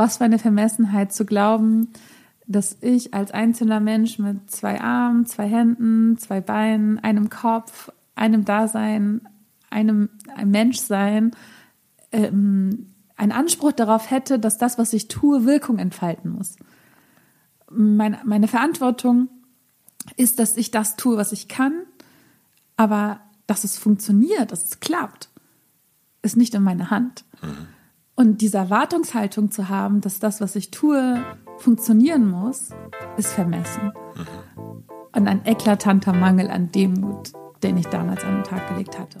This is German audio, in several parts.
was für eine Vermessenheit zu glauben, dass ich als einzelner Mensch mit zwei Armen, zwei Händen, zwei Beinen, einem Kopf, einem Dasein, einem ein Menschsein, ähm, einen Anspruch darauf hätte, dass das, was ich tue, Wirkung entfalten muss. Meine, meine Verantwortung ist, dass ich das tue, was ich kann, aber dass es funktioniert, dass es klappt, ist nicht in meiner Hand. Mhm. Und diese Erwartungshaltung zu haben, dass das, was ich tue, funktionieren muss, ist vermessen. Mhm. Und ein eklatanter Mangel an Demut, den ich damals an den Tag gelegt hatte.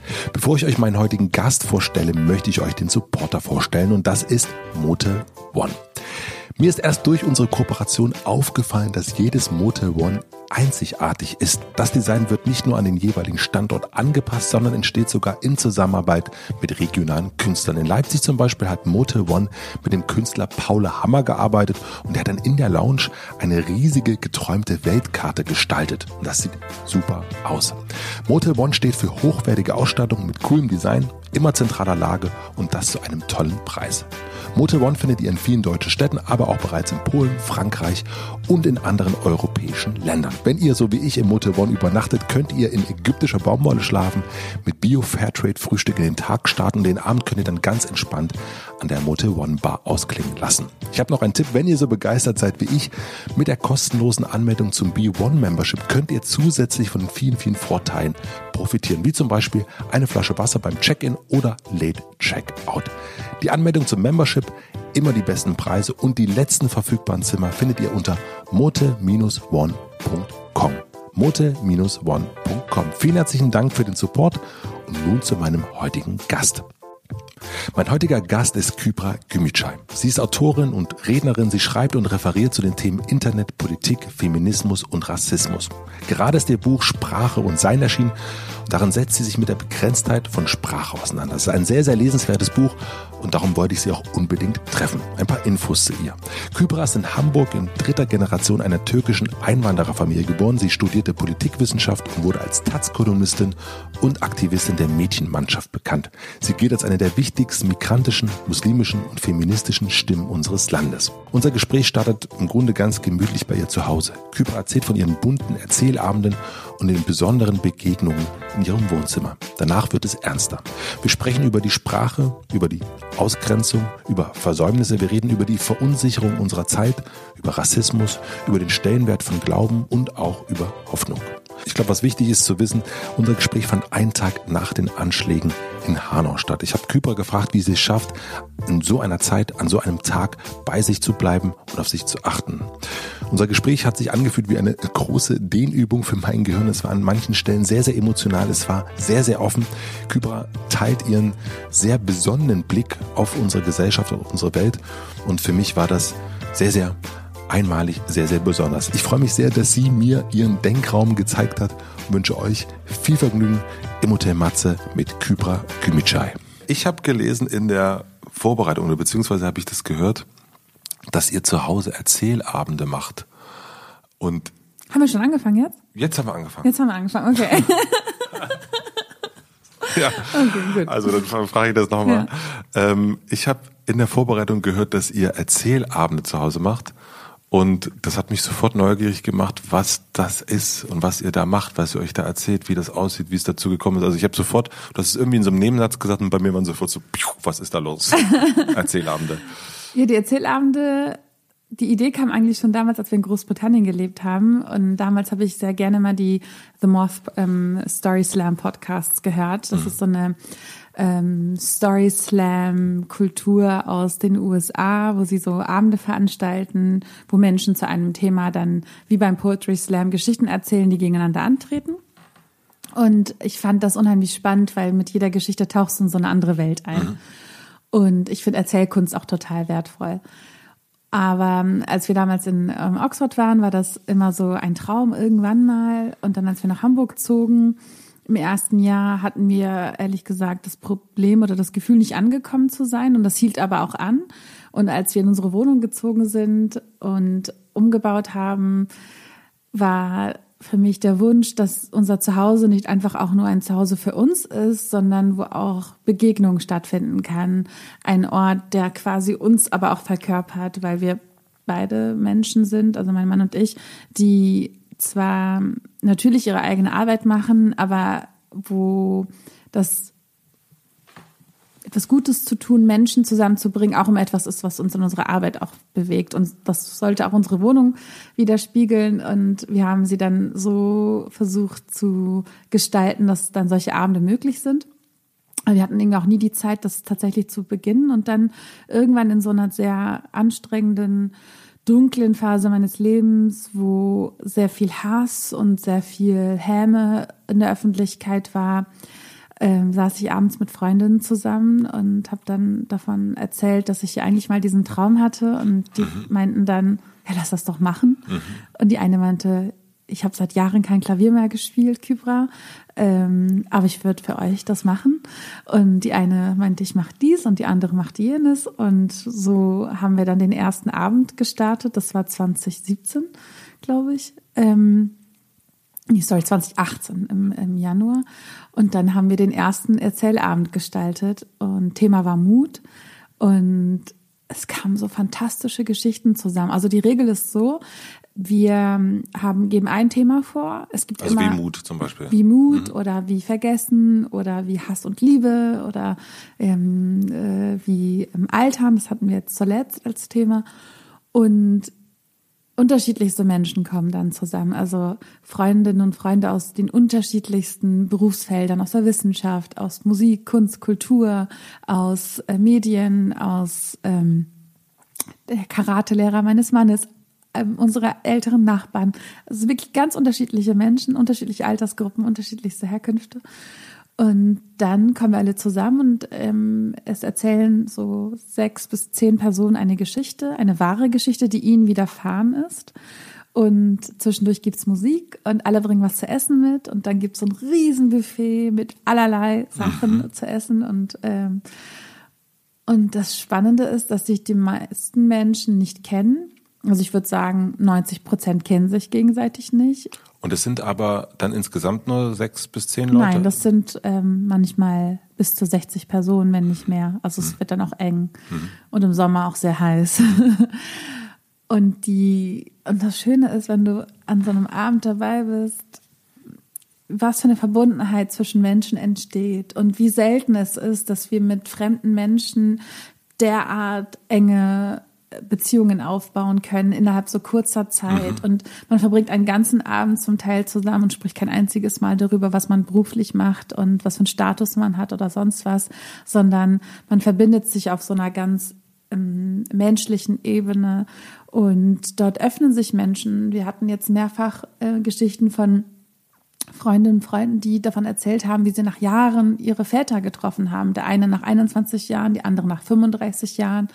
Bevor ich euch meinen heutigen Gast vorstelle, möchte ich euch den Supporter vorstellen und das ist Mote One. Mir ist erst durch unsere Kooperation aufgefallen, dass jedes Motel One einzigartig ist. Das Design wird nicht nur an den jeweiligen Standort angepasst, sondern entsteht sogar in Zusammenarbeit mit regionalen Künstlern. In Leipzig zum Beispiel hat Motel One mit dem Künstler Paul Hammer gearbeitet und der hat dann in der Lounge eine riesige geträumte Weltkarte gestaltet. Und das sieht super aus. Motel One steht für hochwertige Ausstattung mit coolem Design, immer zentraler Lage und das zu einem tollen Preis. Motel One findet ihr in vielen deutschen Städten, aber auch bereits in Polen, Frankreich und in anderen europäischen Ländern. Wenn ihr so wie ich im Motel One übernachtet, könnt ihr in ägyptischer Baumwolle schlafen, mit Bio Fairtrade Frühstück in den Tag starten. Den Abend könnt ihr dann ganz entspannt an der Motel One Bar ausklingen lassen. Ich habe noch einen Tipp, wenn ihr so begeistert seid wie ich, mit der kostenlosen Anmeldung zum B1 Membership könnt ihr zusätzlich von vielen, vielen Vorteilen profitieren, wie zum Beispiel eine Flasche Wasser beim Check-in oder Late Checkout. Die Anmeldung zum Membership, immer die besten Preise und die letzten verfügbaren Zimmer findet ihr unter mote-one.com. mote-one.com. Vielen herzlichen Dank für den Support und nun zu meinem heutigen Gast. Mein heutiger Gast ist Kypra Gümüşay. Sie ist Autorin und Rednerin. Sie schreibt und referiert zu den Themen Internet, Politik, Feminismus und Rassismus. Gerade ist ihr Buch Sprache und Sein erschienen. Darin setzt sie sich mit der Begrenztheit von Sprache auseinander. Es ist ein sehr, sehr lesenswertes Buch und darum wollte ich sie auch unbedingt treffen. Ein paar Infos zu ihr. Kybra ist in Hamburg in dritter Generation einer türkischen Einwandererfamilie geboren. Sie studierte Politikwissenschaft und wurde als Taz-Kolumnistin und Aktivistin der Mädchenmannschaft bekannt. Sie gilt als eine der wichtigsten migrantischen, muslimischen und feministischen Stimmen unseres Landes. Unser Gespräch startet im Grunde ganz gemütlich bei ihr zu Hause. Kybra erzählt von ihren bunten Erzählabenden und den besonderen Begegnungen in ihrem Wohnzimmer. Danach wird es ernster. Wir sprechen über die Sprache, über die Ausgrenzung, über Versäumnisse. Wir reden über die Verunsicherung unserer Zeit, über Rassismus, über den Stellenwert von Glauben und auch über Hoffnung. Ich glaube, was wichtig ist zu wissen, unser Gespräch fand einen Tag nach den Anschlägen in Hanau statt. Ich habe Kypra gefragt, wie sie es schafft, in so einer Zeit, an so einem Tag bei sich zu bleiben und auf sich zu achten. Unser Gespräch hat sich angefühlt wie eine große Dehnübung für mein Gehirn. Es war an manchen Stellen sehr, sehr emotional. Es war sehr, sehr offen. Kypra teilt ihren sehr besonnenen Blick auf unsere Gesellschaft, auf unsere Welt. Und für mich war das sehr, sehr einmalig, sehr, sehr besonders. Ich freue mich sehr, dass sie mir ihren Denkraum gezeigt hat und wünsche euch viel Vergnügen im Hotel Matze mit Kypra Kümicay. Ich habe gelesen in der Vorbereitung, oder beziehungsweise habe ich das gehört, dass ihr zu Hause Erzählabende macht. Und haben wir schon angefangen jetzt? Jetzt haben wir angefangen. Jetzt haben wir angefangen, okay. ja. Okay, gut. Also dann frage ich das nochmal. Ja. Ähm, ich habe in der Vorbereitung gehört, dass ihr Erzählabende zu Hause macht. Und das hat mich sofort neugierig gemacht, was das ist und was ihr da macht, was ihr euch da erzählt, wie das aussieht, wie es dazu gekommen ist. Also ich habe sofort, das ist irgendwie in so einem Nebensatz gesagt und bei mir waren sofort so, was ist da los? Erzählabende. Ja, die Erzählabende, die Idee kam eigentlich schon damals, als wir in Großbritannien gelebt haben. Und damals habe ich sehr gerne mal die The Moth ähm, Story Slam Podcasts gehört. Das mhm. ist so eine ähm, Story Slam Kultur aus den USA, wo sie so Abende veranstalten, wo Menschen zu einem Thema dann wie beim Poetry Slam Geschichten erzählen, die gegeneinander antreten. Und ich fand das unheimlich spannend, weil mit jeder Geschichte tauchst du in so eine andere Welt ein. Mhm. Und ich finde Erzählkunst auch total wertvoll. Aber ähm, als wir damals in ähm, Oxford waren, war das immer so ein Traum irgendwann mal. Und dann, als wir nach Hamburg zogen, im ersten Jahr hatten wir ehrlich gesagt das Problem oder das Gefühl, nicht angekommen zu sein. Und das hielt aber auch an. Und als wir in unsere Wohnung gezogen sind und umgebaut haben, war für mich der Wunsch, dass unser Zuhause nicht einfach auch nur ein Zuhause für uns ist, sondern wo auch Begegnung stattfinden kann. Ein Ort, der quasi uns aber auch verkörpert, weil wir beide Menschen sind, also mein Mann und ich, die zwar natürlich ihre eigene Arbeit machen, aber wo das etwas Gutes zu tun, Menschen zusammenzubringen, auch um etwas ist, was uns in unserer Arbeit auch bewegt. Und das sollte auch unsere Wohnung widerspiegeln. Und wir haben sie dann so versucht zu gestalten, dass dann solche Abende möglich sind. Wir hatten irgendwie auch nie die Zeit, das tatsächlich zu beginnen. Und dann irgendwann in so einer sehr anstrengenden, dunklen Phase meines Lebens, wo sehr viel Hass und sehr viel Häme in der Öffentlichkeit war, ähm, saß ich abends mit Freundinnen zusammen und habe dann davon erzählt, dass ich eigentlich mal diesen Traum hatte und die mhm. meinten dann, ja, lass das doch machen. Mhm. Und die eine meinte, ich habe seit Jahren kein Klavier mehr gespielt, Kybra, ähm, aber ich würde für euch das machen. Und die eine meinte, ich mache dies und die andere macht jenes. Und so haben wir dann den ersten Abend gestartet. Das war 2017, glaube ich. Ähm, nee, sorry, 2018 im, im Januar. Und dann haben wir den ersten Erzählabend gestaltet und Thema war Mut. Und es kamen so fantastische Geschichten zusammen. Also die Regel ist so, wir haben, geben ein Thema vor. Es gibt also immer, wie Mut zum Beispiel. Wie Mut mhm. oder wie Vergessen oder wie Hass und Liebe oder ähm, äh, wie im Altern. Das hatten wir jetzt zuletzt als Thema. Und unterschiedlichste Menschen kommen dann zusammen. Also Freundinnen und Freunde aus den unterschiedlichsten Berufsfeldern, aus der Wissenschaft, aus Musik, Kunst, Kultur, aus äh, Medien, aus ähm, der Karatelehrer meines Mannes, ähm, unsere älteren Nachbarn. Also wirklich ganz unterschiedliche Menschen, unterschiedliche Altersgruppen, unterschiedlichste Herkünfte. Und dann kommen wir alle zusammen und ähm, es erzählen so sechs bis zehn Personen eine Geschichte, eine wahre Geschichte, die ihnen widerfahren ist. Und zwischendurch gibt's Musik und alle bringen was zu essen mit. Und dann gibt's so ein Riesenbuffet mit allerlei Sachen mhm. zu essen. Und, ähm, und das Spannende ist, dass sich die meisten Menschen nicht kennen. Also ich würde sagen, 90 Prozent kennen sich gegenseitig nicht. Und es sind aber dann insgesamt nur sechs bis zehn Leute? Nein, das sind ähm, manchmal bis zu 60 Personen, wenn nicht mehr. Also es mhm. wird dann auch eng mhm. und im Sommer auch sehr heiß. und die und das Schöne ist, wenn du an so einem Abend dabei bist, was für eine Verbundenheit zwischen Menschen entsteht und wie selten es ist, dass wir mit fremden Menschen derart enge Beziehungen aufbauen können innerhalb so kurzer Zeit. Mhm. Und man verbringt einen ganzen Abend zum Teil zusammen und spricht kein einziges Mal darüber, was man beruflich macht und was für einen Status man hat oder sonst was, sondern man verbindet sich auf so einer ganz ähm, menschlichen Ebene und dort öffnen sich Menschen. Wir hatten jetzt mehrfach äh, Geschichten von Freundinnen und Freunden, die davon erzählt haben, wie sie nach Jahren ihre Väter getroffen haben. Der eine nach 21 Jahren, die andere nach 35 Jahren.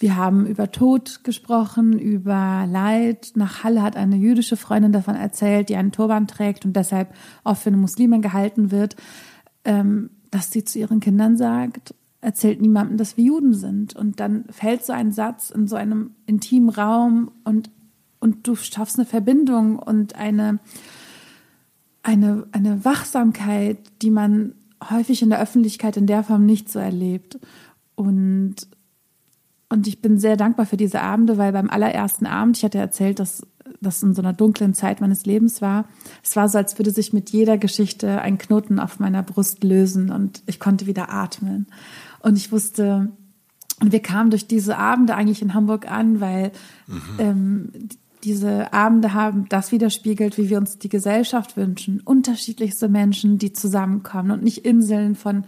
Wir haben über Tod gesprochen, über Leid. Nach Halle hat eine jüdische Freundin davon erzählt, die einen Turban trägt und deshalb oft für eine Muslimin gehalten wird, ähm, dass sie zu ihren Kindern sagt, erzählt niemandem, dass wir Juden sind. Und dann fällt so ein Satz in so einem intimen Raum und, und du schaffst eine Verbindung und eine, eine, eine Wachsamkeit, die man häufig in der Öffentlichkeit in der Form nicht so erlebt. Und und ich bin sehr dankbar für diese Abende, weil beim allerersten Abend, ich hatte erzählt, dass das in so einer dunklen Zeit meines Lebens war. Es war so, als würde sich mit jeder Geschichte ein Knoten auf meiner Brust lösen und ich konnte wieder atmen. Und ich wusste, und wir kamen durch diese Abende eigentlich in Hamburg an, weil mhm. ähm, diese Abende haben das widerspiegelt, wie wir uns die Gesellschaft wünschen. Unterschiedlichste Menschen, die zusammenkommen und nicht Inseln von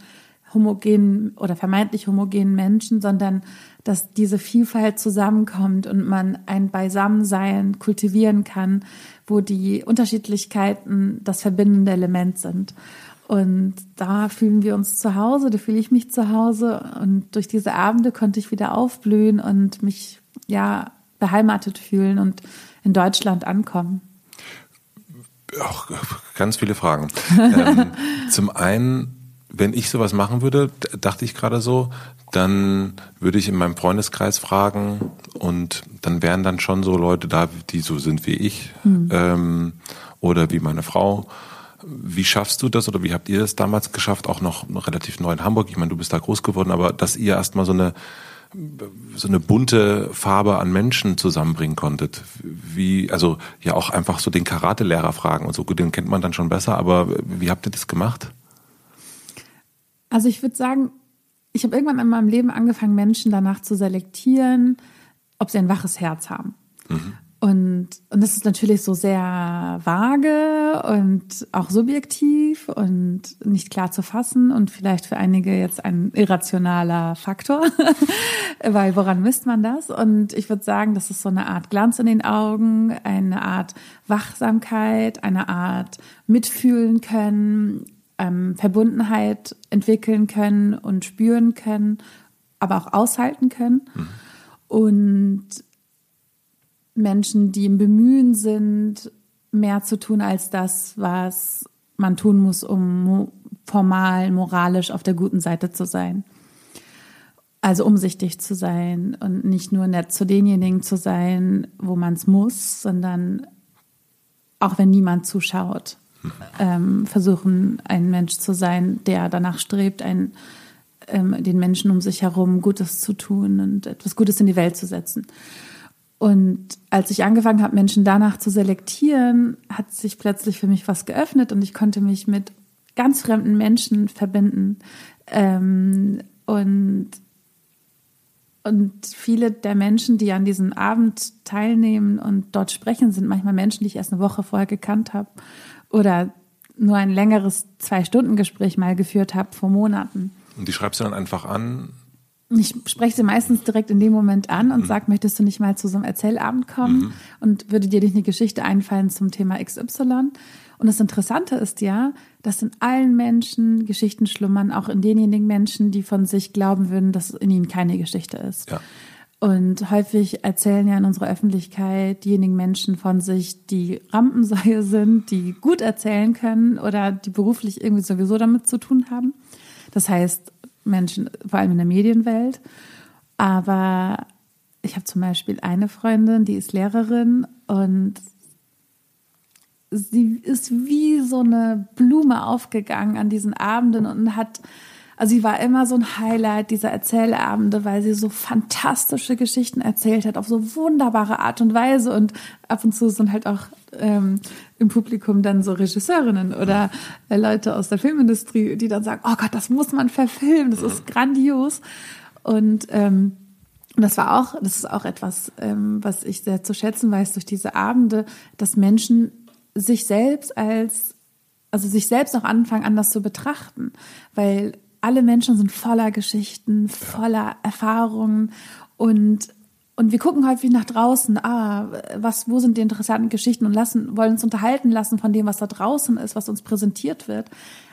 homogenen oder vermeintlich homogenen Menschen, sondern dass diese Vielfalt zusammenkommt und man ein Beisammensein kultivieren kann, wo die Unterschiedlichkeiten das verbindende Element sind. Und da fühlen wir uns zu Hause, da fühle ich mich zu Hause und durch diese Abende konnte ich wieder aufblühen und mich ja, beheimatet fühlen und in Deutschland ankommen? Auch ganz viele Fragen. ähm, zum einen, wenn ich sowas machen würde, dachte ich gerade so, dann würde ich in meinem Freundeskreis fragen und dann wären dann schon so Leute da, die so sind wie ich mhm. ähm, oder wie meine Frau. Wie schaffst du das oder wie habt ihr das damals geschafft, auch noch relativ neu in Hamburg? Ich meine, du bist da groß geworden, aber dass ihr erstmal so eine so eine bunte Farbe an Menschen zusammenbringen konntet. Wie, also ja auch einfach so den Karatelehrer fragen und so, gut, den kennt man dann schon besser, aber wie habt ihr das gemacht? Also ich würde sagen, ich habe irgendwann in meinem Leben angefangen, Menschen danach zu selektieren, ob sie ein waches Herz haben. Mhm. Und, und das ist natürlich so sehr vage und auch subjektiv und nicht klar zu fassen und vielleicht für einige jetzt ein irrationaler Faktor, weil woran misst man das? Und ich würde sagen, das ist so eine Art Glanz in den Augen, eine Art Wachsamkeit, eine Art Mitfühlen können, ähm, Verbundenheit entwickeln können und spüren können, aber auch aushalten können. Mhm. Und Menschen, die im Bemühen sind, mehr zu tun als das, was man tun muss, um formal, moralisch auf der guten Seite zu sein. Also umsichtig zu sein und nicht nur nett zu denjenigen zu sein, wo man es muss, sondern auch wenn niemand zuschaut, ähm, versuchen, ein Mensch zu sein, der danach strebt, ein, ähm, den Menschen um sich herum Gutes zu tun und etwas Gutes in die Welt zu setzen. Und als ich angefangen habe, Menschen danach zu selektieren, hat sich plötzlich für mich was geöffnet und ich konnte mich mit ganz fremden Menschen verbinden. Ähm, und, und viele der Menschen, die an diesem Abend teilnehmen und dort sprechen, sind manchmal Menschen, die ich erst eine Woche vorher gekannt habe oder nur ein längeres Zwei-Stunden-Gespräch mal geführt habe vor Monaten. Und die schreibst du dann einfach an ich spreche sie meistens direkt in dem Moment an und mhm. sage, möchtest du nicht mal zu so einem Erzählabend kommen mhm. und würde dir nicht eine Geschichte einfallen zum Thema XY? Und das Interessante ist ja, dass in allen Menschen Geschichten schlummern, auch in denjenigen Menschen, die von sich glauben würden, dass in ihnen keine Geschichte ist. Ja. Und häufig erzählen ja in unserer Öffentlichkeit diejenigen Menschen von sich, die Rampensäue sind, die gut erzählen können oder die beruflich irgendwie sowieso damit zu tun haben. Das heißt, Menschen, vor allem in der Medienwelt. Aber ich habe zum Beispiel eine Freundin, die ist Lehrerin und sie ist wie so eine Blume aufgegangen an diesen Abenden und hat also sie war immer so ein Highlight dieser Erzählabende, weil sie so fantastische Geschichten erzählt hat, auf so wunderbare Art und Weise. Und ab und zu sind halt auch ähm, im Publikum dann so Regisseurinnen oder äh, Leute aus der Filmindustrie, die dann sagen, oh Gott, das muss man verfilmen, das ist grandios. Und ähm, das war auch, das ist auch etwas, ähm, was ich sehr zu schätzen weiß durch diese Abende, dass Menschen sich selbst als, also sich selbst auch anfangen, anders zu betrachten. Weil alle Menschen sind voller Geschichten, voller Erfahrungen und und wir gucken häufig nach draußen, ah, was, wo sind die interessanten Geschichten und lassen, wollen uns unterhalten lassen von dem, was da draußen ist, was uns präsentiert wird.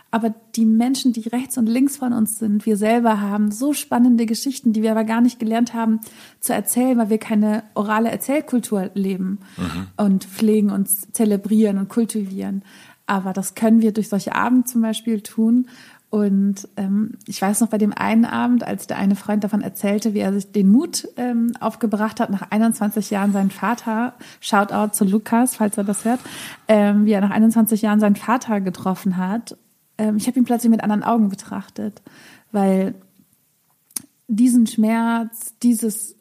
Aber die Menschen, die rechts und links von uns sind, wir selber haben so spannende Geschichten, die wir aber gar nicht gelernt haben zu erzählen, weil wir keine orale Erzählkultur leben mhm. und pflegen und zelebrieren und kultivieren. Aber das können wir durch solche Abend zum Beispiel tun. Und ähm, ich weiß noch bei dem einen Abend, als der eine Freund davon erzählte, wie er sich den Mut ähm, aufgebracht hat, nach 21 Jahren seinen Vater, Shoutout zu Lukas, falls er das hört, ähm, wie er nach 21 Jahren seinen Vater getroffen hat. Ähm, ich habe ihn plötzlich mit anderen Augen betrachtet, weil diesen Schmerz, dieses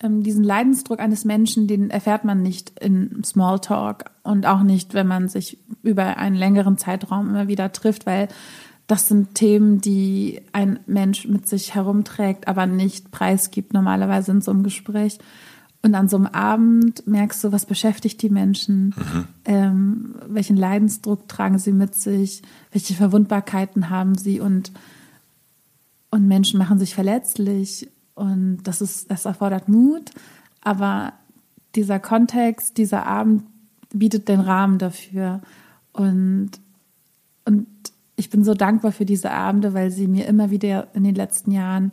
ähm, diesen Leidensdruck eines Menschen, den erfährt man nicht in Smalltalk und auch nicht, wenn man sich über einen längeren Zeitraum immer wieder trifft, weil das sind Themen, die ein Mensch mit sich herumträgt, aber nicht preisgibt normalerweise in so einem Gespräch. Und an so einem Abend merkst du, was beschäftigt die Menschen, mhm. ähm, welchen Leidensdruck tragen sie mit sich, welche Verwundbarkeiten haben sie? Und, und Menschen machen sich verletzlich. Und das ist, das erfordert Mut, aber dieser Kontext, dieser Abend bietet den Rahmen dafür. Und, und ich bin so dankbar für diese Abende, weil sie mir immer wieder in den letzten Jahren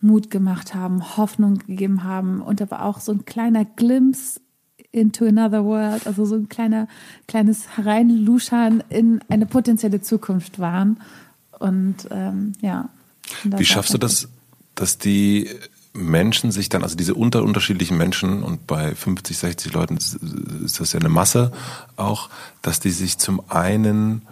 Mut gemacht haben, Hoffnung gegeben haben und aber auch so ein kleiner Glimpse into another world, also so ein kleiner, kleines Hereinluschern in eine potenzielle Zukunft waren. Und ähm, ja. Wie schaffst du das, dass die Menschen sich dann, also diese unter unterschiedlichen Menschen und bei 50, 60 Leuten ist das ja eine Masse auch, dass die sich zum einen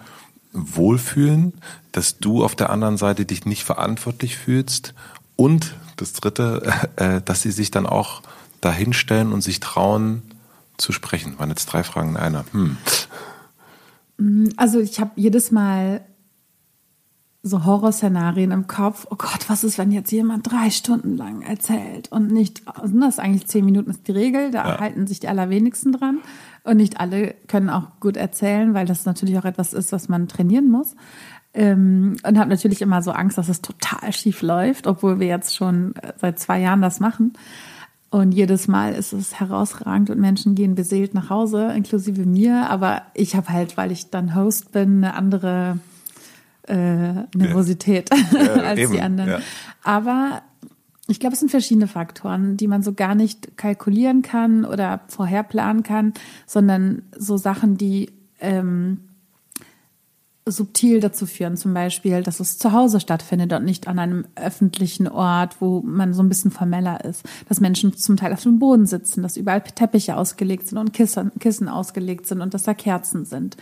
wohlfühlen, dass du auf der anderen Seite dich nicht verantwortlich fühlst und das dritte, äh, dass sie sich dann auch dahinstellen und sich trauen zu sprechen. Waren jetzt drei Fragen in einer. Hm. Also ich habe jedes Mal so Horrorszenarien im Kopf. Oh Gott, was ist, wenn jetzt jemand drei Stunden lang erzählt und nicht, also das eigentlich zehn Minuten ist die Regel, da ja. halten sich die allerwenigsten dran. Und nicht alle können auch gut erzählen, weil das natürlich auch etwas ist, was man trainieren muss. Ähm, und habe natürlich immer so Angst, dass es total schief läuft, obwohl wir jetzt schon äh, seit zwei Jahren das machen. Und jedes Mal ist es herausragend und Menschen gehen beseelt nach Hause, inklusive mir. Aber ich habe halt, weil ich dann Host bin, eine andere äh, Nervosität ja. als eben. die anderen. Ja. Aber ich glaube, es sind verschiedene Faktoren, die man so gar nicht kalkulieren kann oder vorherplanen kann, sondern so Sachen, die ähm, subtil dazu führen, zum Beispiel, dass es zu Hause stattfindet und nicht an einem öffentlichen Ort, wo man so ein bisschen formeller ist. Dass Menschen zum Teil auf dem Boden sitzen, dass überall Teppiche ausgelegt sind und Kissen, Kissen ausgelegt sind und dass da Kerzen sind.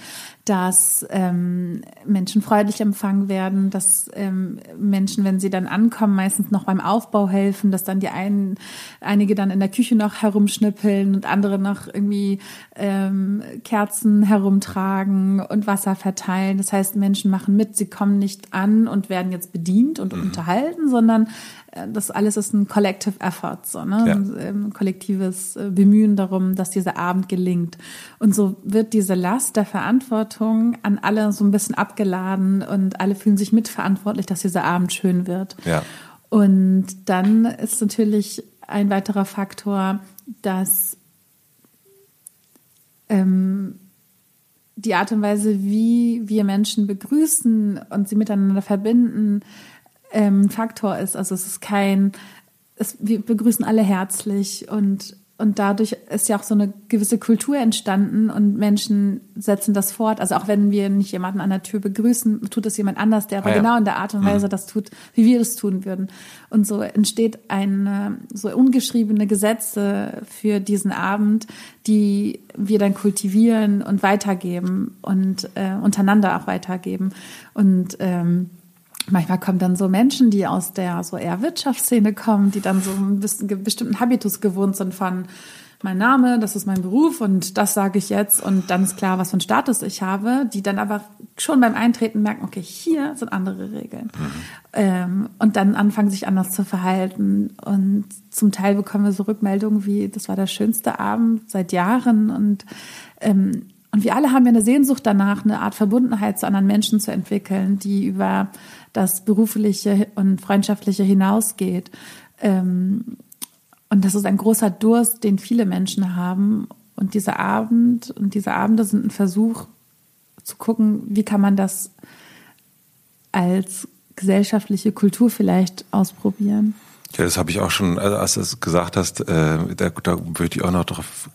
Dass ähm, Menschen freundlich empfangen werden, dass ähm, Menschen, wenn sie dann ankommen, meistens noch beim Aufbau helfen, dass dann die einen, einige dann in der Küche noch herumschnippeln und andere noch irgendwie ähm, Kerzen herumtragen und Wasser verteilen. Das heißt, Menschen machen mit, sie kommen nicht an und werden jetzt bedient und mhm. unterhalten, sondern das alles ist ein Collective Effort, so, ne? Ja. ein, ähm, kollektives äh, Bemühen darum, dass dieser Abend gelingt. Und so wird diese Last der Verantwortung an alle so ein bisschen abgeladen und alle fühlen sich mitverantwortlich, dass dieser Abend schön wird. Ja. Und dann ist natürlich ein weiterer Faktor, dass ähm, die Art und Weise, wie wir Menschen begrüßen und sie miteinander verbinden, ähm, Faktor ist. Also es ist kein, es, wir begrüßen alle herzlich und und dadurch ist ja auch so eine gewisse Kultur entstanden und Menschen setzen das fort. Also auch wenn wir nicht jemanden an der Tür begrüßen, tut es jemand anders, der aber ah, ja. genau in der Art und Weise mhm. das tut, wie wir das tun würden. Und so entsteht eine, so ungeschriebene Gesetze für diesen Abend, die wir dann kultivieren und weitergeben und äh, untereinander auch weitergeben. Und ähm, manchmal kommen dann so Menschen, die aus der so eher Wirtschaftsszene kommen, die dann so einen bestimmten Habitus gewohnt sind von mein Name, das ist mein Beruf und das sage ich jetzt und dann ist klar, was für einen Status ich habe, die dann aber schon beim Eintreten merken, okay, hier sind andere Regeln mhm. ähm, und dann anfangen sich anders zu verhalten und zum Teil bekommen wir so Rückmeldungen wie, das war der schönste Abend seit Jahren und ähm, und wir alle haben ja eine Sehnsucht danach, eine Art Verbundenheit zu anderen Menschen zu entwickeln, die über das Berufliche und Freundschaftliche hinausgeht. Ähm, und das ist ein großer Durst, den viele Menschen haben. Und dieser Abend und diese Abende sind ein Versuch zu gucken, wie kann man das als gesellschaftliche Kultur vielleicht ausprobieren. Ja, das habe ich auch schon, also als du es gesagt hast, äh, da, da würde ich auch noch drauf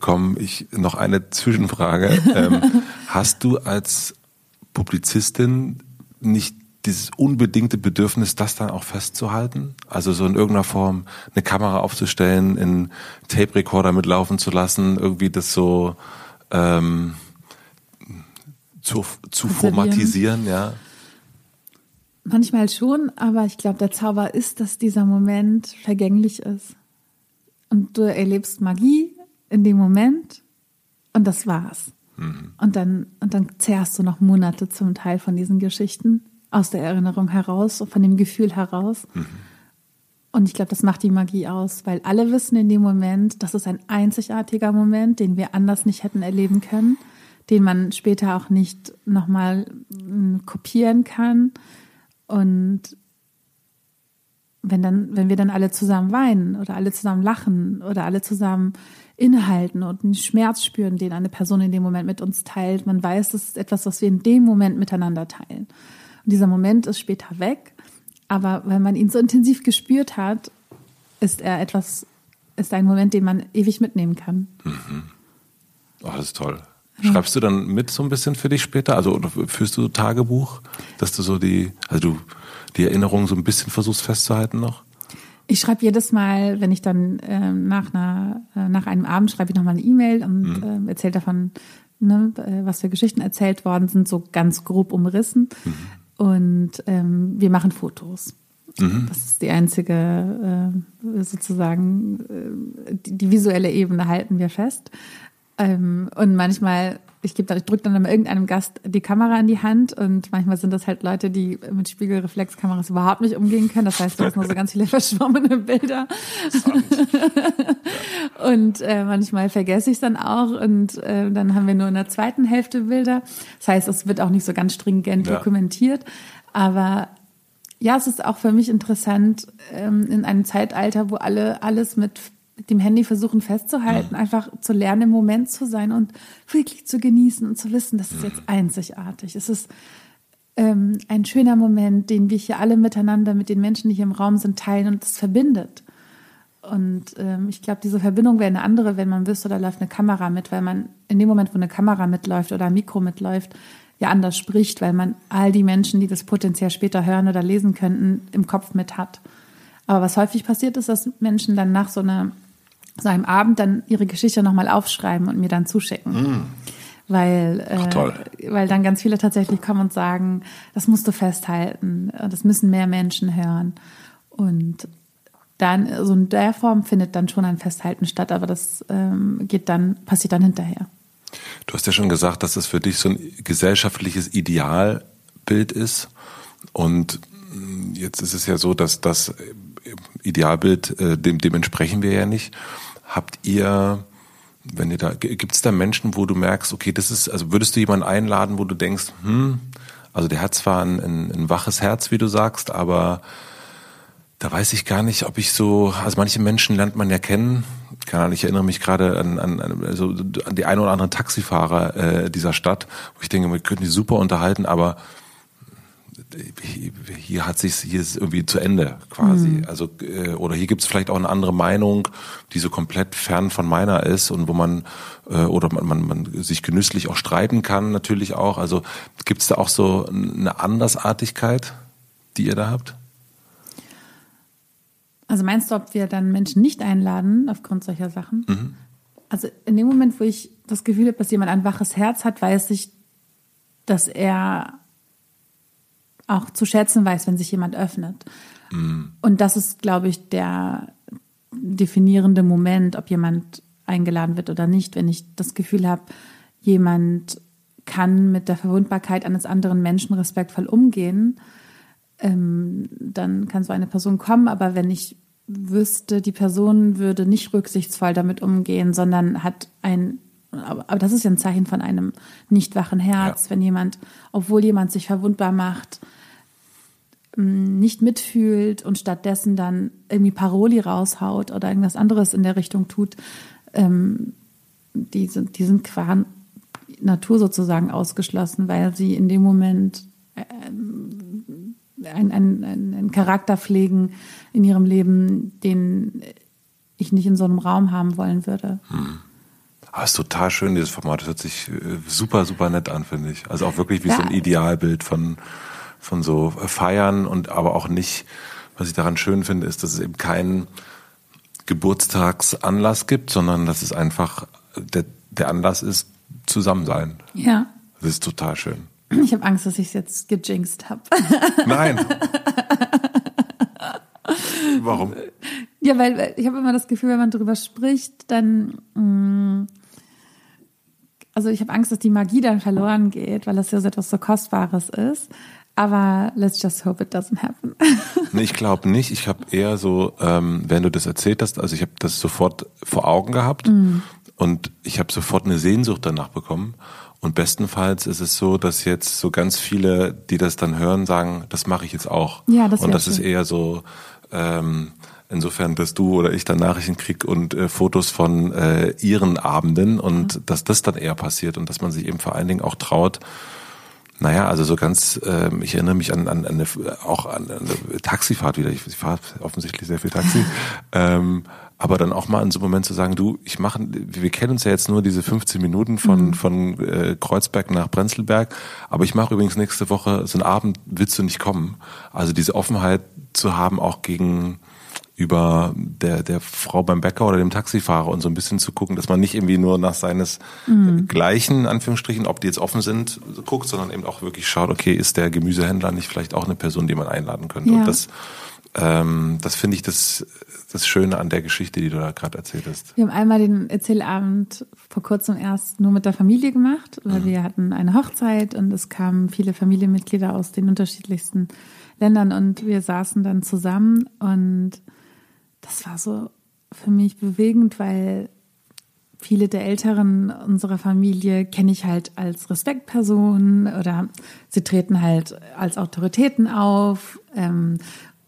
kommen. Ich noch eine Zwischenfrage. ähm, hast du als Publizistin nicht dieses unbedingte Bedürfnis, das dann auch festzuhalten? Also so in irgendeiner Form eine Kamera aufzustellen, einen Tape-Recorder mitlaufen zu lassen, irgendwie das so ähm, zu, zu formatisieren, ja? Manchmal schon, aber ich glaube, der Zauber ist, dass dieser Moment vergänglich ist. Und du erlebst Magie in dem Moment und das war's. Mhm. Und dann, und dann zehrst du noch Monate zum Teil von diesen Geschichten aus der Erinnerung heraus, von dem Gefühl heraus. Mhm. Und ich glaube, das macht die Magie aus, weil alle wissen in dem Moment, das ist ein einzigartiger Moment, den wir anders nicht hätten erleben können, den man später auch nicht nochmal hm, kopieren kann. Und wenn dann, wenn wir dann alle zusammen weinen oder alle zusammen lachen oder alle zusammen innehalten und einen Schmerz spüren, den eine Person in dem Moment mit uns teilt, man weiß, das ist etwas, was wir in dem Moment miteinander teilen. Und dieser Moment ist später weg, Aber weil man ihn so intensiv gespürt hat, ist er etwas, ist ein Moment, den man ewig mitnehmen kann. Mhm. Oh, das ist toll. Schreibst du dann mit so ein bisschen für dich später? Also oder führst du Tagebuch, dass du so die, also du die Erinnerungen so ein bisschen versuchst festzuhalten noch? Ich schreibe jedes Mal, wenn ich dann äh, nach, einer, äh, nach einem Abend schreibe ich nochmal eine E-Mail und mhm. äh, erzähle davon, ne, äh, was für Geschichten erzählt worden sind, so ganz grob umrissen. Mhm. Und ähm, wir machen Fotos. Mhm. Das ist die einzige, äh, sozusagen, äh, die, die, visuelle Ebene halten wir fest. Ähm, und manchmal ich gebe dann, ich drücke dann irgendeinem Gast die Kamera in die Hand und manchmal sind das halt Leute, die mit Spiegelreflexkameras überhaupt nicht umgehen können. Das heißt, du hast nur so ganz viele verschwommene Bilder. und äh, manchmal vergesse ich es dann auch und äh, dann haben wir nur in der zweiten Hälfte Bilder. Das heißt, es wird auch nicht so ganz stringent ja. dokumentiert. Aber ja, es ist auch für mich interessant, ähm, in einem Zeitalter, wo alle alles mit mit dem Handy versuchen festzuhalten, mhm. einfach zu lernen, im Moment zu sein und wirklich zu genießen und zu wissen, das ist jetzt mhm. einzigartig. Es ist ähm, ein schöner Moment, den wir hier alle miteinander mit den Menschen, die hier im Raum sind, teilen und das verbindet. Und ähm, ich glaube, diese Verbindung wäre eine andere, wenn man wüsste, da läuft eine Kamera mit, weil man in dem Moment, wo eine Kamera mitläuft oder ein Mikro mitläuft, ja anders spricht, weil man all die Menschen, die das potenziell später hören oder lesen könnten, im Kopf mit hat. Aber was häufig passiert ist, dass Menschen dann nach so einer so einem Abend dann ihre Geschichte nochmal aufschreiben und mir dann zuschicken. Mm. Weil, äh, weil dann ganz viele tatsächlich kommen und sagen, das musst du festhalten, das müssen mehr Menschen hören. Und dann, so in der Form findet dann schon ein Festhalten statt, aber das ähm, geht dann, passiert dann hinterher. Du hast ja schon gesagt, dass es für dich so ein gesellschaftliches Idealbild ist. Und jetzt ist es ja so, dass das Idealbild, äh, dem, dem entsprechen wir ja nicht. Habt ihr, wenn ihr da, gibt es da Menschen, wo du merkst, okay, das ist, also würdest du jemanden einladen, wo du denkst, hm, also der hat zwar ein, ein, ein waches Herz, wie du sagst, aber da weiß ich gar nicht, ob ich so, also manche Menschen lernt man ja kennen. Keine Ahnung, ich erinnere mich gerade an, an, also an die ein oder anderen Taxifahrer äh, dieser Stadt, wo ich denke, wir könnten die super unterhalten, aber hier hat sich hier ist irgendwie zu Ende quasi. Mhm. Also äh, oder hier gibt es vielleicht auch eine andere Meinung, die so komplett fern von meiner ist und wo man äh, oder man, man, man sich genüsslich auch streiten kann natürlich auch. Also gibt es da auch so eine Andersartigkeit, die ihr da habt? Also meinst du, ob wir dann Menschen nicht einladen aufgrund solcher Sachen? Mhm. Also in dem Moment, wo ich das Gefühl habe, dass jemand ein waches Herz hat, weiß ich, dass er auch zu schätzen weiß, wenn sich jemand öffnet. Mhm. Und das ist, glaube ich, der definierende Moment, ob jemand eingeladen wird oder nicht. Wenn ich das Gefühl habe, jemand kann mit der Verwundbarkeit eines anderen Menschen respektvoll umgehen, ähm, dann kann so eine Person kommen. Aber wenn ich wüsste, die Person würde nicht rücksichtsvoll damit umgehen, sondern hat ein aber, das ist ja ein Zeichen von einem nicht wachen Herz, ja. wenn jemand, obwohl jemand sich verwundbar macht, nicht mitfühlt und stattdessen dann irgendwie Paroli raushaut oder irgendwas anderes in der Richtung tut, ähm, die, sind, die sind qua Natur sozusagen ausgeschlossen, weil sie in dem Moment ähm, einen, einen, einen Charakter pflegen in ihrem Leben, den ich nicht in so einem Raum haben wollen würde. Hm. Ah, ist total schön, dieses Format. Das hört sich äh, super, super nett an, finde ich. Also auch wirklich wie ja. so ein Idealbild von, von so Feiern und aber auch nicht, was ich daran schön finde, ist, dass es eben keinen Geburtstagsanlass gibt, sondern dass es einfach der, der Anlass ist, zusammen sein. Ja. Das ist total schön. Ich habe Angst, dass ich es jetzt gejinxt habe. Nein. Warum? Ja, weil ich habe immer das Gefühl, wenn man darüber spricht, dann mh, mm, also ich habe Angst, dass die Magie dann verloren geht, weil das ja so etwas so Kostbares ist. Aber let's just hope it doesn't happen. nee, ich glaube nicht. Ich habe eher so, ähm, wenn du das erzählt hast, also ich habe das sofort vor Augen gehabt mm. und ich habe sofort eine Sehnsucht danach bekommen. Und bestenfalls ist es so, dass jetzt so ganz viele, die das dann hören, sagen, das mache ich jetzt auch. Ja, das Und das schön. ist eher so, ähm, insofern, dass du oder ich dann Nachrichten krieg und äh, Fotos von äh, ihren Abenden und ja. dass das dann eher passiert und dass man sich eben vor allen Dingen auch traut, Naja, also so ganz, ähm, ich erinnere mich an, an, an eine, auch an eine Taxifahrt wieder. Ich, ich fahre offensichtlich sehr viel Taxi. ähm, aber dann auch mal in so einem Moment zu sagen, du, ich mache, wir kennen uns ja jetzt nur diese 15 Minuten von, mhm. von äh, Kreuzberg nach Prenzlberg, aber ich mache übrigens nächste Woche so einen Abend, willst du nicht kommen? Also diese Offenheit zu haben, auch gegen über der, der Frau beim Bäcker oder dem Taxifahrer und so ein bisschen zu gucken, dass man nicht irgendwie nur nach seines mhm. gleichen, Anführungsstrichen, ob die jetzt offen sind, guckt, sondern eben auch wirklich schaut, okay, ist der Gemüsehändler nicht vielleicht auch eine Person, die man einladen könnte? Ja. Und das, ähm, das finde ich das, das Schöne an der Geschichte, die du da gerade erzählt hast. Wir haben einmal den Erzählabend vor kurzem erst nur mit der Familie gemacht, weil mhm. wir hatten eine Hochzeit und es kamen viele Familienmitglieder aus den unterschiedlichsten Ländern und wir saßen dann zusammen und das war so für mich bewegend, weil viele der Älteren unserer Familie kenne ich halt als Respektpersonen oder sie treten halt als Autoritäten auf ähm,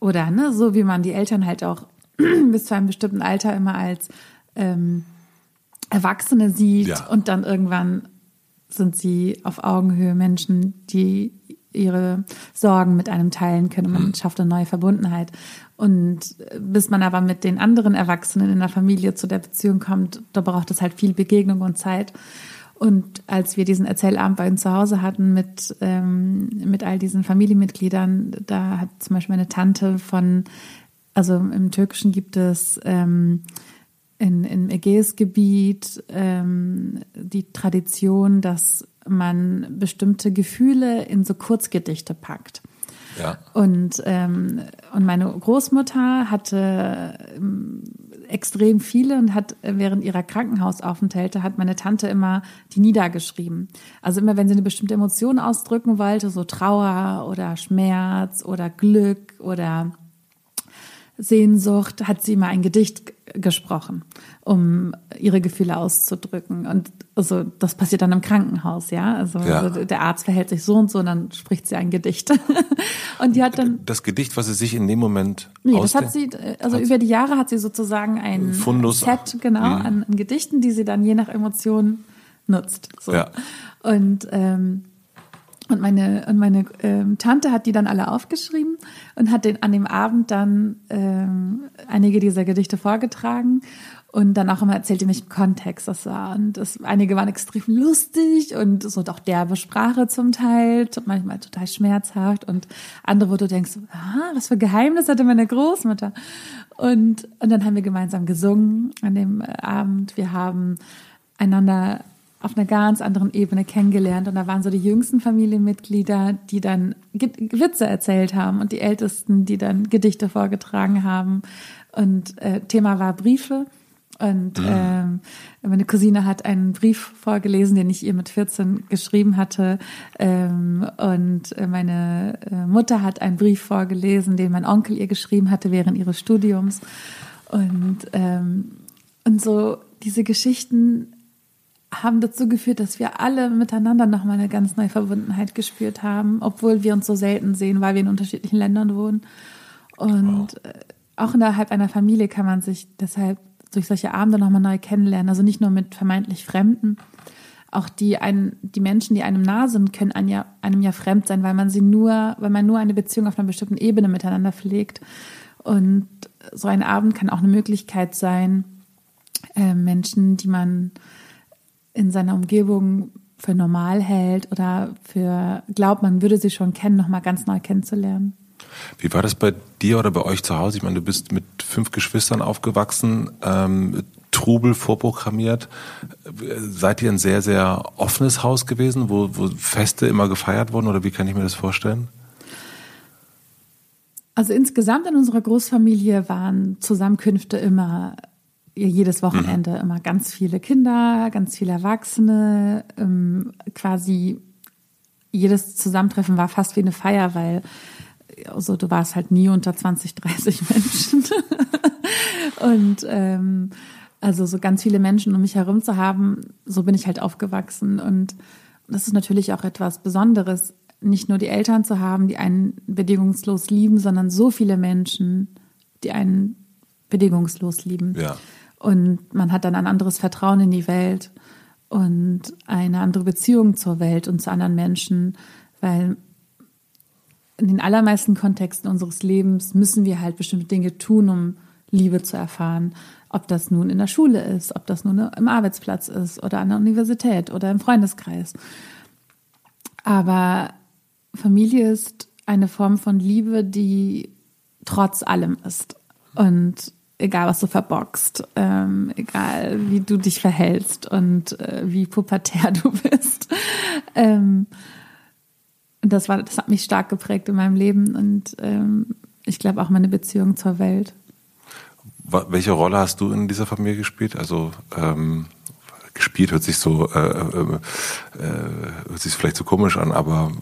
oder ne, so wie man die Eltern halt auch bis zu einem bestimmten Alter immer als ähm, Erwachsene sieht ja. und dann irgendwann sind sie auf Augenhöhe Menschen, die ihre Sorgen mit einem teilen können und man mhm. schafft eine neue Verbundenheit. Und bis man aber mit den anderen Erwachsenen in der Familie zu der Beziehung kommt, da braucht es halt viel Begegnung und Zeit. Und als wir diesen Erzählabend bei uns zu Hause hatten mit, ähm, mit all diesen Familienmitgliedern, da hat zum Beispiel meine Tante von, also im Türkischen gibt es ähm, in, im Ägäisgebiet ähm, die Tradition, dass man bestimmte Gefühle in so Kurzgedichte packt. Ja. Und, ähm, und meine Großmutter hatte ähm, extrem viele und hat während ihrer Krankenhausaufenthalte hat meine Tante immer die niedergeschrieben. Also immer, wenn sie eine bestimmte Emotion ausdrücken wollte, so Trauer oder Schmerz oder Glück oder Sehnsucht, hat sie immer ein Gedicht gesprochen, um ihre Gefühle auszudrücken. Und also das passiert dann im Krankenhaus, ja. Also, ja. also der Arzt verhält sich so und so, und dann spricht sie ein Gedicht. und die hat dann das Gedicht, was sie sich in dem Moment nee, das hat sie also hat über die Jahre hat sie sozusagen ein Fundus. Set genau mhm. an, an, Gedichten, die sie dann je nach Emotion nutzt. So. Ja. Und ähm, und meine, und meine ähm, Tante hat die dann alle aufgeschrieben und hat den, an dem Abend dann ähm, einige dieser Gedichte vorgetragen und dann auch immer erzählt, in welchem Kontext das war. Und das, einige waren extrem lustig und so doch derbe Sprache zum Teil, manchmal total schmerzhaft und andere, wo du denkst, ah, was für Geheimnis hatte meine Großmutter. Und, und dann haben wir gemeinsam gesungen an dem Abend. Wir haben einander auf einer ganz anderen Ebene kennengelernt. Und da waren so die jüngsten Familienmitglieder, die dann Witze erzählt haben und die Ältesten, die dann Gedichte vorgetragen haben. Und äh, Thema war Briefe. Und ähm, meine Cousine hat einen Brief vorgelesen, den ich ihr mit 14 geschrieben hatte. Ähm, und meine äh, Mutter hat einen Brief vorgelesen, den mein Onkel ihr geschrieben hatte während ihres Studiums. Und, ähm, und so diese Geschichten haben dazu geführt, dass wir alle miteinander nochmal eine ganz neue Verbundenheit gespürt haben, obwohl wir uns so selten sehen, weil wir in unterschiedlichen Ländern wohnen. Und wow. Äh, auch innerhalb einer Familie kann man sich deshalb durch solche Abende nochmal neu kennenlernen. Also nicht nur mit vermeintlich Fremden. Auch die, einen, die Menschen, die einem nah sind, können einem ja, einem ja fremd sein, weil man sie nur, weil man nur eine Beziehung auf einer bestimmten Ebene miteinander pflegt. Und so ein Abend kann auch eine Möglichkeit sein, äh, Menschen, die man in seiner Umgebung für normal hält oder für glaubt, man würde sie schon kennen, nochmal ganz neu kennenzulernen. Wie war das bei dir oder bei euch zu Hause? Ich meine, du bist mit fünf Geschwistern aufgewachsen, ähm, Trubel vorprogrammiert. Seid ihr ein sehr, sehr offenes Haus gewesen, wo, wo Feste immer gefeiert wurden oder wie kann ich mir das vorstellen? Also insgesamt in unserer Großfamilie waren Zusammenkünfte immer jedes Wochenende mhm. immer ganz viele Kinder, ganz viele Erwachsene, ähm, quasi jedes Zusammentreffen war fast wie eine Feier, weil also du warst halt nie unter 20, 30 Menschen. und ähm, also so ganz viele Menschen um mich herum zu haben, so bin ich halt aufgewachsen. Und das ist natürlich auch etwas Besonderes, nicht nur die Eltern zu haben, die einen bedingungslos lieben, sondern so viele Menschen, die einen bedingungslos lieben. Ja. Und man hat dann ein anderes Vertrauen in die Welt und eine andere Beziehung zur Welt und zu anderen Menschen, Weil in den allermeisten Kontexten unseres Lebens müssen wir halt bestimmte Dinge tun, um Liebe zu erfahren. Ob das nun in der Schule ist, ob das nun im Arbeitsplatz ist oder an der Universität oder im Freundeskreis. Aber Familie ist eine Form von Liebe, die trotz allem ist. Und egal, was du verbockst, ähm, egal, wie du dich verhältst und äh, wie pubertär du bist. Ähm, das war, das hat mich stark geprägt in meinem Leben und ähm, ich glaube auch meine Beziehung zur Welt. Welche Rolle hast du in dieser Familie gespielt? Also ähm, gespielt hört sich so äh, äh, äh, hört sich vielleicht so komisch an, aber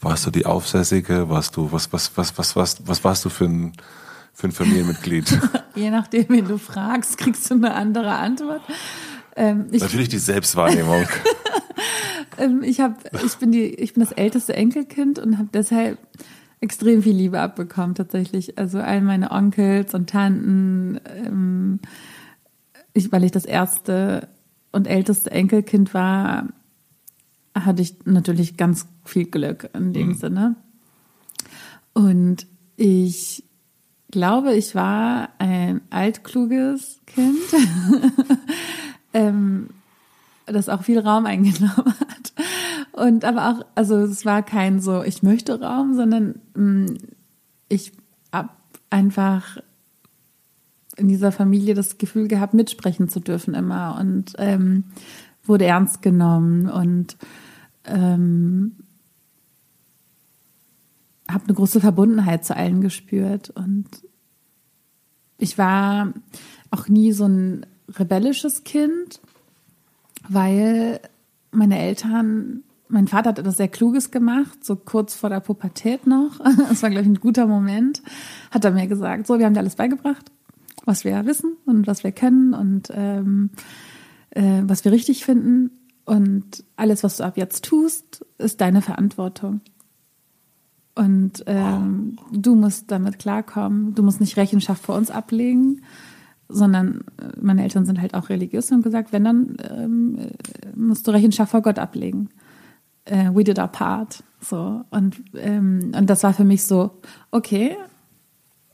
warst du die Aufsässige? Warst du was was was was was was warst du für ein für ein Familienmitglied? Je nachdem, wen du fragst, kriegst du eine andere Antwort. Ähm, Natürlich die Selbstwahrnehmung. ähm, ich habe, ich bin die, ich bin das älteste Enkelkind und habe deshalb extrem viel Liebe abbekommen tatsächlich. Also all meine Onkels und Tanten, ähm, ich, weil ich das erste und älteste Enkelkind war, hatte ich natürlich ganz viel Glück in dem mhm. Sinne. Und ich glaube, ich war ein altkluges Kind, ähm, das auch viel Raum eingenommen hat. Und aber auch, also es war kein so, ich möchte Raum, sondern mh, mm, ich habe einfach in dieser Familie das Gefühl gehabt, mitsprechen zu dürfen immer und ähm, wurde ernst genommen und ähm, habe eine große Verbundenheit zu allen gespürt und ich war auch nie so ein rebellisches Kind, weil meine Eltern, mein Vater hat etwas sehr Kluges gemacht, so kurz vor der Pubertät noch. Das war, glaube ich, ein guter Moment. Hat er mir gesagt, so, wir haben dir alles beigebracht, was wir wissen und was wir können und ähm, äh, was wir richtig finden. Und alles, was du ab jetzt tust, ist deine Verantwortung. Und ähm, du musst damit klarkommen. Du musst nicht Rechenschaft vor uns ablegen, sondern äh, meine Eltern sind halt auch religiös und haben gesagt, wenn dann ähm, musst du Rechenschaft vor Gott ablegen. Uh, we did our part. So und ähm, und das war für mich so okay.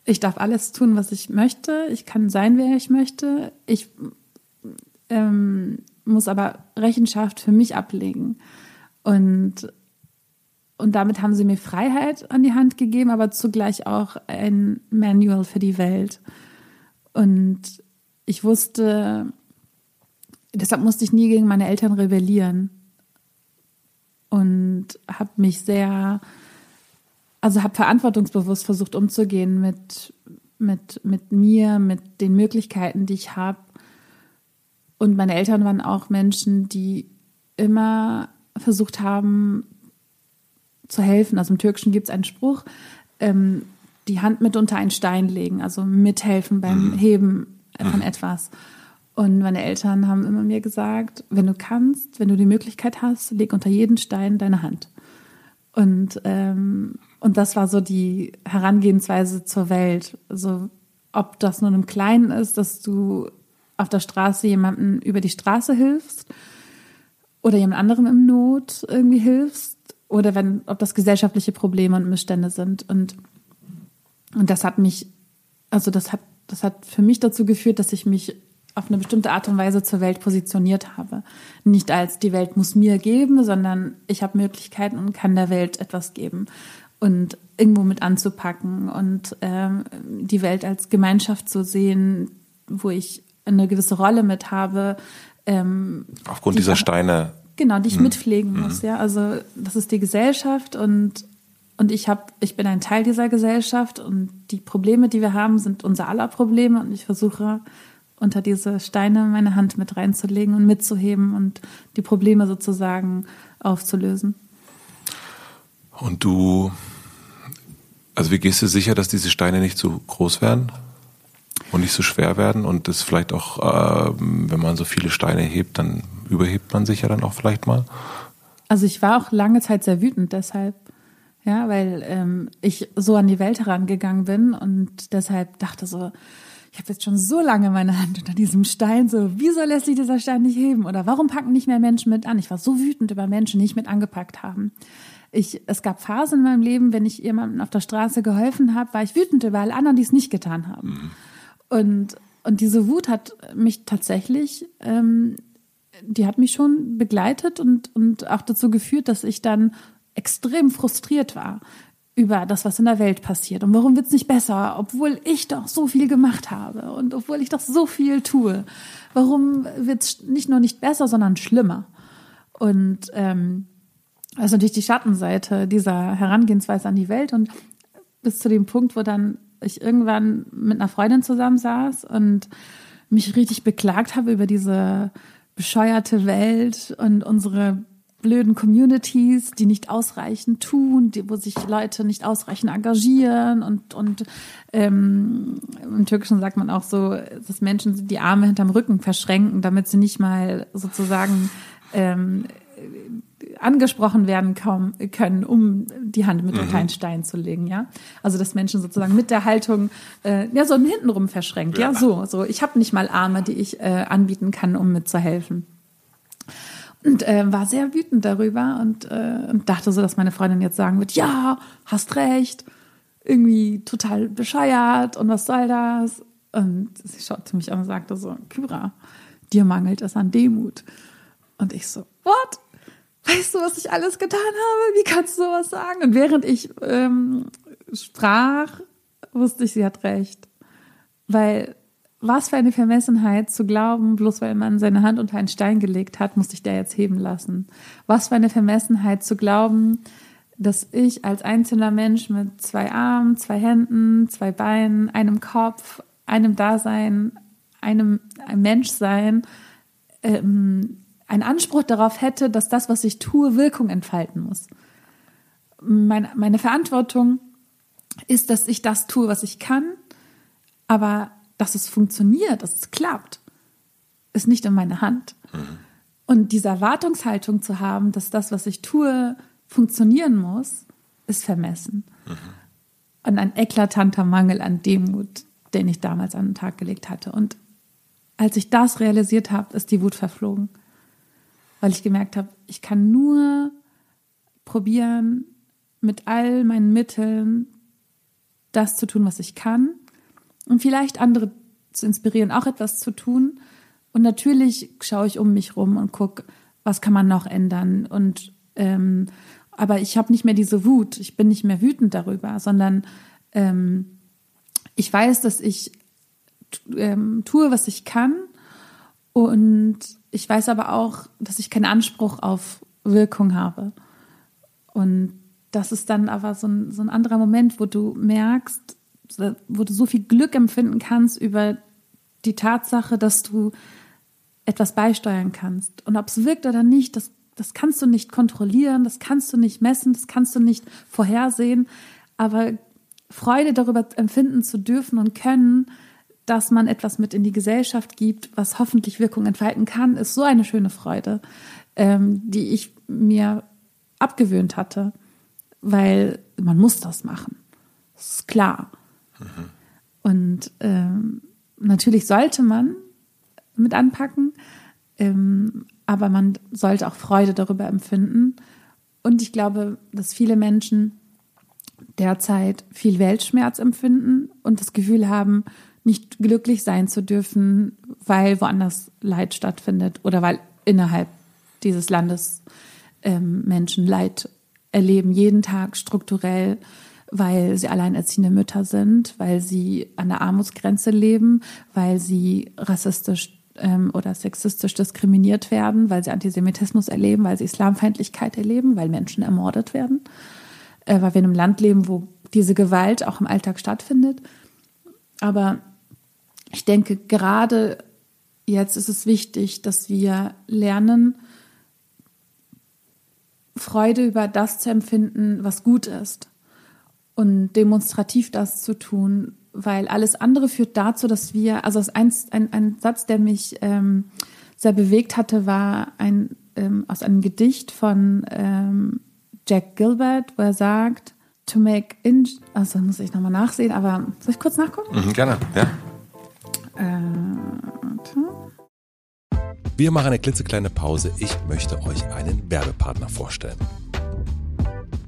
Ich darf alles tun, was ich möchte. Ich kann sein, wer ich möchte. Ich ähm, muss aber Rechenschaft für mich ablegen. Und und damit haben sie mir Freiheit an die Hand gegeben, aber zugleich auch ein Manual für die Welt. Und ich wusste, deshalb musste ich nie gegen meine Eltern rebellieren. Und habe mich sehr, also habe verantwortungsbewusst versucht umzugehen mit, mit, mit mir, mit den Möglichkeiten, die ich habe. Und meine Eltern waren auch Menschen, die immer versucht haben, zu helfen. Also im Türkischen gibt es einen Spruch, ähm, die Hand mit unter einen Stein legen, also mithelfen beim mhm. Heben von mhm. etwas. Und meine Eltern haben immer mir gesagt, wenn du kannst, wenn du die Möglichkeit hast, leg unter jeden Stein deine Hand. Und, ähm, und das war so die Herangehensweise zur Welt. Also ob das nun im Kleinen ist, dass du auf der Straße jemanden über die Straße hilfst oder jemand anderem im Not irgendwie hilfst oder wenn, ob das gesellschaftliche Probleme und Missstände sind. Und, und das hat mich, also das hat, das hat für mich dazu geführt, dass ich mich auf eine bestimmte Art und Weise zur Welt positioniert habe. Nicht als die Welt muss mir geben, sondern ich habe Möglichkeiten und kann der Welt etwas geben und irgendwo mit anzupacken und ähm, die Welt als Gemeinschaft zu sehen, wo ich eine gewisse Rolle mit habe. Ähm, Aufgrund dieser Steine Genau, die ich mhm. mitpflegen muss, mhm. ja. Also das ist die Gesellschaft und, und ich habe, ich bin ein Teil dieser Gesellschaft und die Probleme, die wir haben, sind unser aller Probleme und ich versuche unter diese Steine meine Hand mit reinzulegen und mitzuheben und die Probleme sozusagen aufzulösen. Und du, also wie gehst du sicher, dass diese Steine nicht zu groß werden? und nicht so schwer werden und das vielleicht auch, äh, wenn man so viele Steine hebt, dann überhebt man sich ja dann auch vielleicht mal. Also ich war auch lange Zeit sehr wütend deshalb, ja, weil ähm, ich so an die Welt herangegangen bin und deshalb dachte so, ich habe jetzt schon so lange meine Hand unter diesem Stein, so, wieso lässt sich dieser Stein nicht heben? Oder warum packen nicht mehr Menschen mit an? Ich war so wütend über Menschen, die nicht mit angepackt haben. Ich, es gab Phasen in meinem Leben, wenn ich jemandem auf der Straße geholfen habe, war ich wütend über alle anderen, die es nicht getan haben. Mhm. Und, und diese Wut hat mich tatsächlich, ähm, die hat mich schon begleitet und, und auch dazu geführt, dass ich dann extrem frustriert war über das, was in der Welt passiert. Und warum wird es nicht besser, obwohl ich doch so viel gemacht habe und obwohl ich doch so viel tue? Warum wird es nicht nur nicht besser, sondern schlimmer? Und ähm, also natürlich die Schattenseite dieser Herangehensweise an die Welt und bis zu dem Punkt, wo dann ich irgendwann mit einer Freundin zusammensaß und mich richtig beklagt habe über diese bescheuerte Welt und unsere blöden Communities, die nicht ausreichend tun, die, wo sich Leute nicht ausreichend engagieren und, und ähm, im Türkischen sagt man auch so, dass Menschen die Arme hinterm Rücken verschränken, damit sie nicht mal sozusagen ähm, angesprochen werden kaum können, um die Hand mit mhm. kleinen Stein zu legen, ja. Also dass Menschen sozusagen mit der Haltung äh, ja so hintenrum verschränkt, ja, ja so, so. Ich habe nicht mal Arme, die ich äh, anbieten kann, um mitzuhelfen. Und äh, war sehr wütend darüber und, äh, und dachte so, dass meine Freundin jetzt sagen wird, ja, hast recht, irgendwie total bescheuert und was soll das? Und sie schaute mich an und sagte so, Kyra, dir mangelt es an Demut. Und ich so, what? Weißt du, was ich alles getan habe? Wie kannst du sowas sagen? Und während ich ähm, sprach, wusste ich, sie hat recht. Weil was für eine Vermessenheit zu glauben, bloß weil man seine Hand unter einen Stein gelegt hat, muss ich der jetzt heben lassen. Was für eine Vermessenheit zu glauben, dass ich als einzelner Mensch mit zwei Armen, zwei Händen, zwei Beinen, einem Kopf, einem Dasein, einem, einem Menschsein, ähm, einen Anspruch darauf hätte, dass das, was ich tue, Wirkung entfalten muss. Meine, meine Verantwortung ist, dass ich das tue, was ich kann, aber dass es funktioniert, dass es klappt, ist nicht in meiner Hand. Mhm. Und diese Erwartungshaltung zu haben, dass das, was ich tue, funktionieren muss, ist vermessen. Mhm. Und ein eklatanter Mangel an Demut, den ich damals an den Tag gelegt hatte. Und als ich das realisiert habe, ist die Wut verflogen weil ich gemerkt habe, ich kann nur probieren, mit all meinen Mitteln das zu tun, was ich kann und vielleicht andere zu inspirieren, auch etwas zu tun. Und natürlich schaue ich um mich rum und gucke, was kann man noch ändern. Und ähm, aber ich habe nicht mehr diese Wut. Ich bin nicht mehr wütend darüber, sondern ähm, ich weiß, dass ich ähm, tue, was ich kann und ich weiß aber auch, dass ich keinen Anspruch auf Wirkung habe. Und das ist dann aber so ein, so ein anderer Moment, wo du merkst, wo du so viel Glück empfinden kannst über die Tatsache, dass du etwas beisteuern kannst. Und ob es wirkt oder nicht, das, das kannst du nicht kontrollieren, das kannst du nicht messen, das kannst du nicht vorhersehen. Aber Freude darüber empfinden zu dürfen und können, dass man etwas mit in die Gesellschaft gibt, was hoffentlich Wirkung entfalten kann, ist so eine schöne Freude, ähm, die ich mir abgewöhnt hatte, weil man muss das machen. Das ist klar. Mhm. Und ähm, natürlich sollte man mit anpacken, ähm, aber man sollte auch Freude darüber empfinden. Und ich glaube, dass viele Menschen derzeit viel Weltschmerz empfinden und das Gefühl haben, nicht glücklich sein zu dürfen, weil woanders Leid stattfindet oder weil innerhalb dieses Landes ähm, Menschen Leid erleben, jeden Tag strukturell, weil sie alleinerziehende Mütter sind, weil sie an der Armutsgrenze leben, weil sie rassistisch ähm, oder sexistisch diskriminiert werden, weil sie Antisemitismus erleben, weil sie Islamfeindlichkeit erleben, weil Menschen ermordet werden, äh, weil wir in einem Land leben, wo diese Gewalt auch im Alltag stattfindet. Aber ich denke, gerade jetzt ist es wichtig, dass wir lernen, Freude über das zu empfinden, was gut ist und demonstrativ das zu tun, weil alles andere führt dazu, dass wir, also ein, ein, ein Satz, der mich ähm, sehr bewegt hatte, war ein, ähm, aus einem Gedicht von ähm, Jack Gilbert, wo er sagt, to make in, also muss ich nochmal nachsehen, aber soll ich kurz nachgucken? Mhm, gerne, ja. Wir machen eine klitzekleine Pause. Ich möchte euch einen Werbepartner vorstellen.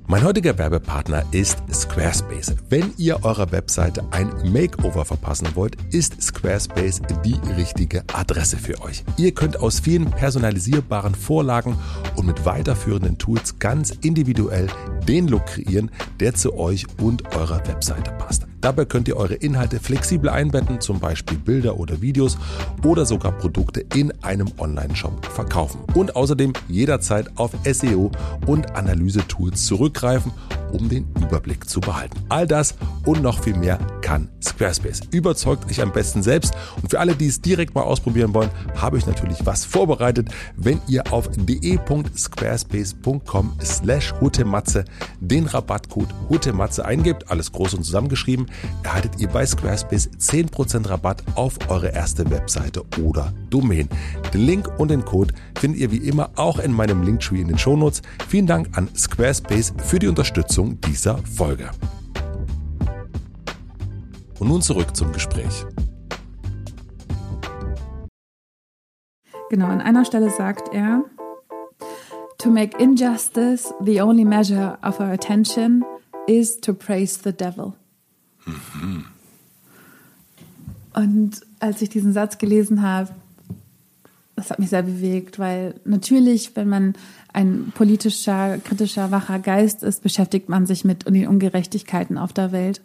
Mein heutiger Werbepartner ist Squarespace. Wenn ihr eurer Webseite ein Makeover verpassen wollt, ist Squarespace die richtige Adresse für euch. Ihr könnt aus vielen personalisierbaren Vorlagen und mit weiterführenden Tools ganz individuell den Look kreieren, der zu euch und eurer Webseite passt. Dabei könnt ihr eure Inhalte flexibel einbetten, zum Beispiel Bilder oder Videos oder sogar Produkte in einem Online-Shop verkaufen. Und außerdem jederzeit auf SEO und Analyse-Tools zurückgreifen, um den Überblick zu behalten. All das und noch viel mehr kann Squarespace. Überzeugt euch am besten selbst. Und für alle, die es direkt mal ausprobieren wollen, habe ich natürlich was vorbereitet. Wenn ihr auf de.squarespace.com slash hutematze den Rabattcode hutematze eingebt, alles groß und zusammengeschrieben, erhaltet ihr bei Squarespace 10% Rabatt auf eure erste Webseite oder Domain. Den Link und den Code findet ihr wie immer auch in meinem Linktree in den Shownotes. Vielen Dank an Squarespace für die Unterstützung dieser Folge. Und nun zurück zum Gespräch. Genau, an einer Stelle sagt er, To make injustice the only measure of our attention is to praise the devil. Mhm. Und als ich diesen Satz gelesen habe, das hat mich sehr bewegt, weil natürlich, wenn man ein politischer, kritischer, wacher Geist ist, beschäftigt man sich mit den Ungerechtigkeiten auf der Welt.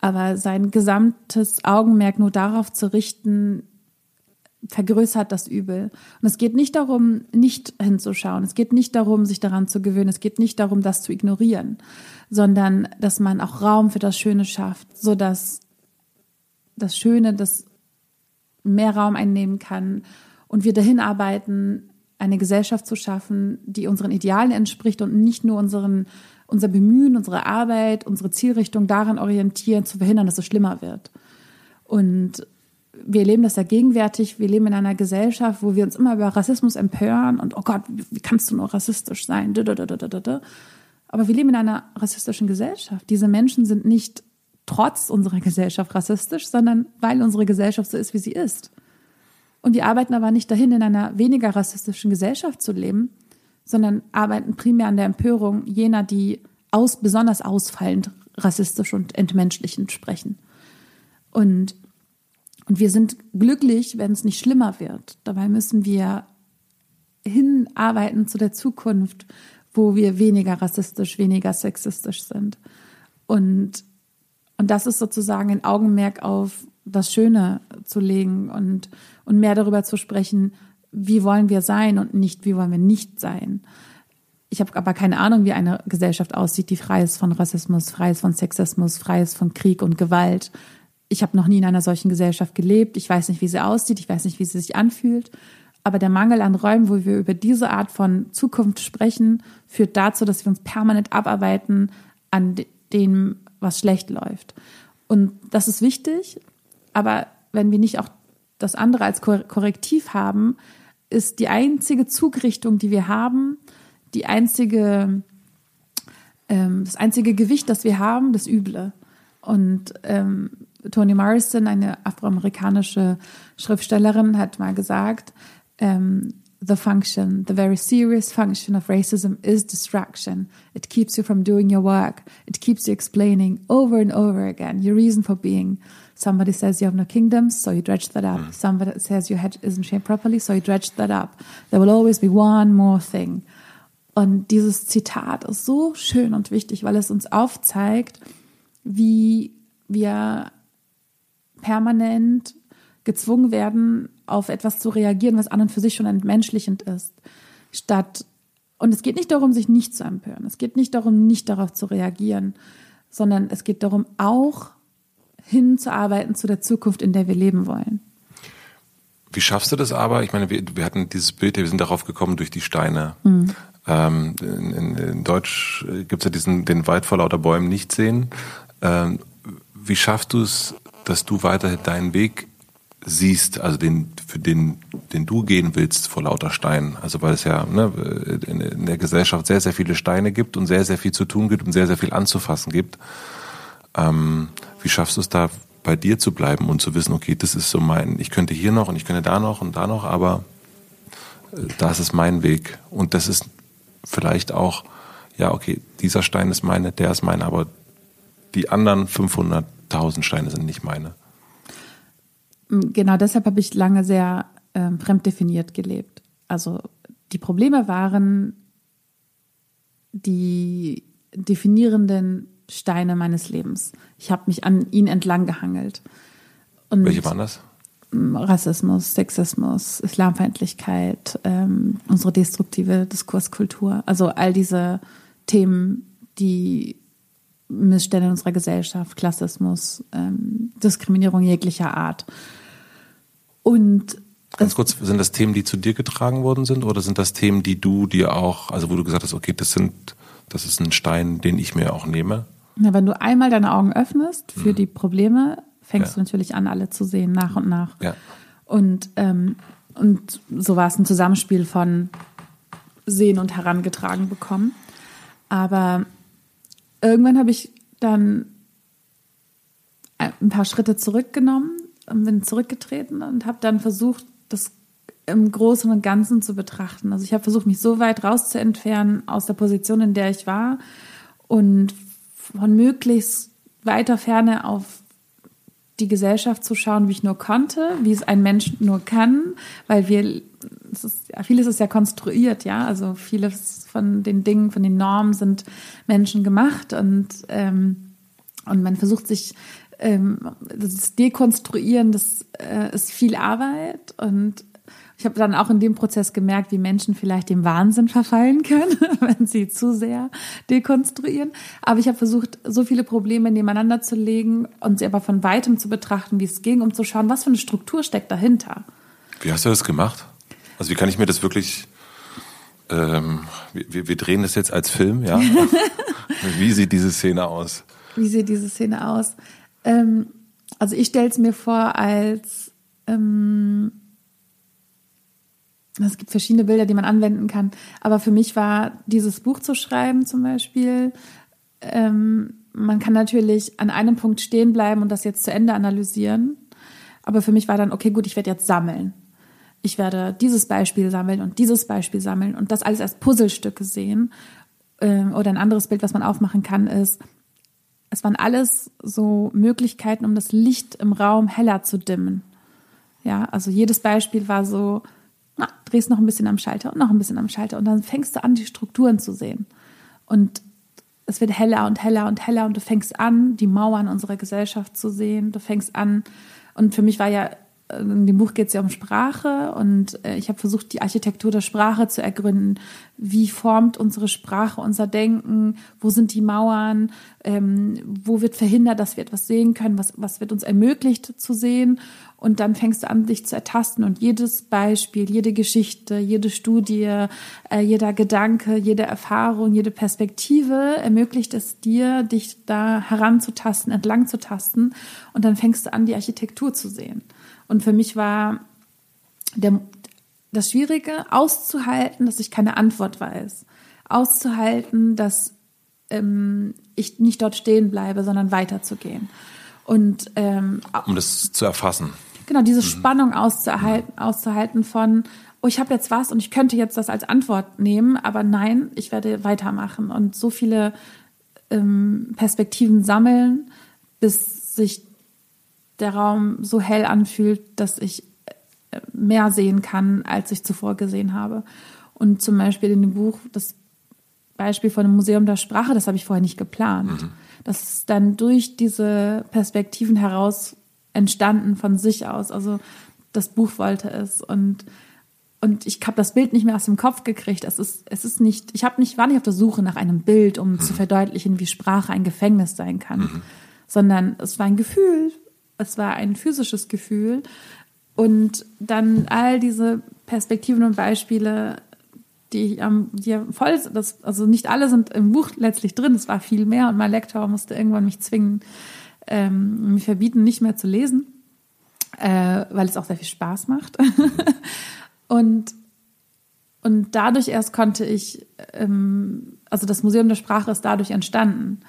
Aber sein gesamtes Augenmerk nur darauf zu richten, vergrößert das Übel. Und es geht nicht darum, nicht hinzuschauen. Es geht nicht darum, sich daran zu gewöhnen. Es geht nicht darum, das zu ignorieren, sondern dass man auch Raum für das Schöne schafft, so dass das Schöne, das mehr Raum einnehmen kann und wir dahin arbeiten, eine Gesellschaft zu schaffen, die unseren Idealen entspricht und nicht nur unseren, unser Bemühen, unsere Arbeit, unsere Zielrichtung daran orientieren, zu verhindern, dass es schlimmer wird. Und wir erleben das ja gegenwärtig. Wir leben in einer Gesellschaft, wo wir uns immer über Rassismus empören und oh Gott, wie kannst du nur rassistisch sein? Aber wir leben in einer rassistischen Gesellschaft. Diese Menschen sind nicht trotz unserer Gesellschaft rassistisch, sondern weil unsere Gesellschaft so ist, wie sie ist. Und wir arbeiten aber nicht dahin, in einer weniger rassistischen Gesellschaft zu leben, sondern arbeiten primär an der Empörung jener, die aus, besonders ausfallend rassistisch und entmenschlichend sprechen. Und und wir sind glücklich, wenn es nicht schlimmer wird. Dabei müssen wir hinarbeiten zu der Zukunft, wo wir weniger rassistisch, weniger sexistisch sind. Und, und das ist sozusagen ein Augenmerk auf das Schöne zu legen und, und mehr darüber zu sprechen, wie wollen wir sein und nicht, wie wollen wir nicht sein. Ich habe aber keine Ahnung, wie eine Gesellschaft aussieht, die frei ist von Rassismus, frei ist von Sexismus, frei ist von Krieg und Gewalt, ich habe noch nie in einer solchen Gesellschaft gelebt. Ich weiß nicht, wie sie aussieht. Ich weiß nicht, wie sie sich anfühlt. Aber der Mangel an Räumen, wo wir über diese Art von Zukunft sprechen, führt dazu, dass wir uns permanent abarbeiten an dem, was schlecht läuft. Und das ist wichtig. Aber wenn wir nicht auch das andere als Korrektiv haben, ist die einzige Zugrichtung, die wir haben, die einzige, ähm, das einzige Gewicht, das wir haben, das Üble. Und ähm, Toni Morrison, eine afroamerikanische Schriftstellerin, hat mal gesagt, um, the function, the very serious function of racism is distraction. It keeps you from doing your work. It keeps you explaining over and over again your reason for being. Somebody says you have no kingdoms, so you dredge that up. Mm. Somebody says your head isn't shaped properly, so you dredge that up. There will always be one more thing. Und dieses Zitat ist so schön und wichtig, weil es uns aufzeigt, wie wir permanent gezwungen werden, auf etwas zu reagieren, was an und für sich schon entmenschlichend ist, statt und es geht nicht darum, sich nicht zu empören. Es geht nicht darum, nicht darauf zu reagieren, sondern es geht darum, auch hinzuarbeiten zu der Zukunft, in der wir leben wollen. Wie schaffst du das aber? Ich meine, wir, wir hatten dieses Bild, wir sind darauf gekommen durch die Steine. Mhm. Ähm, in, in, Deutsch gibt es ja diesen, den Wald vor lauter Bäumen nicht sehen. Ähm, wie schaffst du es, dass du weiter deinen Weg siehst, also den, für den, den du gehen willst vor lauter Steinen. Also weil es ja ne, in, in, der Gesellschaft sehr, sehr viele Steine gibt und sehr, sehr viel zu tun gibt und sehr, sehr viel anzufassen gibt. Ähm, wie schaffst du es da bei dir zu bleiben und zu wissen, okay, das ist so mein, ich könnte hier noch und ich könnte da noch und da noch, aber äh, das ist mein Weg. Und das ist vielleicht auch, ja, okay, dieser Stein ist meine, der ist meine, aber die anderen 500.000 Steine sind nicht meine. Genau deshalb habe ich lange sehr äh, fremddefiniert gelebt. Also die Probleme waren die definierenden Steine meines Lebens. Ich habe mich an ihn entlang gehangelt. Und Welche waren das? Rassismus, Sexismus, Islamfeindlichkeit, ähm, unsere destruktive Diskurskultur. Also all diese Themen, die Missstände in unserer Gesellschaft, Klassismus, ähm, Diskriminierung jeglicher Art. Und Ganz kurz, sind das Themen, die zu dir getragen worden sind oder sind das Themen, die du dir auch, also wo du gesagt hast, okay, das sind, das ist ein Stein, den ich mir auch nehme? Na, wenn du einmal deine Augen öffnest für mhm. die Probleme, fängst ja. du natürlich an, alle zu sehen, nach und nach. Ja. Und, ähm, und so war es ein Zusammenspiel von sehen und herangetragen bekommen. Aber irgendwann habe ich dann ein paar Schritte zurückgenommen und bin zurückgetreten und habe dann versucht, das im Großen und Ganzen zu betrachten. Also ich habe versucht, mich so weit rauszuentfernen aus der Position, in der ich war und von möglichst weiter Ferne auf die Gesellschaft zu schauen, wie ich nur konnte, wie es ein Mensch nur kann, weil wir, es ist, vieles ist ja konstruiert, ja, also vieles von den Dingen, von den Normen sind Menschen gemacht und, ähm, und man versucht sich ähm, das Dekonstruieren, das äh, ist viel Arbeit und ich habe dann auch in dem Prozess gemerkt, wie Menschen vielleicht dem Wahnsinn verfallen können, wenn sie zu sehr dekonstruieren. Aber ich habe versucht, so viele Probleme nebeneinander zu legen und sie aber von weitem zu betrachten, wie es ging, um zu schauen, was für eine Struktur steckt dahinter. Wie hast du das gemacht? Also wie kann ich mir das wirklich ähm, wir, wir drehen das jetzt als Film, ja? wie sieht diese Szene aus? Wie sieht diese Szene aus? Ähm, also ich stelle es mir vor als ähm, es gibt verschiedene Bilder, die man anwenden kann. Aber für mich war dieses Buch zu schreiben zum Beispiel, ähm, man kann natürlich an einem Punkt stehen bleiben und das jetzt zu Ende analysieren. Aber für mich war dann, okay, gut, ich werde jetzt sammeln. Ich werde dieses Beispiel sammeln und dieses Beispiel sammeln und das alles als Puzzlestücke sehen. Ähm, oder ein anderes Bild, was man aufmachen kann, ist, es waren alles so Möglichkeiten, um das Licht im Raum heller zu dimmen. Ja, also jedes Beispiel war so, na, drehst noch ein bisschen am Schalter und noch ein bisschen am Schalter und dann fängst du an, die Strukturen zu sehen. Und es wird heller und heller und heller und du fängst an, die Mauern unserer Gesellschaft zu sehen. Du fängst an, und für mich war ja, in dem Buch geht es ja um Sprache und äh, ich habe versucht, die Architektur der Sprache zu ergründen. Wie formt unsere Sprache unser Denken? Wo sind die Mauern? Ähm, wo wird verhindert, dass wir etwas sehen können? Was, was wird uns ermöglicht zu sehen? Und dann fängst du an, dich zu ertasten und jedes Beispiel, jede Geschichte, jede Studie, äh, jeder Gedanke, jede Erfahrung, jede Perspektive ermöglicht es dir, dich da heranzutasten, entlang zu tasten. Und dann fängst du an, die Architektur zu sehen. Und für mich war der, das Schwierige, auszuhalten, dass ich keine Antwort weiß. Auszuhalten, dass ähm, ich nicht dort stehen bleibe, sondern weiterzugehen. Und ähm, um das zu erfassen. Genau, diese mhm. Spannung auszuhalten, auszuhalten von, oh, ich habe jetzt was und ich könnte jetzt das als Antwort nehmen, aber nein, ich werde weitermachen und so viele ähm, Perspektiven sammeln, bis sich der Raum so hell anfühlt, dass ich äh, mehr sehen kann, als ich zuvor gesehen habe. Und zum Beispiel in dem Buch, das Beispiel von dem Museum der Sprache, das habe ich vorher nicht geplant. Mhm. Das ist dann durch diese Perspektiven heraus entstanden von sich aus. Also das Buch wollte es und und ich habe das Bild nicht mehr aus dem Kopf gekriegt. Es ist es ist nicht. Ich habe nicht war nicht auf der Suche nach einem Bild, um mhm. zu verdeutlichen, wie Sprache ein Gefängnis sein kann, mhm. sondern es war ein Gefühl. Es war ein physisches Gefühl und dann all diese Perspektiven und Beispiele, die ähm, die voll, das, also nicht alle sind im Buch letztlich drin. Es war viel mehr und mein Lektor musste irgendwann mich zwingen, ähm, mir verbieten, nicht mehr zu lesen, äh, weil es auch sehr viel Spaß macht. und, und dadurch erst konnte ich, ähm, also das Museum der Sprache ist dadurch entstanden.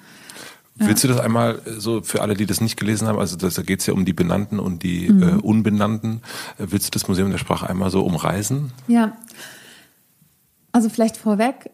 Willst du das einmal äh, so für alle, die das nicht gelesen haben, also das, da geht es ja um die Benannten und die mhm. äh, Unbenannten. Äh, willst du das Museum der Sprache einmal so umreißen? Ja. Also vielleicht vorweg,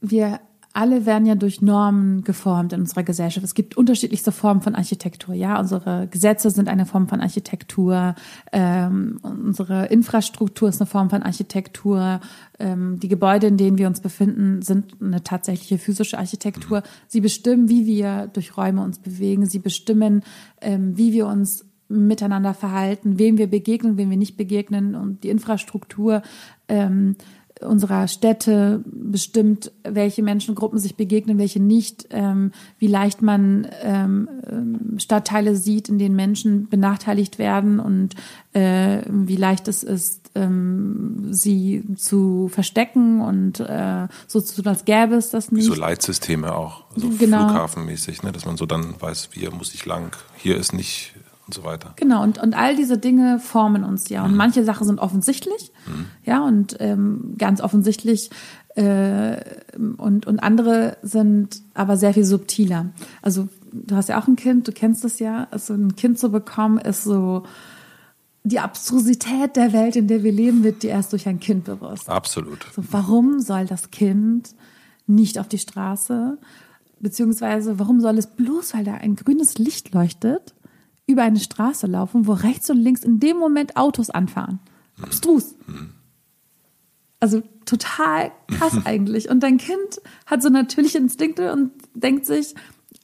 wir alle werden ja durch Normen geformt in unserer Gesellschaft. Es gibt unterschiedlichste Formen von Architektur. Ja, unsere Gesetze sind eine Form von Architektur. Ähm, unsere Infrastruktur ist eine Form von Architektur. Ähm, die Gebäude, in denen wir uns befinden, sind eine tatsächliche physische Architektur. Sie bestimmen, wie wir durch Räume uns bewegen. Sie bestimmen, ähm, wie wir uns miteinander verhalten, wem wir begegnen, wem wir nicht begegnen und die Infrastruktur ähm, unserer Städte bestimmt, welche Menschengruppen sich begegnen, welche nicht, ähm, wie leicht man ähm, ähm, Stadtteile sieht, in denen Menschen benachteiligt werden und äh, wie leicht es ist, ähm, sie zu verstecken und äh, so zu tun, als gäbe es das nicht. So Leitsysteme auch, so genau. flughafenmäßig, ne, dass man so dann weiß, hier muss ich lang, hier ist nicht und so weiter. Genau, und, und all diese Dinge formen uns ja. Und mhm. manche Sachen sind offensichtlich, mhm. ja, und ähm, ganz offensichtlich äh, und, und andere sind aber sehr viel subtiler. Also du hast ja auch ein Kind, du kennst das ja, also ein Kind zu bekommen ist so die Abstrusität der Welt, in der wir leben, wird dir erst durch ein Kind bewusst. Absolut. So, warum soll das Kind nicht auf die Straße? Beziehungsweise, warum soll es bloß, weil da ein grünes Licht leuchtet, über eine Straße laufen, wo rechts und links in dem Moment Autos anfahren. Abstrus. Also total krass eigentlich. Und dein Kind hat so natürliche Instinkte und denkt sich,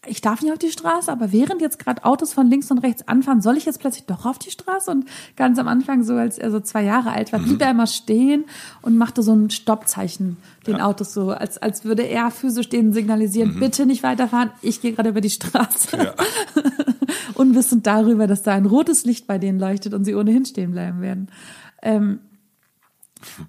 ich darf nicht auf die Straße, aber während jetzt gerade Autos von links und rechts anfahren, soll ich jetzt plötzlich doch auf die Straße? Und ganz am Anfang, so als er so zwei Jahre alt war, blieb er immer stehen und machte so ein Stoppzeichen den ja. Autos so, als, als würde er physisch denen signalisieren, mhm. bitte nicht weiterfahren, ich gehe gerade über die Straße. Ja. Unwissend darüber, dass da ein rotes Licht bei denen leuchtet und sie ohnehin stehen bleiben werden. Ähm,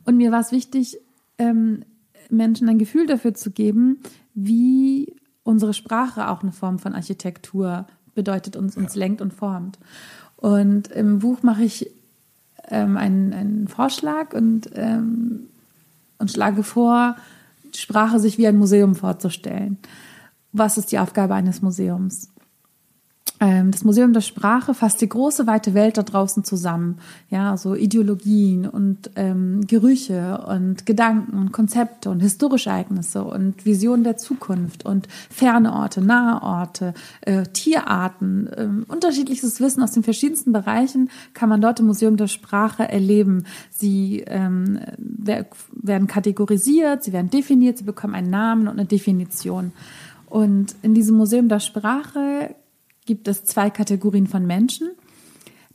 und mir war es wichtig, ähm, Menschen ein Gefühl dafür zu geben, wie unsere Sprache auch eine Form von Architektur bedeutet, uns, uns ja. lenkt und formt. Und im Buch mache ich ähm, einen, einen Vorschlag und, ähm, und schlage vor, Sprache sich wie ein Museum vorzustellen. Was ist die Aufgabe eines Museums? Ähm, das Museum der Sprache fasst die große, weite Welt da draußen zusammen. Ja, so Ideologien und ähm, Gerüche und Gedanken und Konzepte und historische Ereignisse und Visionen der Zukunft und ferne Orte, nahe Orte, äh, Tierarten, äh, unterschiedliches Wissen aus den verschiedensten Bereichen kann man dort im Museum der Sprache erleben. Sie ähm, werden kategorisiert, sie werden definiert, sie bekommen einen Namen und eine Definition. Und in diesem Museum der Sprache gibt es zwei Kategorien von Menschen.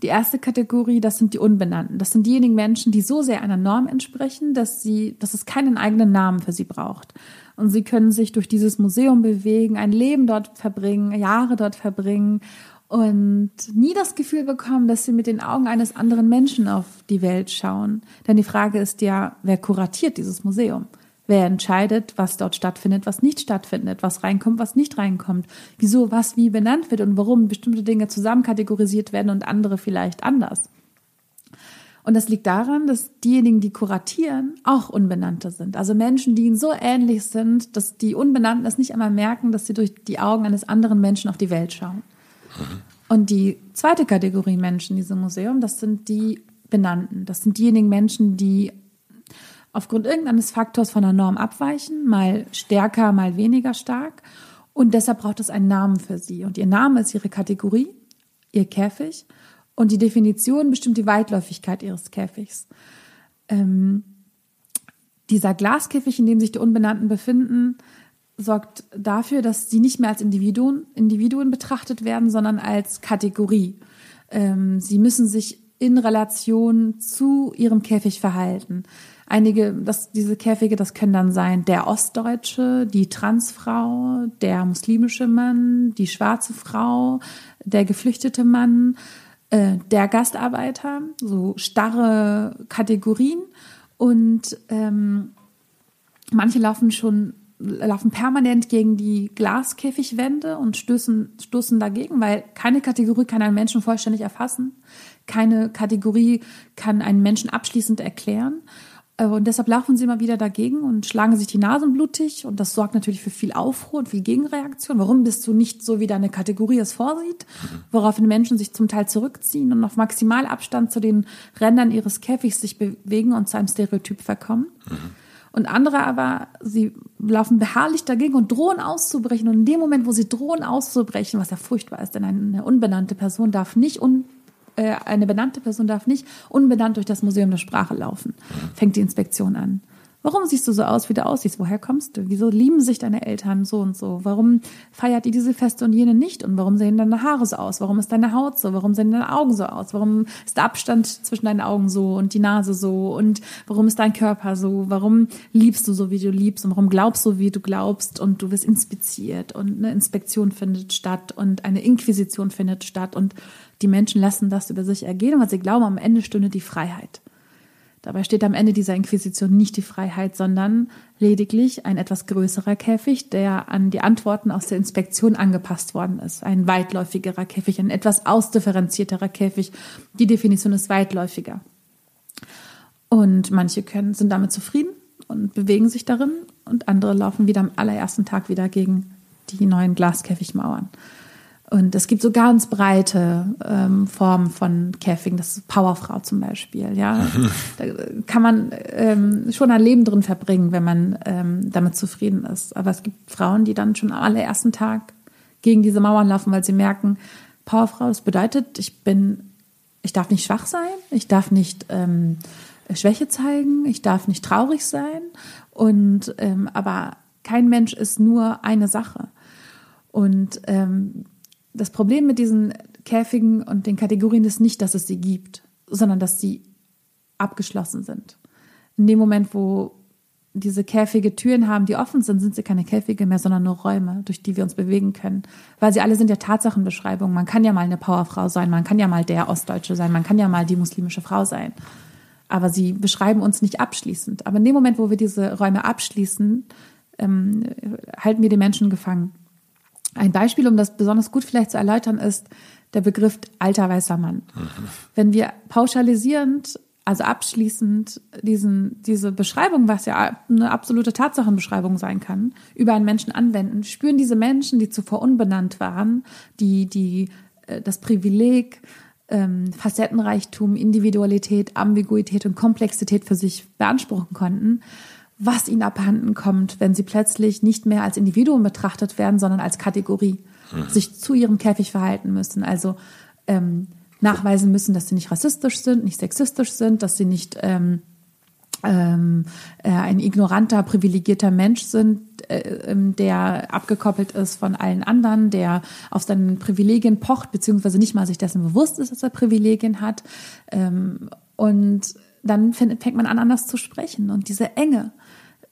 Die erste Kategorie, das sind die Unbenannten. Das sind diejenigen Menschen, die so sehr einer Norm entsprechen, dass sie, dass es keinen eigenen Namen für sie braucht. Und sie können sich durch dieses Museum bewegen, ein Leben dort verbringen, Jahre dort verbringen und nie das Gefühl bekommen, dass sie mit den Augen eines anderen Menschen auf die Welt schauen. Denn die Frage ist ja, wer kuratiert dieses Museum? Wer entscheidet, was dort stattfindet, was nicht stattfindet, was reinkommt, was nicht reinkommt, wieso was wie benannt wird und warum bestimmte Dinge zusammen kategorisiert werden und andere vielleicht anders. Und das liegt daran, dass diejenigen, die kuratieren, auch Unbenannte sind. Also Menschen, die ihnen so ähnlich sind, dass die Unbenannten es nicht einmal merken, dass sie durch die Augen eines anderen Menschen auf die Welt schauen. Und die zweite Kategorie Menschen in diesem Museum, das sind die Benannten. Das sind diejenigen Menschen, die aufgrund irgendeines Faktors von der Norm abweichen, mal stärker, mal weniger stark. Und deshalb braucht es einen Namen für sie. Und ihr Name ist ihre Kategorie, ihr Käfig. Und die Definition bestimmt die Weitläufigkeit ihres Käfigs. Ähm, dieser Glaskäfig, in dem sich die Unbenannten befinden, sorgt dafür, dass sie nicht mehr als Individuen, Individuen betrachtet werden, sondern als Kategorie. Ähm, sie müssen sich in Relation zu ihrem Käfig verhalten. Einige, das, diese Käfige, das können dann sein der Ostdeutsche, die Transfrau, der muslimische Mann, die schwarze Frau, der geflüchtete Mann, äh, der Gastarbeiter, so starre Kategorien. Und ähm, manche laufen schon laufen permanent gegen die Glaskäfigwände und stößen, stoßen dagegen, weil keine Kategorie kann einen Menschen vollständig erfassen. Keine Kategorie kann einen Menschen abschließend erklären. Äh, und deshalb laufen sie immer wieder dagegen und schlagen sich die Nasen blutig. Und das sorgt natürlich für viel Aufruhr und viel Gegenreaktion. Warum bist du nicht so, wie deine Kategorie es vorsieht? Woraufhin Menschen sich zum Teil zurückziehen und auf Maximalabstand zu den Rändern ihres Käfigs sich bewegen und zu einem Stereotyp verkommen. Mhm. Und andere aber, sie laufen beharrlich dagegen und drohen auszubrechen. Und in dem Moment, wo sie drohen auszubrechen, was ja furchtbar ist, denn eine unbenannte Person darf nicht un äh, eine benannte Person darf nicht unbenannt durch das Museum der Sprache laufen. Fängt die Inspektion an. Warum siehst du so aus, wie du aussiehst? Woher kommst du? Wieso lieben sich deine Eltern so und so? Warum feiert ihr diese Feste und jene nicht? Und warum sehen deine Haare so aus? Warum ist deine Haut so? Warum sehen deine Augen so aus? Warum ist der Abstand zwischen deinen Augen so und die Nase so? Und warum ist dein Körper so? Warum liebst du so, wie du liebst? Und warum glaubst du, wie du glaubst? Und du wirst inspiziert und eine Inspektion findet statt und eine Inquisition findet statt und die Menschen lassen das über sich ergehen, weil sie glauben, am Ende stünde die Freiheit. Dabei steht am Ende dieser Inquisition nicht die Freiheit, sondern lediglich ein etwas größerer Käfig, der an die Antworten aus der Inspektion angepasst worden ist. Ein weitläufigerer Käfig, ein etwas ausdifferenzierterer Käfig. Die Definition ist weitläufiger. Und manche können, sind damit zufrieden und bewegen sich darin und andere laufen wieder am allerersten Tag wieder gegen die neuen Glaskäfigmauern. Und es gibt so ganz breite ähm, Formen von Käfigen, das ist Powerfrau zum Beispiel. Ja, da kann man ähm, schon ein Leben drin verbringen, wenn man ähm, damit zufrieden ist. Aber es gibt Frauen, die dann schon am allerersten Tag gegen diese Mauern laufen, weil sie merken, Powerfrau, das bedeutet, ich bin, ich darf nicht schwach sein, ich darf nicht ähm, Schwäche zeigen, ich darf nicht traurig sein. Und ähm, aber kein Mensch ist nur eine Sache. Und ähm, das Problem mit diesen Käfigen und den Kategorien ist nicht, dass es sie gibt, sondern dass sie abgeschlossen sind. In dem Moment, wo diese Käfige Türen haben, die offen sind, sind sie keine Käfige mehr, sondern nur Räume, durch die wir uns bewegen können. Weil sie alle sind ja Tatsachenbeschreibungen. Man kann ja mal eine Powerfrau sein, man kann ja mal der Ostdeutsche sein, man kann ja mal die muslimische Frau sein. Aber sie beschreiben uns nicht abschließend. Aber in dem Moment, wo wir diese Räume abschließen, ähm, halten wir die Menschen gefangen. Ein Beispiel, um das besonders gut vielleicht zu erläutern, ist der Begriff alter weißer Mann. Mhm. Wenn wir pauschalisierend, also abschließend diesen, diese Beschreibung, was ja eine absolute Tatsachenbeschreibung sein kann, über einen Menschen anwenden, spüren diese Menschen, die zuvor unbenannt waren, die, die äh, das Privileg, ähm, Facettenreichtum, Individualität, Ambiguität und Komplexität für sich beanspruchen konnten, was ihnen abhanden kommt, wenn sie plötzlich nicht mehr als Individuum betrachtet werden, sondern als Kategorie, mhm. sich zu ihrem Käfig verhalten müssen. Also ähm, nachweisen müssen, dass sie nicht rassistisch sind, nicht sexistisch sind, dass sie nicht ähm, ähm, äh, ein ignoranter, privilegierter Mensch sind, äh, ähm, der abgekoppelt ist von allen anderen, der auf seinen Privilegien pocht, beziehungsweise nicht mal sich dessen bewusst ist, dass er Privilegien hat. Ähm, und dann fängt man an, anders zu sprechen. Und diese Enge,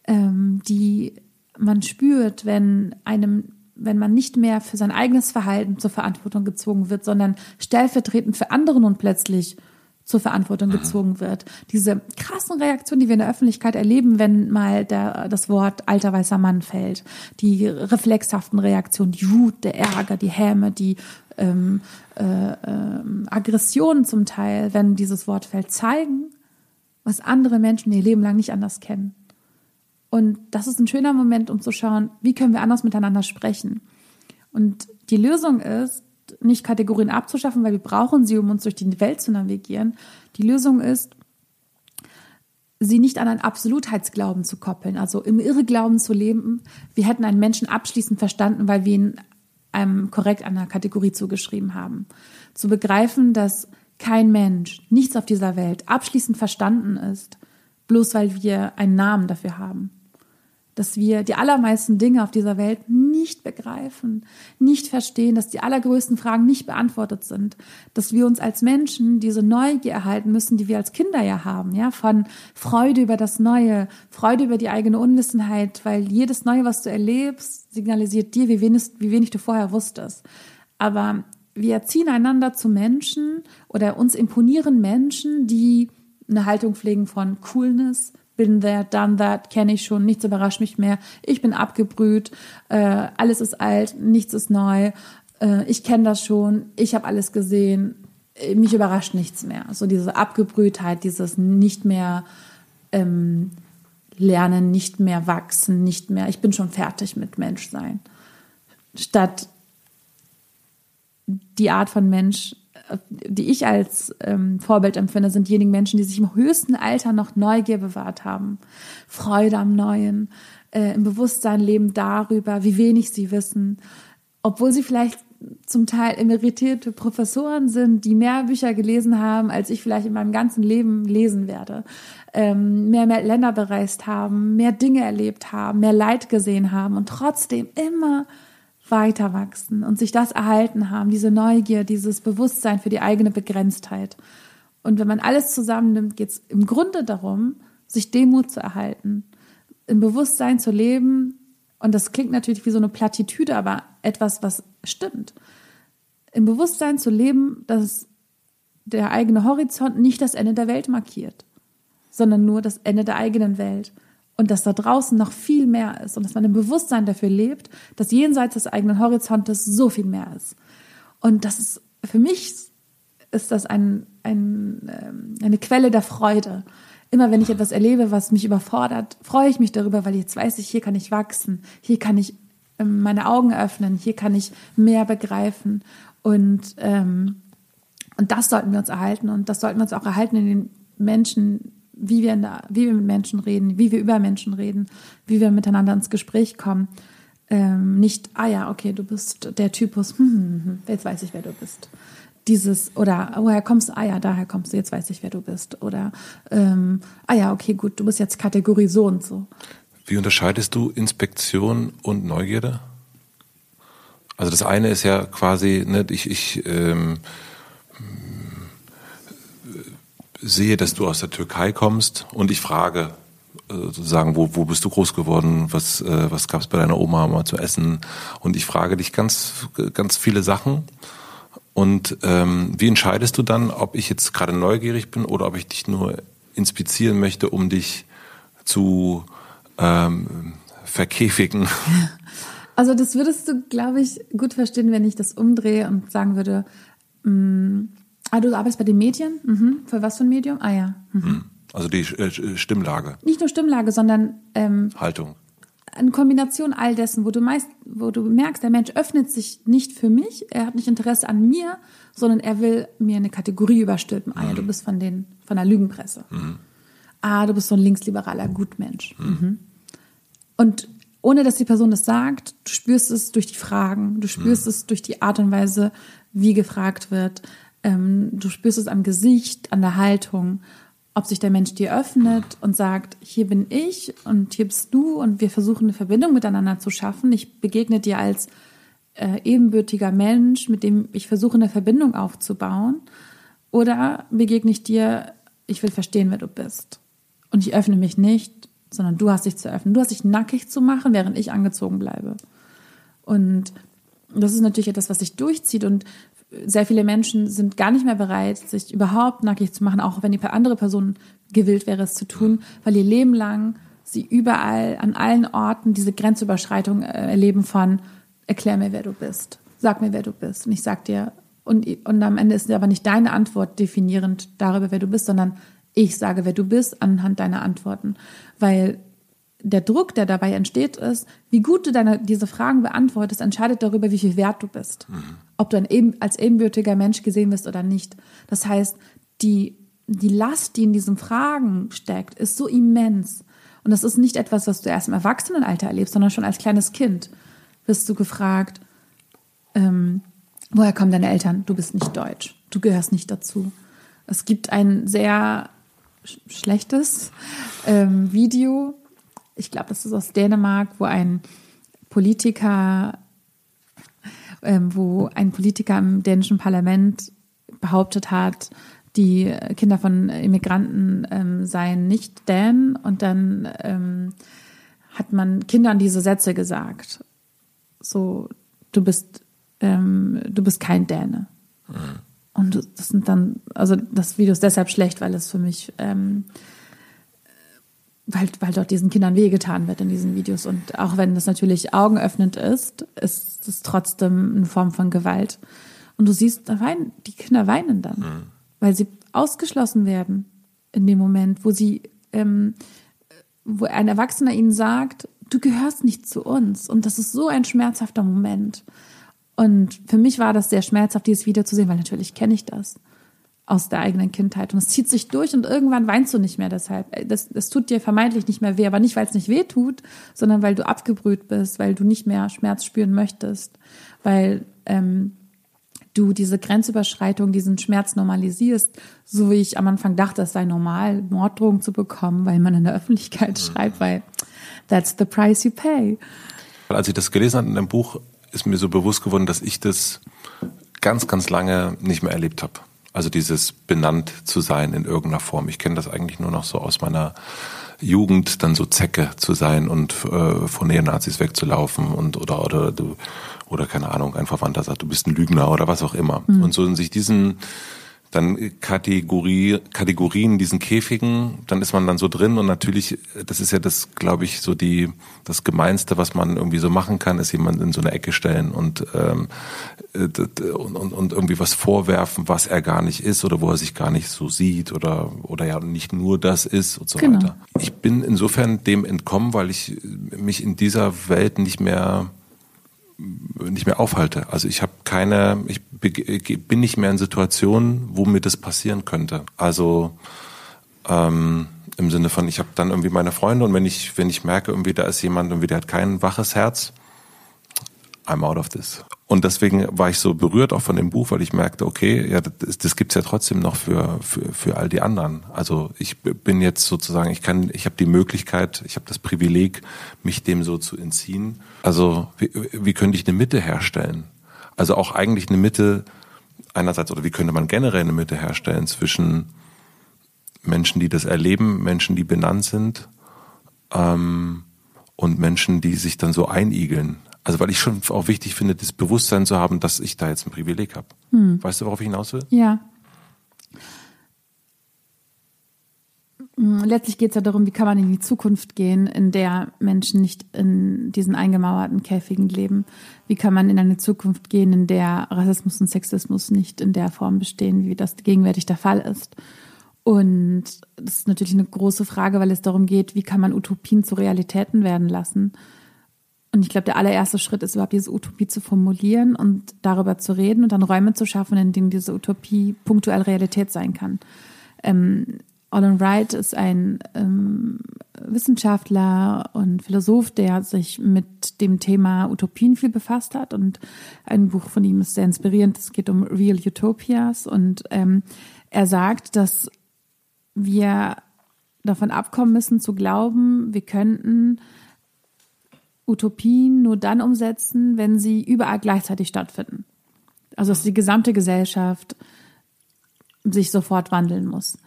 ähm, die man spürt, wenn einem wenn man nicht mehr für sein eigenes Verhalten zur Verantwortung gezwungen wird, sondern stellvertretend für andere nun plötzlich zur Verantwortung gezwungen wird. Diese krassen Reaktionen, die wir in der Öffentlichkeit erleben, wenn mal der, das Wort alter weißer Mann fällt, die reflexhaften Reaktionen, die Wut, der Ärger, die Häme, die ähm, äh, äh, Aggressionen zum Teil, wenn dieses Wort fällt, zeigen, was andere Menschen ihr Leben lang nicht anders kennen. Und das ist ein schöner Moment, um zu schauen, wie können wir anders miteinander sprechen. Und die Lösung ist, nicht Kategorien abzuschaffen, weil wir brauchen sie, um uns durch die Welt zu navigieren. Die Lösung ist, sie nicht an einen Absolutheitsglauben zu koppeln, also im Irrglauben zu leben. Wir hätten einen Menschen abschließend verstanden, weil wir ihn einem korrekt einer Kategorie zugeschrieben haben. Zu begreifen, dass kein Mensch, nichts auf dieser Welt abschließend verstanden ist, bloß weil wir einen Namen dafür haben. Dass wir die allermeisten Dinge auf dieser Welt nicht begreifen, nicht verstehen, dass die allergrößten Fragen nicht beantwortet sind, dass wir uns als Menschen diese Neugier erhalten müssen, die wir als Kinder ja haben, ja, von Freude über das Neue, Freude über die eigene Unwissenheit, weil jedes Neue, was du erlebst, signalisiert dir, wie wenig, wie wenig du vorher wusstest. Aber wir erziehen einander zu Menschen oder uns imponieren Menschen, die eine Haltung pflegen von Coolness, bin there, done that, kenne ich schon, nichts überrascht mich mehr, ich bin abgebrüht, äh, alles ist alt, nichts ist neu, äh, ich kenne das schon, ich habe alles gesehen, mich überrascht nichts mehr. So diese Abgebrühtheit, dieses nicht mehr ähm, lernen, nicht mehr wachsen, nicht mehr, ich bin schon fertig mit Menschsein. Statt die Art von Mensch, die ich als ähm, Vorbild empfinde, sind diejenigen Menschen, die sich im höchsten Alter noch Neugier bewahrt haben, Freude am Neuen, äh, im Bewusstsein leben darüber, wie wenig sie wissen, obwohl sie vielleicht zum Teil emeritierte Professoren sind, die mehr Bücher gelesen haben, als ich vielleicht in meinem ganzen Leben lesen werde, ähm, mehr, mehr Länder bereist haben, mehr Dinge erlebt haben, mehr Leid gesehen haben und trotzdem immer weiter wachsen und sich das erhalten haben, diese Neugier, dieses Bewusstsein für die eigene Begrenztheit. Und wenn man alles zusammennimmt, geht es im Grunde darum, sich Demut zu erhalten, im Bewusstsein zu leben. Und das klingt natürlich wie so eine Plattitüde, aber etwas, was stimmt. Im Bewusstsein zu leben, dass der eigene Horizont nicht das Ende der Welt markiert, sondern nur das Ende der eigenen Welt und dass da draußen noch viel mehr ist und dass man im Bewusstsein dafür lebt, dass jenseits des eigenen Horizontes so viel mehr ist. Und das ist für mich ist das ein, ein, ähm, eine Quelle der Freude. Immer wenn ich etwas erlebe, was mich überfordert, freue ich mich darüber, weil jetzt weiß ich, hier kann ich wachsen, hier kann ich ähm, meine Augen öffnen, hier kann ich mehr begreifen. Und, ähm, und das sollten wir uns erhalten und das sollten wir uns auch erhalten in den Menschen, wie wir, der, wie wir mit Menschen reden, wie wir über Menschen reden, wie wir miteinander ins Gespräch kommen. Ähm, nicht, ah ja, okay, du bist der Typus, hm, hm, hm, hm jetzt weiß ich, wer du bist. Dieses, oder woher kommst du? Ah ja, daher kommst du, jetzt weiß ich, wer du bist. Oder, ähm, ah ja, okay, gut, du bist jetzt Kategorie so und so. Wie unterscheidest du Inspektion und Neugierde? Also das eine ist ja quasi, ne, ich, ich ähm, sehe, dass du aus der Türkei kommst und ich frage äh, sozusagen, wo, wo bist du groß geworden, was, äh, was gab es bei deiner Oma mal zu essen? Und ich frage dich ganz, ganz viele Sachen. Und ähm, wie entscheidest du dann, ob ich jetzt gerade neugierig bin oder ob ich dich nur inspizieren möchte, um dich zu ähm, verkäfigen? Also das würdest du, glaube ich, gut verstehen, wenn ich das umdrehe und sagen würde, mh, mm, Ah, du arbeitest bei den Medien? Mhm. Für was für ein Medium? Ah ja. Mhm. Hm. Also die äh, Stimmlage. Nicht nur Stimmlage, sondern ähm, Haltung. Eine Kombination all dessen, wo du meist, wo du merkst, der Mensch öffnet sich nicht für mich, er hat nicht Interesse an mir, sondern er will mir eine Kategorie überstülpen. Ah ja, du mhm. bist von den von der Lügenpresse. Mhm. Ah, du bist so ein linksliberaler Gutmensch. Mhm. mhm. Und ohne dass die Person das sagt, du spürst es durch die Fragen, du spürst mhm. es durch die Art und Weise, wie gefragt wird. Ähm, du spürst es am Gesicht, an der Haltung, ob sich der Mensch dir öffnet und sagt, hier bin ich und hier bist du und wir versuchen eine Verbindung miteinander zu schaffen. Ich begegne dir als äh, ebenbürtiger Mensch, mit dem ich versuche, eine Verbindung aufzubauen. Oder begegne ich dir, ich will verstehen, wer du bist. Und ich öffne mich nicht, sondern du hast dich zu öffnen. Du hast dich nackig zu machen, während ich angezogen bleibe. Und das ist natürlich etwas, was sich durchzieht. Und sehr viele Menschen sind gar nicht mehr bereit, sich überhaupt nackig zu machen, auch wenn die andere Person gewillt wäre, es zu tun, weil ihr Leben lang sie überall, an allen Orten diese Grenzüberschreitung äh, erleben von, erklär mir, wer du bist, sag mir, wer du bist. Und ich sag dir, und, und am Ende ist aber nicht deine Antwort definierend darüber, wer du bist, sondern ich sage, wer du bist anhand deiner Antworten. Weil der Druck, der dabei entsteht, ist, wie gut du deine, diese Fragen beantwortest, entscheidet darüber, wie viel wert du bist. Mhm. Ob du ein als ebenbürtiger Mensch gesehen wirst oder nicht. Das heißt, die, die Last, die in diesen Fragen steckt, ist so immens. Und das ist nicht etwas, was du erst im Erwachsenenalter erlebst, sondern schon als kleines Kind wirst du gefragt, ähm, woher kommen deine Eltern? Du bist nicht deutsch. Du gehörst nicht dazu. Es gibt ein sehr schlechtes ähm, Video ich glaube, das ist aus Dänemark, wo ein Politiker, ähm, wo ein Politiker im dänischen Parlament behauptet hat, die Kinder von Immigranten ähm, seien nicht Dänen und dann ähm, hat man Kindern diese Sätze gesagt. So, du bist, ähm, du bist kein Däne. Mhm. Und das sind dann, also das Video ist deshalb schlecht, weil es für mich ähm, weil, weil dort diesen Kindern wehgetan wird in diesen Videos. Und auch wenn das natürlich augenöffnend ist, ist es trotzdem eine Form von Gewalt. Und du siehst, da weinen, die Kinder weinen dann, mhm. weil sie ausgeschlossen werden in dem Moment, wo sie ähm, wo ein Erwachsener ihnen sagt, du gehörst nicht zu uns. Und das ist so ein schmerzhafter Moment. Und für mich war das sehr schmerzhaft, dieses Video zu sehen, weil natürlich kenne ich das aus der eigenen Kindheit. Und es zieht sich durch und irgendwann weinst du nicht mehr deshalb. Das, das tut dir vermeintlich nicht mehr weh, aber nicht, weil es nicht weh tut, sondern weil du abgebrüht bist, weil du nicht mehr Schmerz spüren möchtest, weil ähm, du diese Grenzüberschreitung, diesen Schmerz normalisierst, so wie ich am Anfang dachte, es sei normal, Morddrohungen zu bekommen, weil man in der Öffentlichkeit mhm. schreibt, weil that's the price you pay. Als ich das gelesen habe in dem Buch, ist mir so bewusst geworden, dass ich das ganz, ganz lange nicht mehr erlebt habe. Also dieses benannt zu sein in irgendeiner Form. Ich kenne das eigentlich nur noch so aus meiner Jugend, dann so Zecke zu sein und äh, von Neonazis wegzulaufen und oder oder du oder keine Ahnung, ein Verwandter sagt, du bist ein Lügner oder was auch immer. Mhm. Und so in sich diesen dann Kategorie, Kategorien, diesen Käfigen, dann ist man dann so drin und natürlich, das ist ja das, glaube ich, so die das Gemeinste, was man irgendwie so machen kann, ist jemand in so eine Ecke stellen und, ähm, und, und, und irgendwie was vorwerfen, was er gar nicht ist oder wo er sich gar nicht so sieht oder oder ja nicht nur das ist und so genau. weiter. Ich bin insofern dem entkommen, weil ich mich in dieser Welt nicht mehr nicht mehr aufhalte. Also ich habe keine, ich bin nicht mehr in Situationen, wo mir das passieren könnte. Also ähm, im Sinne von, ich habe dann irgendwie meine Freunde und wenn ich, wenn ich merke, irgendwie da ist jemand, irgendwie der hat kein waches Herz, I'm out of this. Und deswegen war ich so berührt auch von dem Buch, weil ich merkte, okay, ja, das, das gibt's ja trotzdem noch für, für, für all die anderen. Also ich bin jetzt sozusagen, ich kann, ich habe die Möglichkeit, ich habe das Privileg, mich dem so zu entziehen. Also wie, wie könnte ich eine Mitte herstellen? Also auch eigentlich eine Mitte einerseits, oder wie könnte man generell eine Mitte herstellen zwischen Menschen, die das erleben, Menschen, die benannt sind, ähm, und Menschen, die sich dann so einigeln. Also weil ich schon auch wichtig finde, das Bewusstsein zu haben, dass ich da jetzt ein Privileg habe. Hm. Weißt du, worauf ich hinaus will? Ja. Hm, letztlich geht es ja darum, wie kann man in die Zukunft gehen, in der Menschen nicht in diesen eingemauerten Käfigen leben. Wie kann man in eine Zukunft gehen, in der Rassismus und Sexismus nicht in der Form bestehen, wie das gegenwärtig der Fall ist. Und das ist natürlich eine große Frage, weil es darum geht, wie kann man Utopien zu Realitäten werden lassen. Und ich glaube, der allererste Schritt ist überhaupt diese Utopie zu formulieren und darüber zu reden und dann Räume zu schaffen, in denen diese Utopie punktuell Realität sein kann. Ähm, Alan Wright ist ein ähm, Wissenschaftler und Philosoph, der sich mit dem Thema Utopien viel befasst hat. Und ein Buch von ihm ist sehr inspirierend. Es geht um Real Utopias. Und ähm, er sagt, dass wir davon abkommen müssen zu glauben, wir könnten Utopien nur dann umsetzen, wenn sie überall gleichzeitig stattfinden. Also dass die gesamte Gesellschaft sich sofort wandeln muss.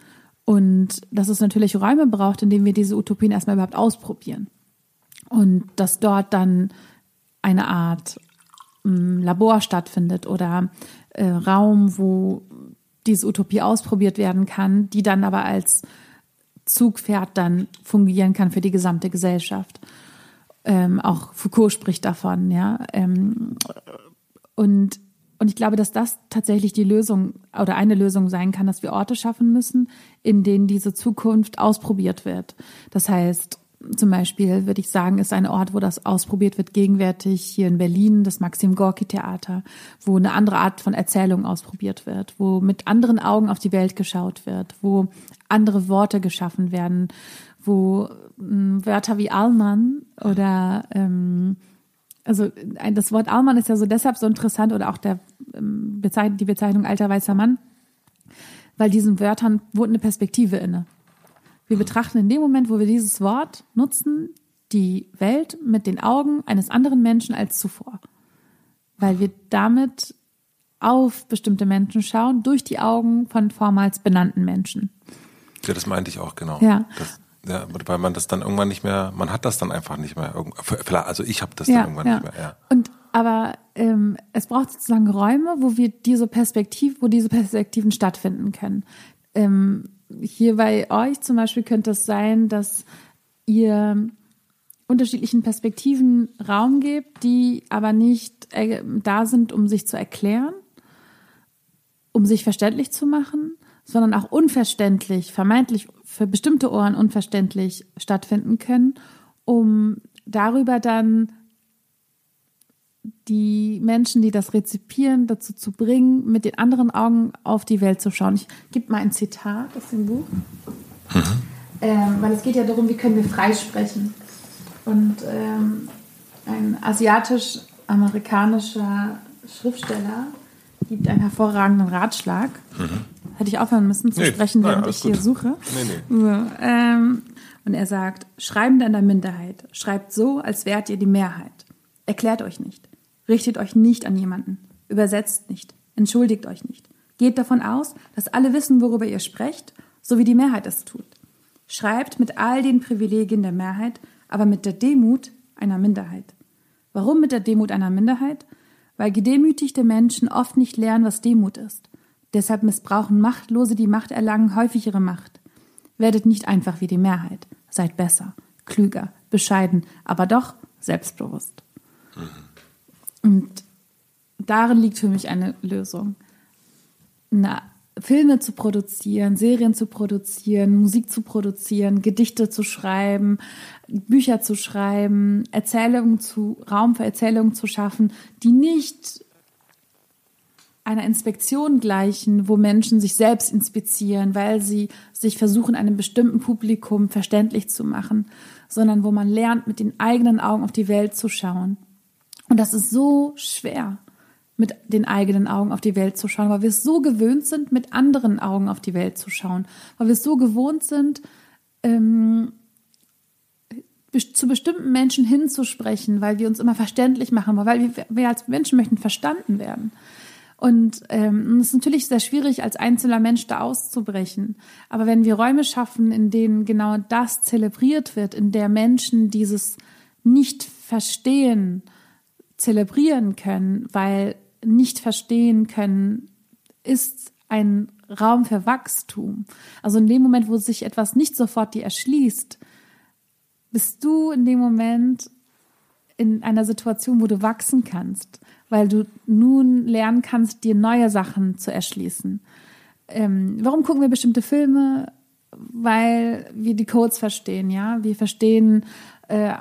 Und dass es natürlich Räume braucht, in denen wir diese Utopien erstmal überhaupt ausprobieren. Und dass dort dann eine Art ähm, Labor stattfindet oder äh, Raum, wo diese Utopie ausprobiert werden kann, die dann aber als Zugpferd dann fungieren kann für die gesamte Gesellschaft. Ähm, auch Foucault spricht davon, ja. Ähm, und, und ich glaube, dass das tatsächlich die Lösung oder eine Lösung sein kann, dass wir Orte schaffen müssen, in denen diese Zukunft ausprobiert wird. Das heißt, zum Beispiel würde ich sagen, ist ein Ort, wo das ausprobiert wird, gegenwärtig hier in Berlin, das Maxim Gorki Theater, wo eine andere Art von Erzählung ausprobiert wird, wo mit anderen Augen auf die Welt geschaut wird, wo andere Worte geschaffen werden, wo ähm, Wörter wie Allmann oder ähm, also das Wort Allmann ist ja so deshalb so interessant oder auch der, ähm, die Bezeichnung alter weißer Mann, weil diesen Wörtern wohnt eine Perspektive inne. Wir betrachten in dem Moment, wo wir dieses Wort nutzen, die Welt mit den Augen eines anderen Menschen als zuvor. Weil wir damit auf bestimmte Menschen schauen, durch die Augen von vormals benannten Menschen. Ja, das meinte ich auch, genau. Ja. Das, ja, weil man das dann irgendwann nicht mehr, man hat das dann einfach nicht mehr. Also ich habe das dann irgendwann ja. nicht mehr. Ja. Und aber ähm, es braucht sozusagen Räume, wo wir diese Perspektive, wo diese Perspektiven stattfinden können. Ähm, hier bei euch zum Beispiel könnte es sein, dass ihr unterschiedlichen Perspektiven Raum gebt, die aber nicht äh, da sind, um sich zu erklären, um sich verständlich zu machen, sondern auch unverständlich, vermeintlich für bestimmte Ohren unverständlich stattfinden können, um darüber dann die Menschen, die das rezipieren, dazu zu bringen, mit den anderen Augen auf die Welt zu schauen. Ich gebe mal ein Zitat aus dem Buch, mhm. ähm, weil es geht ja darum, wie können wir freisprechen. Und ähm, ein asiatisch-amerikanischer Schriftsteller gibt einen hervorragenden Ratschlag. Mhm. Hätte ich aufhören müssen zu nee, sprechen, während ich hier suche. Nee, nee. So, ähm, und er sagt, Schreibende in der Minderheit, schreibt so, als wärt ihr die Mehrheit. Erklärt euch nicht. Richtet euch nicht an jemanden. Übersetzt nicht. Entschuldigt euch nicht. Geht davon aus, dass alle wissen, worüber ihr sprecht, so wie die Mehrheit es tut. Schreibt mit all den Privilegien der Mehrheit, aber mit der Demut einer Minderheit. Warum mit der Demut einer Minderheit? Weil gedemütigte Menschen oft nicht lernen, was Demut ist. Deshalb missbrauchen Machtlose, die Macht erlangen, häufig ihre Macht. Werdet nicht einfach wie die Mehrheit. Seid besser, klüger, bescheiden, aber doch selbstbewusst. Und darin liegt für mich eine Lösung. Na, Filme zu produzieren, Serien zu produzieren, Musik zu produzieren, Gedichte zu schreiben, Bücher zu schreiben, Erzählungen zu, Raum für Erzählungen zu schaffen, die nicht einer Inspektion gleichen, wo Menschen sich selbst inspizieren, weil sie sich versuchen, einem bestimmten Publikum verständlich zu machen, sondern wo man lernt, mit den eigenen Augen auf die Welt zu schauen. Und das ist so schwer, mit den eigenen Augen auf die Welt zu schauen, weil wir es so gewöhnt sind, mit anderen Augen auf die Welt zu schauen, weil wir es so gewohnt sind, ähm, zu bestimmten Menschen hinzusprechen, weil wir uns immer verständlich machen, weil wir, wir als Menschen möchten verstanden werden. Und ähm, es ist natürlich sehr schwierig, als einzelner Mensch da auszubrechen. Aber wenn wir Räume schaffen, in denen genau das zelebriert wird, in der Menschen dieses nicht verstehen, zelebrieren können, weil nicht verstehen können ist ein Raum für Wachstum. Also in dem Moment, wo sich etwas nicht sofort dir erschließt, bist du in dem Moment in einer Situation, wo du wachsen kannst, weil du nun lernen kannst, dir neue Sachen zu erschließen. Ähm, warum gucken wir bestimmte Filme? Weil wir die Codes verstehen, ja. Wir verstehen äh,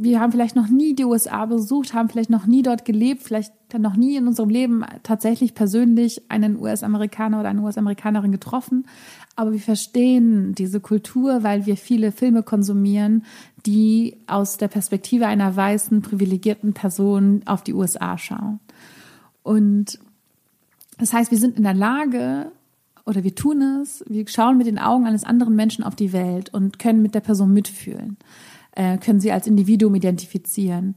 wir haben vielleicht noch nie die USA besucht, haben vielleicht noch nie dort gelebt, vielleicht noch nie in unserem Leben tatsächlich persönlich einen US-Amerikaner oder eine US-Amerikanerin getroffen. Aber wir verstehen diese Kultur, weil wir viele Filme konsumieren, die aus der Perspektive einer weißen, privilegierten Person auf die USA schauen. Und das heißt, wir sind in der Lage, oder wir tun es, wir schauen mit den Augen eines anderen Menschen auf die Welt und können mit der Person mitfühlen äh, können sie als Individuum identifizieren.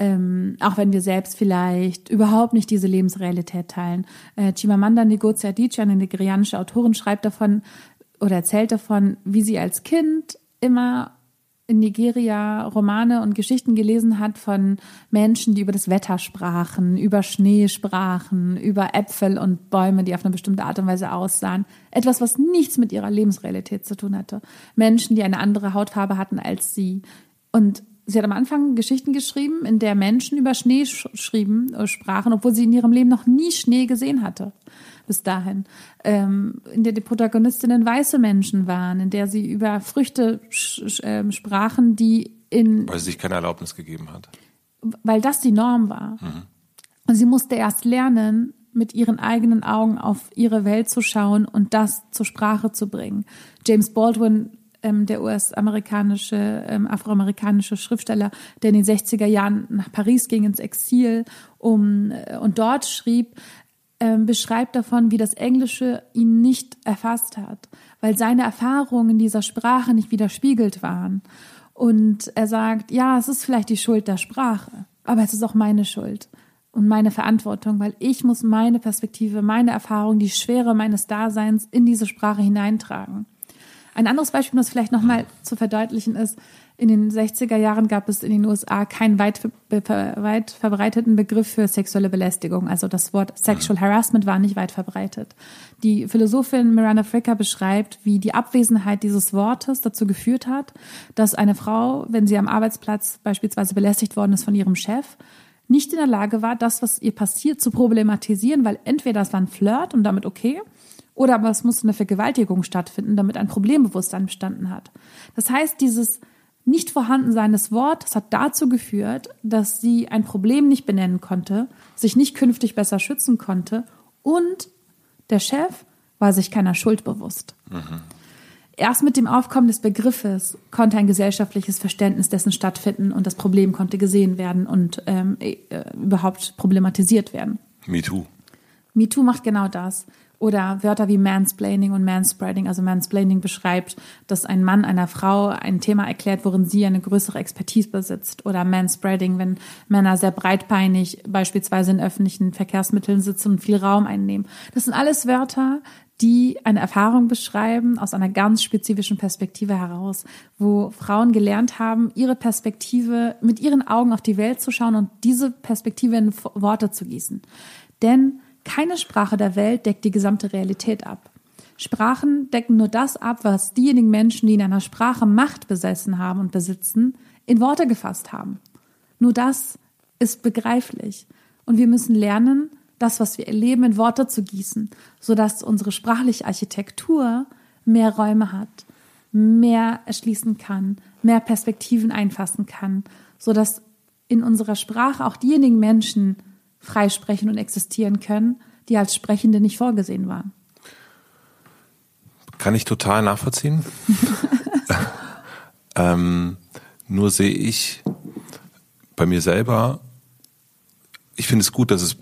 Ähm, auch wenn wir selbst vielleicht überhaupt nicht diese Lebensrealität teilen. Äh, Chimamanda Ngozi Adichie, eine nigerianische Autorin, schreibt davon oder erzählt davon, wie sie als Kind immer in Nigeria Romane und Geschichten gelesen hat von Menschen, die über das Wetter sprachen, über Schnee sprachen, über Äpfel und Bäume, die auf eine bestimmte Art und Weise aussahen. Etwas, was nichts mit ihrer Lebensrealität zu tun hatte. Menschen, die eine andere Hautfarbe hatten als sie. Und sie hat am Anfang Geschichten geschrieben, in der Menschen über Schnee schrieben, äh, sprachen, obwohl sie in ihrem Leben noch nie Schnee gesehen hatte bis dahin, ähm, in der die Protagonistinnen weiße Menschen waren, in der sie über Früchte äh, sprachen, die in... Weil sie sich keine Erlaubnis gegeben hat. Weil das die Norm war. Mhm. Und sie musste erst lernen, mit ihren eigenen Augen auf ihre Welt zu schauen und das zur Sprache zu bringen. James Baldwin ähm, der US-amerikanische, ähm, afroamerikanische Schriftsteller, der in den 60er Jahren nach Paris ging ins Exil um, äh, und dort schrieb, ähm, beschreibt davon, wie das Englische ihn nicht erfasst hat, weil seine Erfahrungen in dieser Sprache nicht widerspiegelt waren. Und er sagt, ja, es ist vielleicht die Schuld der Sprache, aber es ist auch meine Schuld und meine Verantwortung, weil ich muss meine Perspektive, meine Erfahrung, die Schwere meines Daseins in diese Sprache hineintragen. Ein anderes Beispiel, um das vielleicht nochmal zu verdeutlichen, ist, in den 60er Jahren gab es in den USA keinen weit, weit verbreiteten Begriff für sexuelle Belästigung. Also das Wort Sexual Harassment war nicht weit verbreitet. Die Philosophin Miranda Fricker beschreibt, wie die Abwesenheit dieses Wortes dazu geführt hat, dass eine Frau, wenn sie am Arbeitsplatz beispielsweise belästigt worden ist von ihrem Chef, nicht in der Lage war, das, was ihr passiert, zu problematisieren, weil entweder das war ein Flirt und damit okay, Oder aber es muss eine Vergewaltigung stattfinden, damit ein Problembewusstsein bestanden hat. Das heißt, dieses nicht vorhanden des Wortes hat dazu geführt, dass sie ein Problem nicht benennen konnte, sich nicht künftig besser schützen konnte und der Chef war sich keiner Schuld bewusst. Mhm. Erst mit dem Aufkommen des Begriffes konnte ein gesellschaftliches Verständnis dessen stattfinden und das Problem konnte gesehen werden und ähm, äh, überhaupt problematisiert werden. MeToo. MeToo macht genau das. Oder Wörter wie Mansplaining und Manspreading. Also Mansplaining beschreibt, dass ein Mann einer Frau ein Thema erklärt, worin sie eine größere Expertise besitzt. Oder Manspreading, wenn Männer sehr breitbeinig beispielsweise in öffentlichen Verkehrsmitteln sitzen und viel Raum einnehmen. Das sind alles Wörter, die eine Erfahrung beschreiben aus einer ganz spezifischen Perspektive heraus, wo Frauen gelernt haben, ihre Perspektive mit ihren Augen auf die Welt zu schauen und diese Perspektive in Worte zu gießen. Denn keine Sprache der Welt deckt die gesamte Realität ab. Sprachen decken nur das ab, was diejenigen Menschen, die in einer Sprache Macht besessen haben und besitzen, in Worte gefasst haben. Nur das ist begreiflich. Und wir müssen lernen, das, was wir erleben, in Worte zu gießen, sodass unsere sprachliche Architektur mehr Räume hat, mehr erschließen kann, mehr Perspektiven einfassen kann, sodass in unserer Sprache auch diejenigen Menschen freisprechen und existieren können, die als Sprechende nicht vorgesehen waren. Kann ich total nachvollziehen. ähm, nur sehe ich bei mir selber ich finde es gut, dass es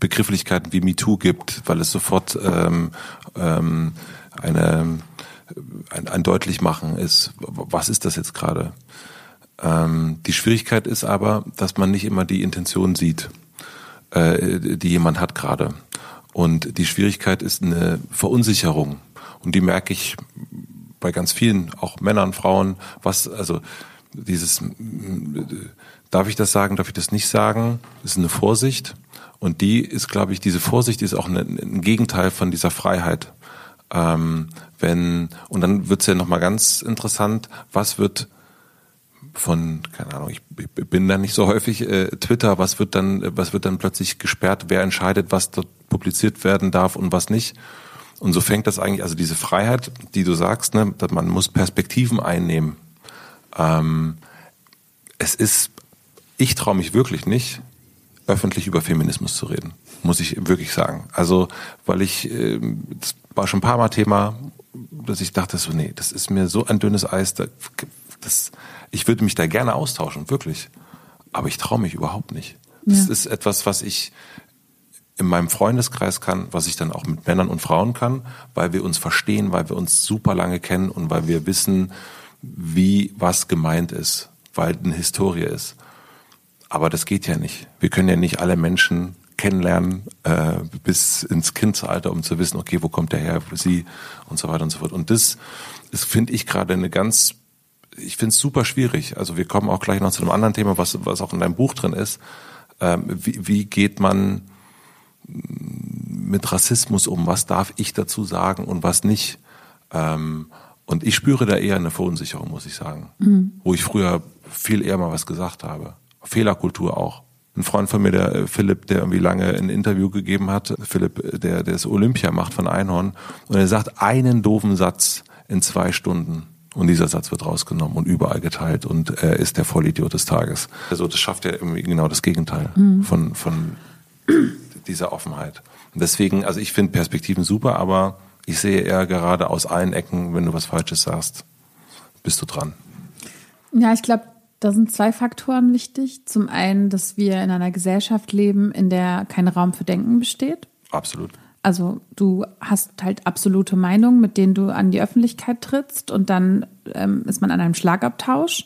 Begrifflichkeiten wie MeToo gibt, weil es sofort ähm, ähm, eine, ein, ein Deutlichmachen ist, was ist das jetzt gerade. Ähm, die Schwierigkeit ist aber, dass man nicht immer die Intention sieht, äh, die jemand hat gerade. Und die Schwierigkeit ist eine Verunsicherung. Und die merke ich bei ganz vielen, auch Männern, Frauen, was, also dieses Darf ich das sagen? Darf ich das nicht sagen? Ist eine Vorsicht. Und die ist, glaube ich, diese Vorsicht ist auch ein, Gegenteil von dieser Freiheit. Ähm, wenn, und dann wird's ja nochmal ganz interessant, was wird von, keine Ahnung, ich bin da nicht so häufig, äh, Twitter, was wird dann, was wird dann plötzlich gesperrt, wer entscheidet, was dort publiziert werden darf und was nicht. Und so fängt das eigentlich, also diese Freiheit, die du sagst, ne, dass man muss Perspektiven einnehmen. Ähm, es ist ich traue mich wirklich nicht, öffentlich über Feminismus zu reden, muss ich wirklich sagen. Also, weil ich, äh, das war schon ein paar Mal Thema, dass ich dachte so, nee, das ist mir so ein dünnes Eis, das, ich würde mich da gerne austauschen, wirklich. Aber ich traue mich überhaupt nicht. Das ja. ist etwas, was ich in meinem Freundeskreis kann, was ich dann auch mit Männern und Frauen kann, weil wir uns verstehen, weil wir uns super lange kennen und weil wir wissen, wie was gemeint ist, weil eine Historie ist. Aber das geht ja nicht. Wir können ja nicht alle Menschen kennenlernen äh, bis ins Kindsalter, um zu wissen, okay, wo kommt der her, wo sie und so weiter und so fort. Und das, das finde ich gerade eine ganz, ich finde es super schwierig. Also wir kommen auch gleich noch zu einem anderen Thema, was, was auch in deinem Buch drin ist. Ähm, wie, wie geht man mit Rassismus um? Was darf ich dazu sagen und was nicht? Ähm, und ich spüre da eher eine Verunsicherung, muss ich sagen, mhm. wo ich früher viel eher mal was gesagt habe. Fehlerkultur auch. Ein Freund von mir, der äh, Philipp, der irgendwie lange ein Interview gegeben hat, Philipp, äh, der, der das Olympia macht von Einhorn, und er sagt einen doofen Satz in zwei Stunden. Und dieser Satz wird rausgenommen und überall geteilt und er ist der Vollidiot des Tages. Also das schafft ja genau das Gegenteil mhm. von, von dieser Offenheit. Und deswegen, also ich finde Perspektiven super, aber ich sehe eher gerade aus allen Ecken, wenn du was Falsches sagst, bist du dran. Ja, ich glaube, da sind zwei Faktoren wichtig. Zum einen, dass wir in einer Gesellschaft leben, in der kein Raum für Denken besteht. Absolut. Also du hast halt absolute Meinungen, mit denen du an die Öffentlichkeit trittst und dann ähm, ist man an einem Schlagabtausch.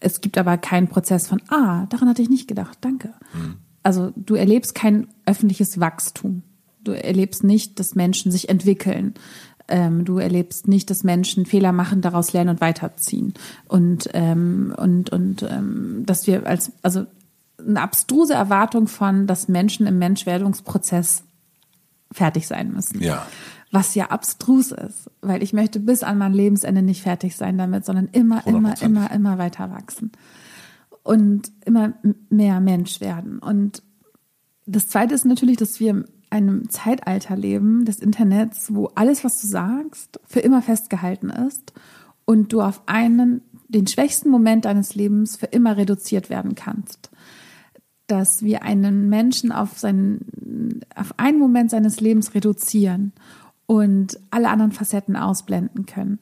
Es gibt aber keinen Prozess von, ah, daran hatte ich nicht gedacht, danke. Mhm. Also du erlebst kein öffentliches Wachstum. Du erlebst nicht, dass Menschen sich entwickeln. Ähm, du erlebst nicht, dass Menschen Fehler machen, daraus lernen und weiterziehen. Und, ähm, und, und ähm, dass wir als, also eine abstruse Erwartung von, dass Menschen im Menschwerdungsprozess fertig sein müssen. Ja. Was ja abstrus ist, weil ich möchte bis an mein Lebensende nicht fertig sein damit, sondern immer, 100%. immer, immer, immer weiter wachsen. Und immer mehr Mensch werden. Und das zweite ist natürlich, dass wir einem Zeitalter leben des Internets, wo alles, was du sagst, für immer festgehalten ist und du auf einen, den schwächsten Moment deines Lebens für immer reduziert werden kannst. Dass wir einen Menschen auf seinen, auf einen Moment seines Lebens reduzieren und alle anderen Facetten ausblenden können.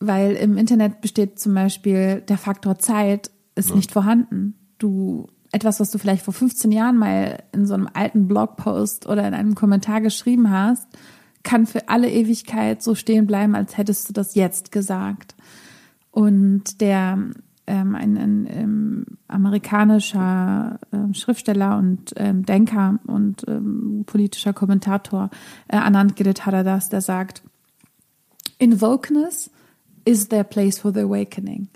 Weil im Internet besteht zum Beispiel der Faktor Zeit ist ja. nicht vorhanden. Du etwas, was du vielleicht vor 15 Jahren mal in so einem alten Blogpost oder in einem Kommentar geschrieben hast, kann für alle Ewigkeit so stehen bleiben, als hättest du das jetzt gesagt. Und der ähm, ein, ein ähm, amerikanischer äh, Schriftsteller und ähm, Denker und ähm, politischer Kommentator äh, Anand Giridharadas, der sagt, in wokeness is there place for the awakening.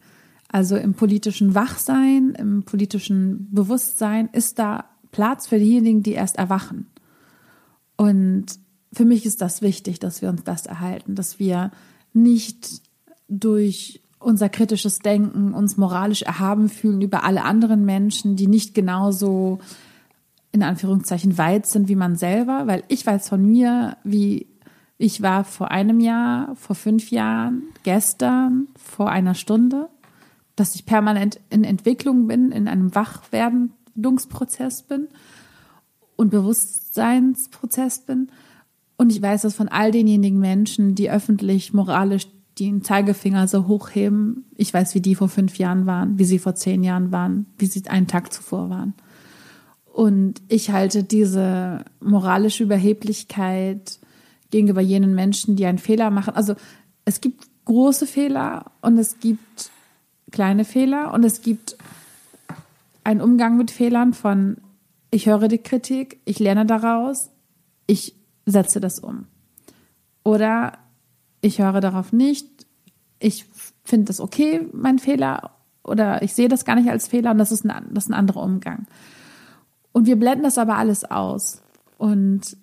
Also im politischen Wachsein, im politischen Bewusstsein ist da Platz für diejenigen, die erst erwachen. Und für mich ist das wichtig, dass wir uns das erhalten, dass wir nicht durch unser kritisches Denken uns moralisch erhaben fühlen über alle anderen Menschen, die nicht genauso in Anführungszeichen weit sind wie man selber, weil ich weiß von mir, wie ich war vor einem Jahr, vor fünf Jahren, gestern, vor einer Stunde dass ich permanent in Entwicklung bin, in einem Wachwerdungsprozess bin und Bewusstseinsprozess bin. Und ich weiß das von all denjenigen Menschen, die öffentlich, moralisch den Zeigefinger so hochheben. Ich weiß, wie die vor fünf Jahren waren, wie sie vor zehn Jahren waren, wie sie einen Tag zuvor waren. Und ich halte diese moralische Überheblichkeit gegenüber jenen Menschen, die einen Fehler machen. Also es gibt große Fehler und es gibt kleine Fehler und es gibt einen Umgang mit Fehlern von ich höre die Kritik, ich lerne daraus, ich setze das um. Oder ich höre darauf nicht, ich finde das okay, mein Fehler, oder ich sehe das gar nicht als Fehler und das ist ein, das ist ein anderer Umgang. Und wir blenden das aber alles aus. Und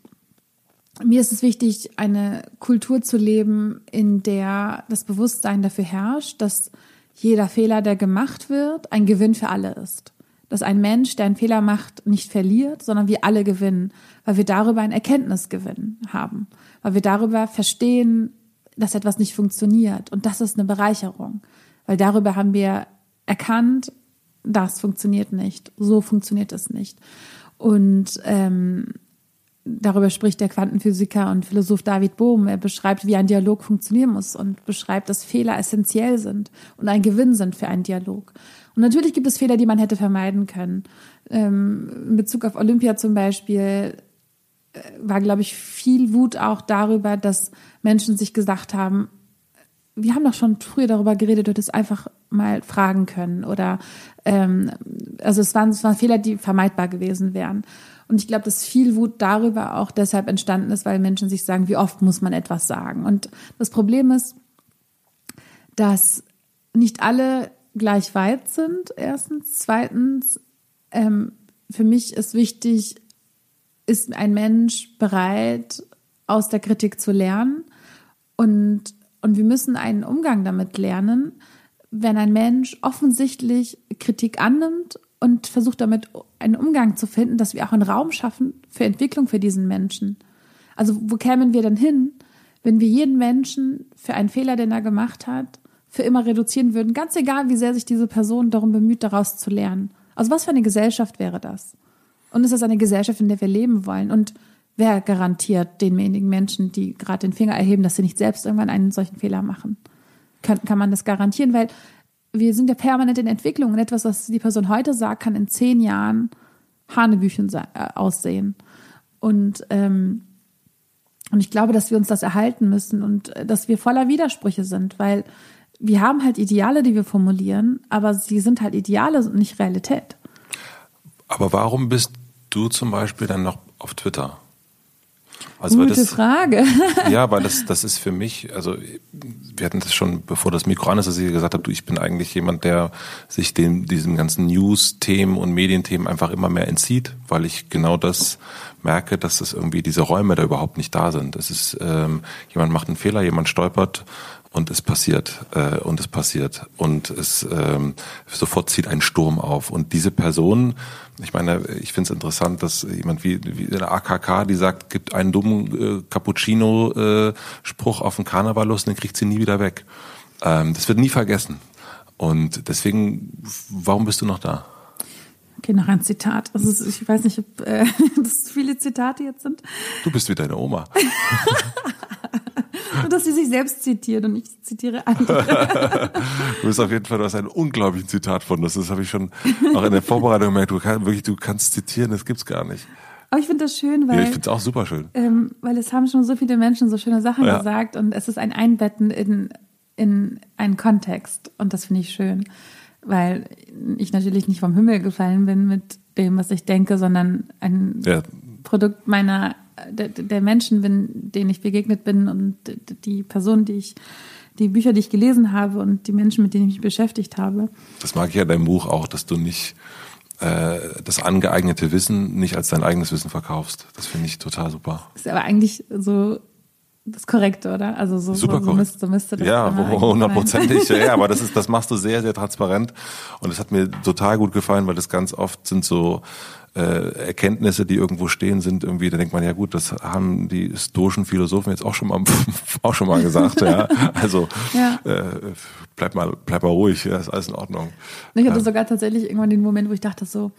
mir ist es wichtig, eine Kultur zu leben, in der das Bewusstsein dafür herrscht, dass jeder Fehler, der gemacht wird, ein Gewinn für alle ist. Dass ein Mensch, der einen Fehler macht, nicht verliert, sondern wir alle gewinnen, weil wir darüber ein Erkenntnisgewinn haben, weil wir darüber verstehen, dass etwas nicht funktioniert. Und das ist eine Bereicherung, weil darüber haben wir erkannt, das funktioniert nicht, so funktioniert es nicht. Und ähm, darüber spricht der Quantenphysiker und Philosoph David Bohm. Er beschreibt, wie ein Dialog funktionieren muss und beschreibt, dass Fehler essentiell sind und ein Gewinn sind für einen Dialog. Und natürlich gibt es Fehler, die man hätte vermeiden können. Ähm, in Bezug auf Olympia zum Beispiel war, glaube ich, viel Wut auch darüber, dass Menschen sich gesagt haben, wir haben doch schon früher darüber geredet, du hättest einfach mal fragen können oder ähm, also es waren, es waren Fehler, die vermeidbar gewesen wären. Und ich glaube, dass viel Wut darüber auch deshalb entstanden ist, weil Menschen sich sagen, wie oft muss man etwas sagen. Und das Problem ist, dass nicht alle gleich weit sind, erstens. Zweitens, ähm, für mich ist wichtig, ist ein Mensch bereit, aus der Kritik zu lernen. Und, und wir müssen einen Umgang damit lernen, wenn ein Mensch offensichtlich Kritik annimmt und versucht damit einen Umgang zu finden, dass wir auch einen Raum schaffen für Entwicklung für diesen Menschen. Also wo kämen wir denn hin, wenn wir jeden Menschen für einen Fehler, den er gemacht hat, für immer reduzieren würden, ganz egal, wie sehr sich diese Person darum bemüht, daraus zu lernen. Also was für eine Gesellschaft wäre das? Und ist das eine Gesellschaft, in der wir leben wollen? Und wer garantiert denjenigen Menschen, die gerade den Finger erheben, dass sie nicht selbst irgendwann einen solchen Fehler machen? Kann, kann man das garantieren? Weil wir sind ja permanent in Entwicklung und etwas, was die Person heute sagt, kann in zehn Jahren Hanebüchen äh, aussehen. Und, ähm, und ich glaube, dass wir uns das erhalten müssen und äh, dass wir voller Widersprüche sind, weil wir haben halt Ideale, die wir formulieren, aber sie sind halt Ideale und nicht Realität. Aber warum bist du zum Beispiel dann noch auf Twitter? Also Gute das, Frage. Ja, weil das, das ist für mich, also wir hatten das schon, bevor das Mikro an ist, dass ich gesagt habe, du, ich bin eigentlich jemand, der sich dem, diesem ganzen News-Themen und Medienthemen einfach immer mehr entzieht, weil ich genau das merke, dass das irgendwie diese Räume da überhaupt nicht da sind. Es ist, ähm, jemand macht einen Fehler, jemand stolpert und es passiert äh, und es passiert und es ähm, sofort zieht ein Sturm auf und diese Person, ich meine, ich finde es interessant, dass jemand wie, wie der AKK, die sagt, gibt einen dummen äh, Cappuccino-Spruch äh, auf den Karneval los, und den kriegt sie nie wieder weg. Ähm, das wird nie vergessen und deswegen, warum bist du noch da? Okay, noch ein Zitat. Also ich weiß nicht, ob äh, das viele Zitate jetzt sind. Du bist wie deine Oma. Nur, dass sie sich selbst zitiert und ich zitiere andere. du bist auf jeden Fall, du hast ein unglaubliches Zitat von das. Das habe ich schon auch in der Vorbereitung gemerkt. Du kannst wirklich, du kannst zitieren, das gibt's gar nicht. Aber ich finde das schön, weil. Ja, ich finde es auch super schön. Ähm, weil es haben schon so viele Menschen so schöne Sachen ja. gesagt und es ist ein Einbetten in, in einen Kontext. Und das finde ich schön. Weil ich natürlich nicht vom Himmel gefallen bin mit dem, was ich denke, sondern ein ja. Produkt meiner der, der Menschen bin, denen ich begegnet bin und die Personen, die ich, die Bücher, die ich gelesen habe und die Menschen, mit denen ich mich beschäftigt habe. Das mag ich ja deinem Buch auch, dass du nicht äh, das angeeignete Wissen nicht als dein eigenes Wissen verkaufst. Das finde ich total super. Ist aber eigentlich so das Korrekte, oder? Also so, Super so, so, müsste, so müsste das Ja, hundertprozentig. Ja, ja, aber das ist, das machst du sehr, sehr transparent. Und es hat mir total gut gefallen, weil das ganz oft sind so äh, Erkenntnisse, die irgendwo stehen, sind irgendwie, da denkt man, ja gut, das haben die stoischen Philosophen jetzt auch schon mal auch schon mal gesagt, ja. Also ja. Äh, bleib mal, bleib mal ruhig, ja, ist alles in Ordnung. Ich hatte ja. sogar tatsächlich irgendwann den Moment, wo ich dachte so,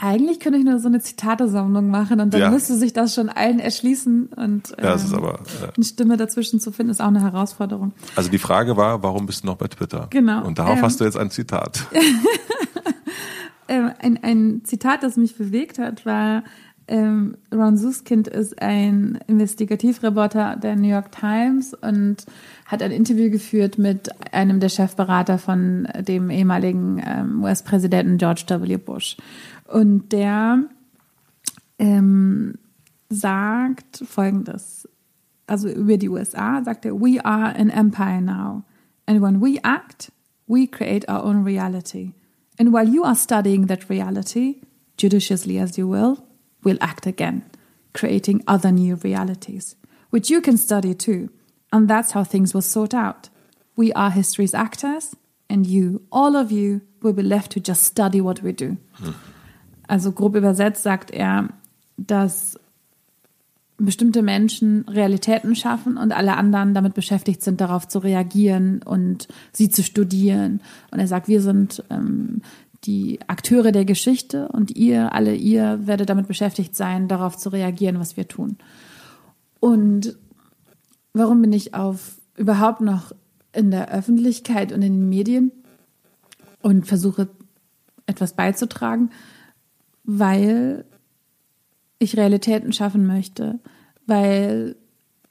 eigentlich könnte ich nur so eine Zitatesammlung machen und dann ja. müsste sich das schon allen erschließen und äh, ja, es ist ähm, aber, ja. eine Stimme dazwischen zu finden, ist auch eine Herausforderung. Also die Frage war, warum bist du noch bei Twitter? Genau. Und darauf ähm, hast du jetzt ein Zitat. ähm, ein, ein Zitat, das mich bewegt hat, war, ähm, Ron Suskind ist ein Investigativreporter der New York Times und hat ein Interview geführt mit einem der Chefberater von dem ehemaligen ähm, US-Präsidenten George W. Bush. Und der ähm, sagt Folgendes. Also über die USA sagt er, we are an empire now. And when we act, we create our own reality. And while you are studying that reality, judiciously as you will, we'll act again, creating other new realities, which you can study too. And that's how things will sort out. We are history's actors, and you, all of you, will be left to just study what we do. Hmm. Also grob übersetzt sagt er, dass bestimmte Menschen Realitäten schaffen und alle anderen damit beschäftigt sind, darauf zu reagieren und sie zu studieren. Und er sagt, wir sind ähm, die Akteure der Geschichte und ihr, alle ihr, werdet damit beschäftigt sein, darauf zu reagieren, was wir tun. Und warum bin ich auf überhaupt noch in der Öffentlichkeit und in den Medien und versuche etwas beizutragen? Weil ich Realitäten schaffen möchte, weil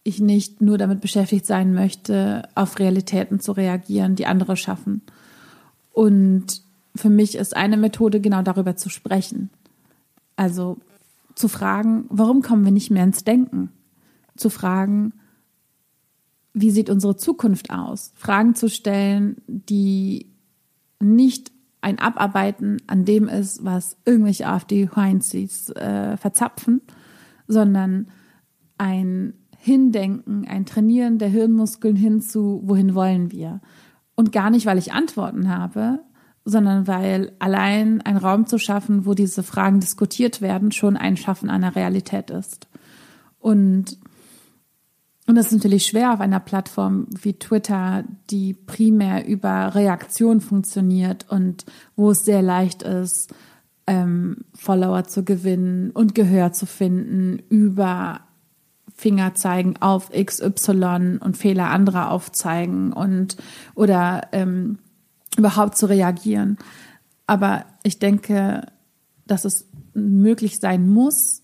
ich nicht nur damit beschäftigt sein möchte, auf Realitäten zu reagieren, die andere schaffen. Und für mich ist eine Methode, genau darüber zu sprechen. Also zu fragen, warum kommen wir nicht mehr ins Denken? Zu fragen, wie sieht unsere Zukunft aus? Fragen zu stellen, die nicht ein Abarbeiten an dem ist, was irgendwelche AfD-Heinzis äh, verzapfen, sondern ein Hindenken, ein Trainieren der Hirnmuskeln hin zu, wohin wollen wir. Und gar nicht, weil ich Antworten habe, sondern weil allein ein Raum zu schaffen, wo diese Fragen diskutiert werden, schon ein Schaffen einer Realität ist. Und und das ist natürlich schwer auf einer Plattform wie Twitter, die primär über Reaktion funktioniert und wo es sehr leicht ist, ähm, Follower zu gewinnen und Gehör zu finden über Finger zeigen auf XY und Fehler anderer aufzeigen und oder ähm, überhaupt zu reagieren. Aber ich denke, dass es möglich sein muss,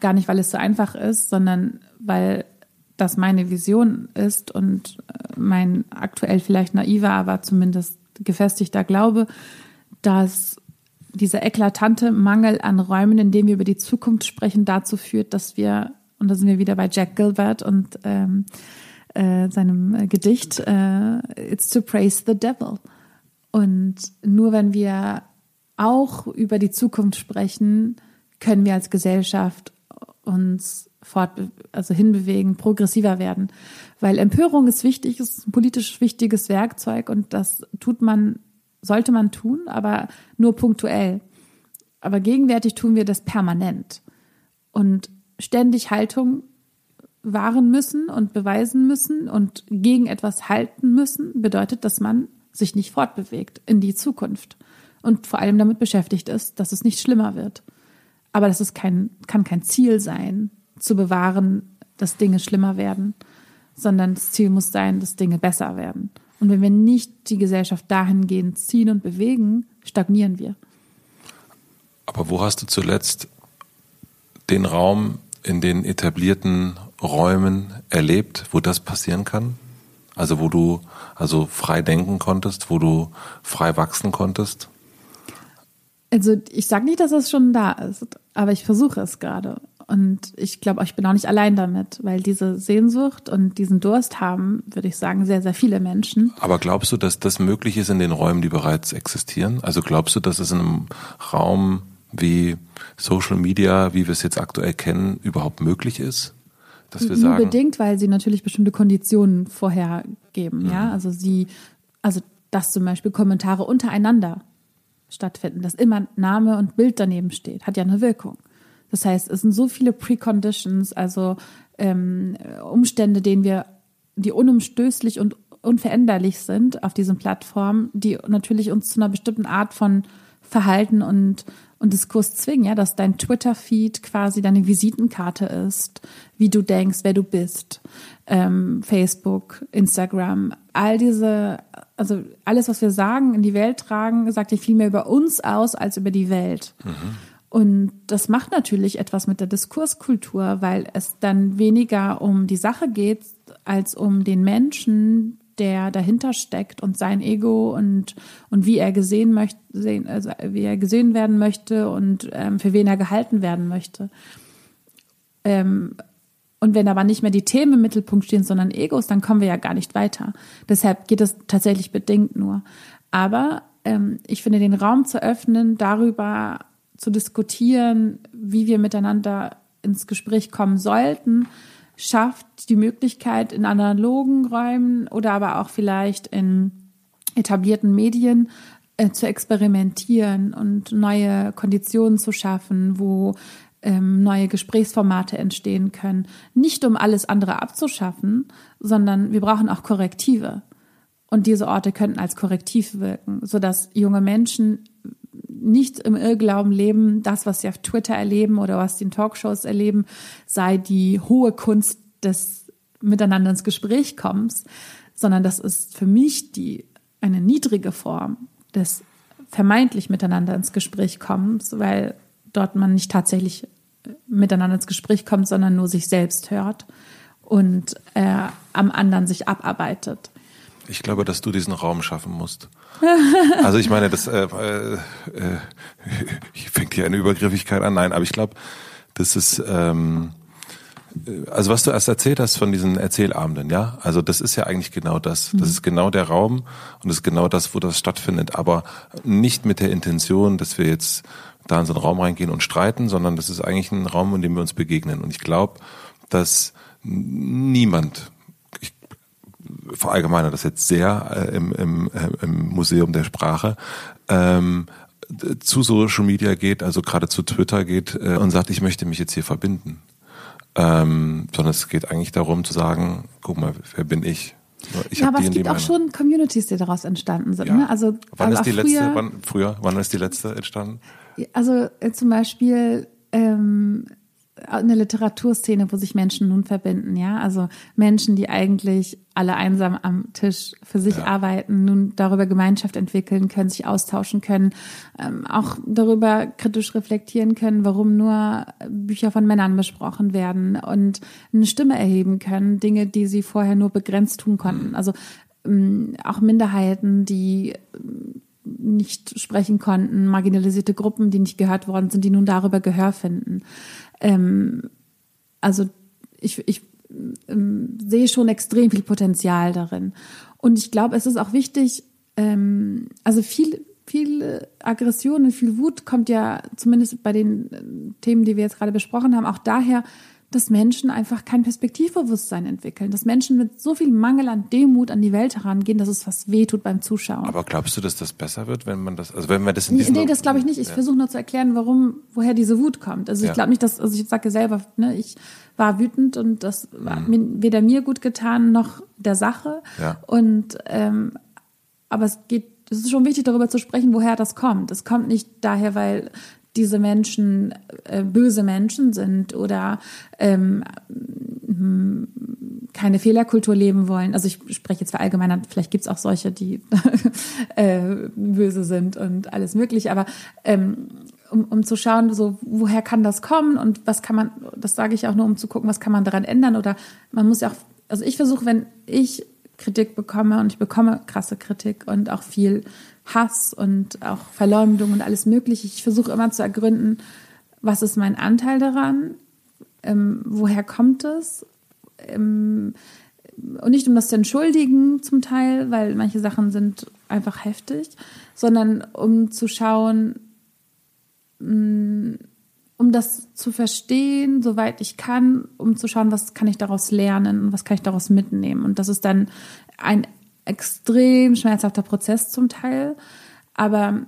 gar nicht, weil es so einfach ist, sondern weil das meine Vision ist und äh, mein aktuell vielleicht naiver, aber zumindest gefestigter Glaube, dass dieser eklatante Mangel an Räumen, in denen wir über die Zukunft sprechen, dazu führt, dass wir, und da sind wir wieder bei Jack Gilbert und ähm, äh, seinem Gedicht äh, It's to praise the devil. Und nur wenn wir auch über die Zukunft sprechen, können wir als Gesellschaft uns fort, also hinbewegen, progressiver werden. Weil Empörung ist wichtig, ist ein politisch wichtiges Werkzeug und das tut man, sollte man tun, aber nur punktuell. Aber gegenwärtig tun wir das permanent und ständig Haltung wahren müssen und beweisen müssen und gegen etwas halten müssen, bedeutet, dass man sich nicht fortbewegt in die Zukunft und vor allem damit beschäftigt ist, dass es nicht schlimmer wird. Aber das ist kein, kann kein Ziel sein, zu bewahren, dass Dinge schlimmer werden, sondern das Ziel muss sein, dass Dinge besser werden. Und wenn wir nicht die Gesellschaft dahingehend ziehen und bewegen, stagnieren wir. Aber wo hast du zuletzt den Raum in den etablierten Räumen erlebt, wo das passieren kann? Also wo du also frei denken konntest, wo du frei wachsen konntest? Also ich sage nicht, dass es schon da ist, aber ich versuche es gerade. Und ich glaube, ich bin auch nicht allein damit, weil diese Sehnsucht und diesen Durst haben, würde ich sagen, sehr, sehr viele Menschen. Aber glaubst du, dass das möglich ist in den Räumen, die bereits existieren? Also glaubst du, dass es in einem Raum wie Social Media, wie wir es jetzt aktuell kennen, überhaupt möglich ist? Dass wir sagen, Nur bedingt, weil sie natürlich bestimmte Konditionen vorhergeben. Mhm. Ja, also sie, also dass zum Beispiel Kommentare untereinander stattfinden, dass immer Name und Bild daneben steht, hat ja eine Wirkung. Das heißt, es sind so viele Preconditions, also ähm, Umstände, denen wir, die unumstößlich und unveränderlich sind auf diesen Plattformen, die natürlich uns zu einer bestimmten Art von Verhalten und und Diskurs zwingen, ja, dass dein Twitter-Feed quasi deine Visitenkarte ist, wie du denkst, wer du bist. Ähm, Facebook, Instagram, all diese, also alles, was wir sagen, in die Welt tragen, sagt ja viel mehr über uns aus als über die Welt. Mhm. Und das macht natürlich etwas mit der Diskurskultur, weil es dann weniger um die Sache geht, als um den Menschen, der dahinter steckt und sein Ego und, und wie er gesehen möchte, also wie er gesehen werden möchte und ähm, für wen er gehalten werden möchte. Ähm, und wenn aber nicht mehr die Themen im Mittelpunkt stehen, sondern Egos, dann kommen wir ja gar nicht weiter. Deshalb geht es tatsächlich bedingt nur. Aber ähm, ich finde, den Raum zu öffnen, darüber zu diskutieren, wie wir miteinander ins Gespräch kommen sollten, schafft die Möglichkeit in analogen Räumen oder aber auch vielleicht in etablierten Medien äh, zu experimentieren und neue Konditionen zu schaffen, wo ähm, neue Gesprächsformate entstehen können. Nicht um alles andere abzuschaffen, sondern wir brauchen auch Korrektive. Und diese Orte könnten als Korrektiv wirken, sodass junge Menschen nicht im Irrglauben leben, das, was sie auf Twitter erleben oder was sie in Talkshows erleben, sei die hohe Kunst des Miteinander ins Gespräch kommens, sondern das ist für mich die, eine niedrige Form des vermeintlich Miteinander ins Gespräch kommens, weil dort man nicht tatsächlich miteinander ins Gespräch kommt, sondern nur sich selbst hört und äh, am anderen sich abarbeitet. Ich glaube, dass du diesen Raum schaffen musst. Also ich meine, das äh, äh, äh, fängt hier eine Übergriffigkeit an. Nein, aber ich glaube, das ist ähm, also was du erst erzählt hast von diesen Erzählabenden, ja, also das ist ja eigentlich genau das. Das mhm. ist genau der Raum und das ist genau das, wo das stattfindet, aber nicht mit der Intention, dass wir jetzt da in so einen Raum reingehen und streiten, sondern das ist eigentlich ein Raum, in dem wir uns begegnen. Und ich glaube, dass niemand verallgemeiner das jetzt sehr äh, im, im, äh, im Museum der Sprache, ähm, zu Social Media geht, also gerade zu Twitter geht äh, und sagt, ich möchte mich jetzt hier verbinden. Ähm, sondern es geht eigentlich darum zu sagen, guck mal, wer bin ich? ich ja, aber es gibt auch schon Communities, die daraus entstanden sind. Ja. Ne? Also, wann also ist die letzte, wann, früher, wann ist die letzte entstanden? Also äh, zum Beispiel ähm, eine Literaturszene, wo sich Menschen nun verbinden, ja. Also Menschen, die eigentlich alle einsam am Tisch für sich ja. arbeiten, nun darüber Gemeinschaft entwickeln können, sich austauschen können, ähm, auch darüber kritisch reflektieren können, warum nur Bücher von Männern besprochen werden und eine Stimme erheben können, Dinge, die sie vorher nur begrenzt tun konnten. Mhm. Also ähm, auch Minderheiten, die nicht sprechen konnten, marginalisierte Gruppen, die nicht gehört worden sind, die nun darüber Gehör finden. Ähm, also ich, ich ähm, sehe schon extrem viel Potenzial darin. Und ich glaube, es ist auch wichtig, ähm, also viel, viel Aggression und viel Wut kommt ja zumindest bei den äh, Themen, die wir jetzt gerade besprochen haben, auch daher, dass Menschen einfach kein Perspektivbewusstsein entwickeln, dass Menschen mit so viel Mangel an Demut an die Welt herangehen, dass es fast wehtut beim Zuschauen. Aber glaubst du, dass das besser wird, wenn man das, also wenn man das in Nee, diesem nee das glaube ich nicht. Ich Ja. versuche nur zu erklären, warum, woher diese Wut kommt. Also ich Ja. glaube nicht, dass, also ich sage selber, ne, ich war wütend und das hat mir, weder mir gut getan noch der Sache. Mhm. Ja. Und ähm, aber es geht, es ist schon wichtig, darüber zu sprechen, woher das kommt. Es kommt nicht daher, weil diese Menschen äh, böse Menschen sind oder ähm, hm, keine Fehlerkultur leben wollen. Also ich spreche jetzt verallgemeinert, vielleicht gibt's auch solche, die äh, böse sind und alles mögliche, aber ähm, um, um zu schauen, so woher kann das kommen und was kann man, das sage ich auch nur, um zu gucken, was kann man daran ändern oder man muss ja auch, also ich versuche, wenn ich Kritik bekomme und ich bekomme krasse Kritik und auch viel Hass und auch Verleumdung und alles Mögliche, ich versuche immer zu ergründen, was ist mein Anteil daran, ähm, woher kommt es? Ähm, und nicht um das zu entschuldigen zum Teil, weil manche Sachen sind einfach heftig, sondern um zu schauen, mh, um das zu verstehen, soweit ich kann, um zu schauen, was kann ich daraus lernen und was kann ich daraus mitnehmen. Und das ist dann ein extrem schmerzhafter Prozess zum Teil, aber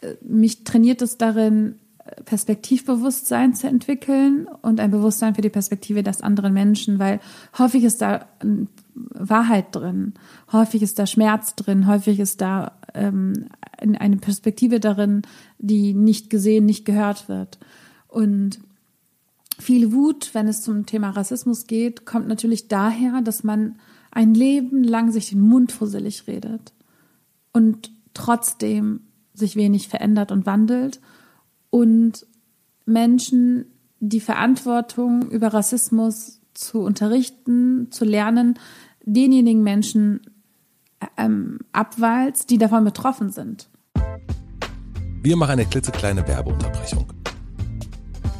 äh, mich trainiert es darin, Perspektivbewusstsein zu entwickeln und ein Bewusstsein für die Perspektive des anderen Menschen, weil häufig ist da ähm, Wahrheit drin, häufig ist da Schmerz drin, häufig ist da ähm, eine Perspektive darin, die nicht gesehen, nicht gehört wird. Und viel Wut, wenn es zum Thema Rassismus geht, kommt natürlich daher, dass man ein Leben lang sich den Mund fusselig redet und trotzdem sich wenig verändert und wandelt und Menschen die Verantwortung über Rassismus zu unterrichten, zu lernen, denjenigen Menschen ähm, abwalzt, die davon betroffen sind. Wir machen eine klitzekleine Werbeunterbrechung.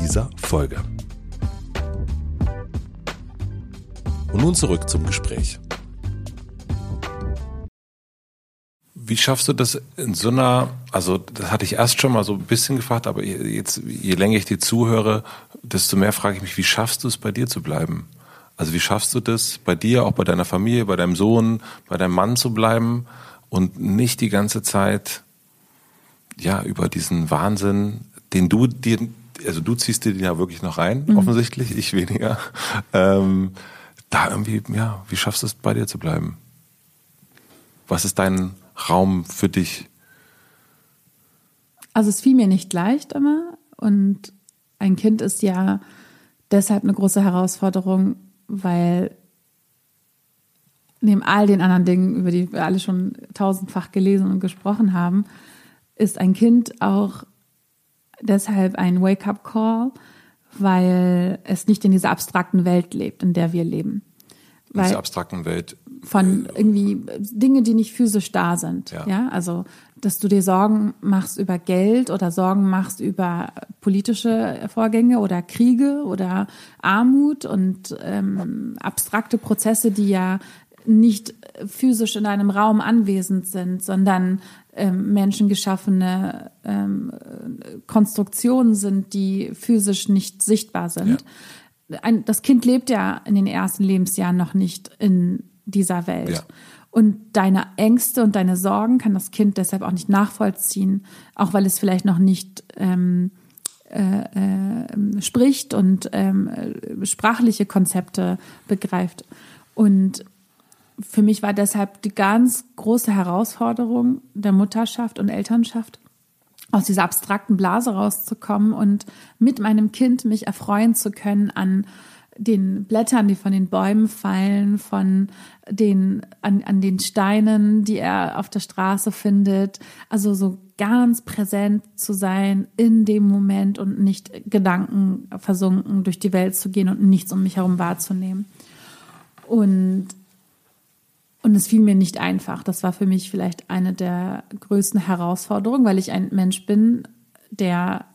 dieser Folge. Und nun zurück zum Gespräch. Wie schaffst du das in so einer, also das hatte ich erst schon mal so ein bisschen gefragt, aber jetzt, je länger ich dir zuhöre, desto mehr frage ich mich, wie schaffst du es bei dir zu bleiben? Also wie schaffst du das bei dir, auch bei deiner Familie, bei deinem Sohn, bei deinem Mann zu bleiben und nicht die ganze Zeit, ja, über diesen Wahnsinn, den du dir, also du ziehst dir den ja wirklich noch rein, offensichtlich, ich weniger, ähm, da irgendwie, ja, wie schaffst du es bei dir zu bleiben? Was ist dein Raum für dich? Also es fiel mir nicht leicht immer und ein Kind ist ja deshalb eine große Herausforderung, weil neben all den anderen Dingen, über die wir alle schon tausendfach gelesen und gesprochen haben, ist ein Kind auch deshalb ein Wake-up-Call, weil es nicht in dieser abstrakten Welt lebt, in der wir leben. In dieser abstrakten Welt. von irgendwie Dinge, die nicht physisch da sind. Ja. Ja. also, dass du dir Sorgen machst über Geld oder Sorgen machst über politische Vorgänge oder Kriege oder Armut und ähm, abstrakte Prozesse, die ja nicht physisch in einem Raum anwesend sind, sondern ähm, menschengeschaffene ähm, Konstruktionen sind, die physisch nicht sichtbar sind. Ein, das Kind lebt ja in den ersten Lebensjahren noch nicht in dieser Welt. Ja. Und deine Ängste und deine Sorgen kann das Kind deshalb auch nicht nachvollziehen, auch weil es vielleicht noch nicht ähm, äh, äh, spricht und ähm, sprachliche Konzepte begreift. Und für mich war deshalb die ganz große Herausforderung der Mutterschaft und Elternschaft, aus dieser abstrakten Blase rauszukommen und mit meinem Kind mich erfreuen zu können an den Blättern, die von den Bäumen fallen, von den, an, an den Steinen, die er auf der Straße findet. Also so ganz präsent zu sein in dem Moment und nicht Gedanken versunken durch die Welt zu gehen und nichts um mich herum wahrzunehmen. Und und es fiel mir nicht einfach. Das war für mich vielleicht eine der größten Herausforderungen, weil ich ein Mensch bin, der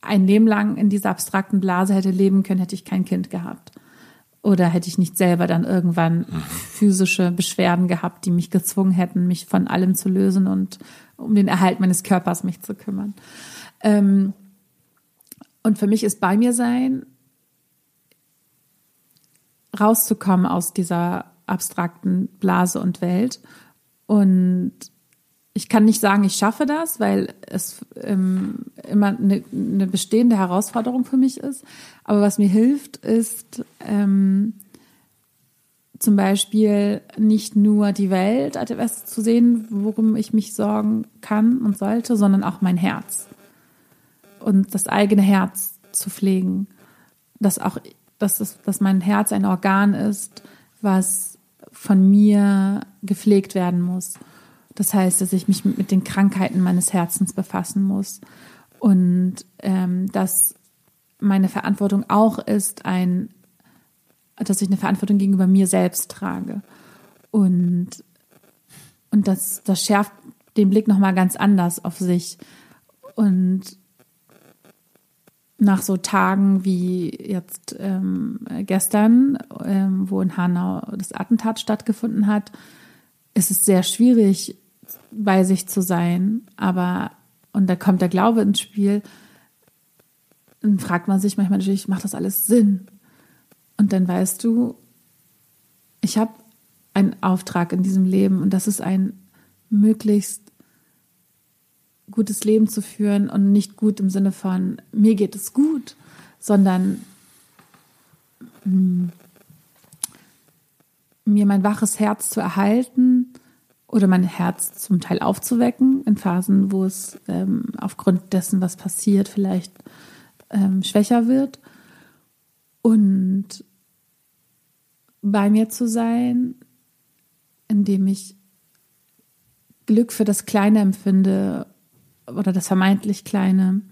ein Leben lang in dieser abstrakten Blase hätte leben können, hätte ich kein Kind gehabt. Oder hätte ich nicht selber dann irgendwann mhm. physische Beschwerden gehabt, die mich gezwungen hätten, mich von allem zu lösen und um den Erhalt meines Körpers mich zu kümmern. Ähm, und für mich ist bei mir sein, rauszukommen aus dieser abstrakten Blase und Welt. Und ich kann nicht sagen, ich schaffe das, weil es ähm, immer eine, eine, bestehende Herausforderung für mich ist. Aber was mir hilft, ist ähm, zum Beispiel nicht nur die Welt als etwas zu sehen, worum ich mich sorgen kann und sollte, sondern auch mein Herz. Und das eigene Herz zu pflegen. Dass auch, dass, es, dass mein Herz ein Organ ist, was von mir gepflegt werden muss. Das heißt, dass ich mich mit den Krankheiten meines Herzens befassen muss. Und ähm, dass meine Verantwortung auch ist, ein, dass ich eine Verantwortung gegenüber mir selbst trage. Und und das das schärft den Blick noch mal ganz anders auf sich. Und nach so Tagen wie jetzt ähm, gestern, ähm, wo in Hanau das Attentat stattgefunden hat, ist es sehr schwierig, bei sich zu sein. Aber, und da kommt der Glaube ins Spiel, dann fragt man sich manchmal natürlich, macht das alles Sinn? Und dann weißt du, ich habe einen Auftrag in diesem Leben und das ist ein möglichst gutes Leben zu führen und nicht gut im Sinne von mir geht es gut, sondern mh, hm, mir mein waches Herz zu erhalten oder mein Herz zum Teil aufzuwecken in Phasen, wo es ähm, aufgrund dessen, was passiert, vielleicht ähm, schwächer wird. Und bei mir zu sein, indem ich Glück für das Kleine empfinde oder das vermeintlich Kleine,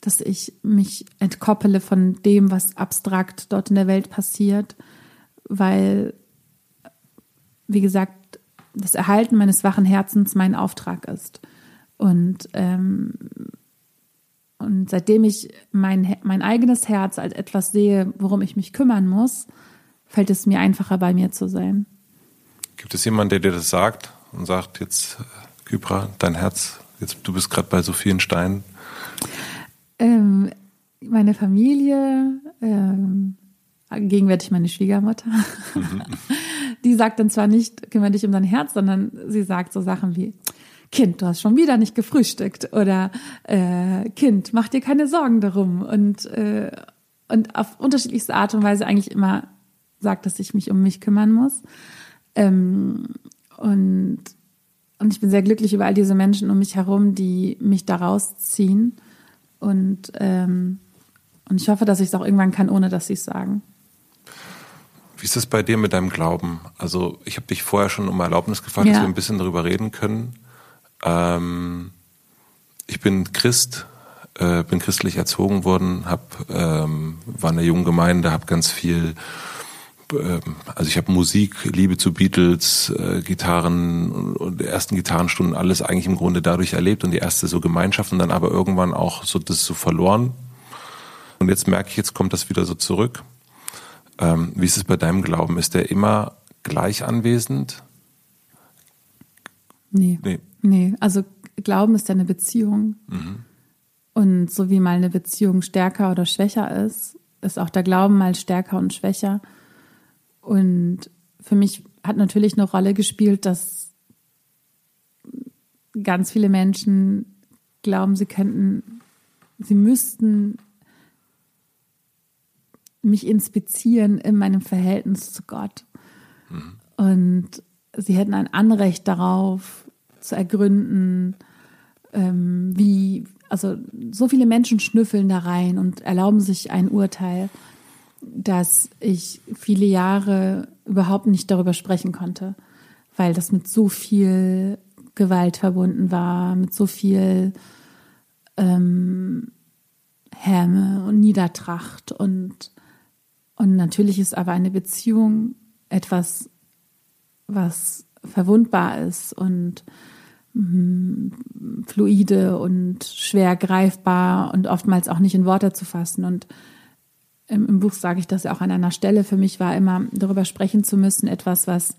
dass ich mich entkoppele von dem, was abstrakt dort in der Welt passiert, weil, wie gesagt, das Erhalten meines wachen Herzens mein Auftrag ist. Und, ähm, und seitdem ich mein, mein eigenes Herz als etwas sehe, worum ich mich kümmern muss, fällt es mir einfacher, bei mir zu sein. Gibt es jemanden, der dir das sagt und sagt, jetzt, Kypra, dein Herz Jetzt, du bist gerade bei so vielen Steinen. Ähm, meine Familie, ähm, gegenwärtig meine Schwiegermutter, mhm. die sagt dann zwar nicht, kümmere dich um dein Herz, sondern sie sagt so Sachen wie, Kind, du hast schon wieder nicht gefrühstückt oder äh, Kind, mach dir keine Sorgen darum und äh, und auf unterschiedlichste Art und Weise eigentlich immer sagt, dass ich mich um mich kümmern muss. Ähm, und und ich bin sehr glücklich über all diese Menschen um mich herum, die mich da rausziehen. Und, ähm, und ich hoffe, dass ich es auch irgendwann kann, ohne dass sie es sagen. Wie ist es bei dir mit deinem Glauben? Also ich habe dich vorher schon um Erlaubnis gefragt, ja. dass wir ein bisschen darüber reden können. Ähm, ich bin Christ, äh, bin christlich erzogen worden, hab, ähm, war in einer jungen Gemeinde, habe ganz viel ähm, also ich habe Musik, Liebe zu Beatles, äh, Gitarren und, ersten Gitarrenstunden, alles eigentlich im Grunde dadurch erlebt und die erste so Gemeinschaft und dann aber irgendwann auch so das so verloren. Und jetzt merke ich, jetzt kommt das wieder so zurück. Ähm, wie ist es bei deinem Glauben? Ist der immer gleich anwesend? Nee. Nee. Nee, also Glauben ist ja eine Beziehung. Mhm. Und so wie mal eine Beziehung stärker oder schwächer ist, ist auch der Glauben mal stärker und schwächer. Und für mich hat natürlich eine Rolle gespielt, dass ganz viele Menschen glauben, sie könnten, sie müssten mich inspizieren in meinem Verhältnis zu Gott. Mhm. Und sie hätten ein Anrecht darauf zu ergründen, ähm, wie, also so viele Menschen schnüffeln da rein und erlauben sich ein Urteil, dass ich viele Jahre überhaupt nicht darüber sprechen konnte, weil das mit so viel Gewalt verbunden war, mit so viel ähm, Häme und Niedertracht und und natürlich ist aber eine Beziehung etwas, was verwundbar ist und mm, fluide und schwer greifbar und oftmals auch nicht in Worte zu fassen. Und im, im Buch sage ich das ja auch an einer Stelle. Für mich war immer darüber sprechen zu müssen, etwas, was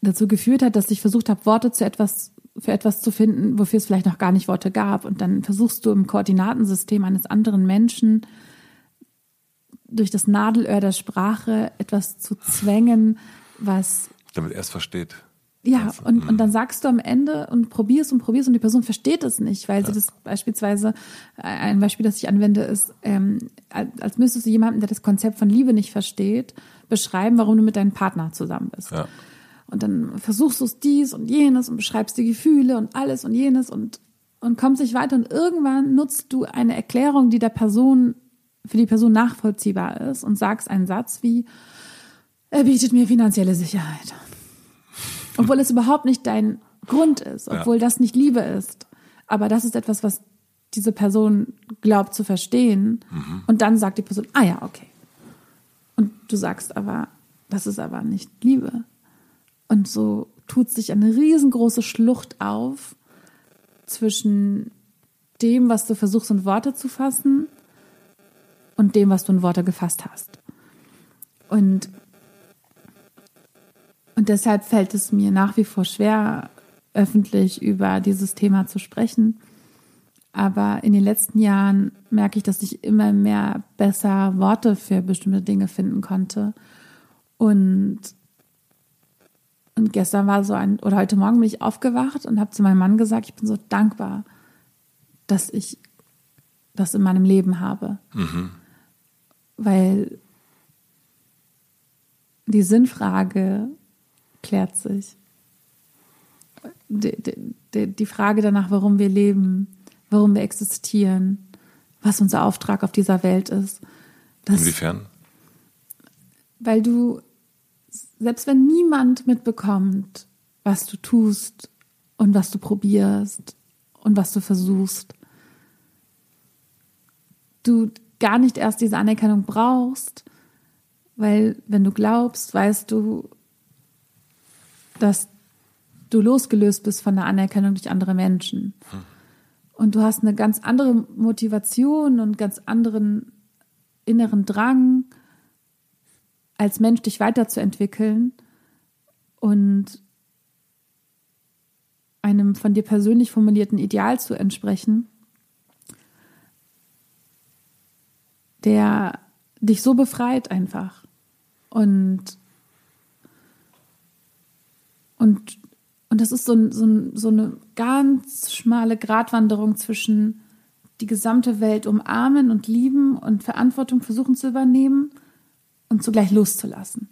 dazu geführt hat, dass ich versucht habe, Worte zu etwas, für etwas zu finden, wofür es vielleicht noch gar nicht Worte gab. Und dann versuchst du im Koordinatensystem eines anderen Menschen durch das Nadelöhr der Sprache etwas zu zwängen, was. Damit er es versteht. Ja, und, und mhm. dann sagst du am Ende und probierst und probierst und die Person versteht es nicht, weil ja. sie das beispielsweise, äh, ein Beispiel, das ich anwende, ist, ähm, als müsstest du jemanden, der das Konzept von Liebe nicht versteht, beschreiben, warum du mit deinem Partner zusammen bist. Ja. Und dann versuchst du es dies und jenes und beschreibst die Gefühle und alles und jenes und, und kommst nicht weiter und irgendwann nutzt du eine Erklärung, die der Person, für die Person nachvollziehbar ist und sagst einen Satz wie, er bietet mir finanzielle Sicherheit. Obwohl es überhaupt nicht dein Grund ist, obwohl ja. das nicht Liebe ist. Aber das ist etwas, was diese Person glaubt zu verstehen. Mhm. Und dann sagt die Person, ah ja, okay. Und du sagst aber, das ist aber nicht Liebe. Und so tut sich eine riesengroße Schlucht auf zwischen dem, was du versuchst in Worte zu fassen und dem, was du in Worte gefasst hast. Und und deshalb fällt es mir nach wie vor schwer, öffentlich über dieses Thema zu sprechen. Aber in den letzten Jahren merke ich, dass ich immer mehr besser Worte für bestimmte Dinge finden konnte. Und, und gestern war so ein, oder heute Morgen bin ich aufgewacht und habe zu meinem Mann gesagt, ich bin so dankbar, dass ich das in meinem Leben habe. Mhm. Weil die Sinnfrage klärt sich. Die, die, die Frage danach, warum wir leben, warum wir existieren, was unser Auftrag auf dieser Welt ist. Das, Inwiefern? Weil du, selbst wenn niemand mitbekommt, was du tust und was du probierst und was du versuchst, du gar nicht erst diese Anerkennung brauchst, weil wenn du glaubst, weißt du, dass du losgelöst bist von der Anerkennung durch andere Menschen. Hm. Und du hast eine ganz andere Motivation und ganz anderen inneren Drang, als Mensch dich weiterzuentwickeln und einem von dir persönlich formulierten Ideal zu entsprechen, der dich so befreit einfach. Und und, und das ist so, so, so eine ganz schmale Gratwanderung zwischen die gesamte Welt umarmen und lieben und Verantwortung versuchen zu übernehmen und zugleich loszulassen.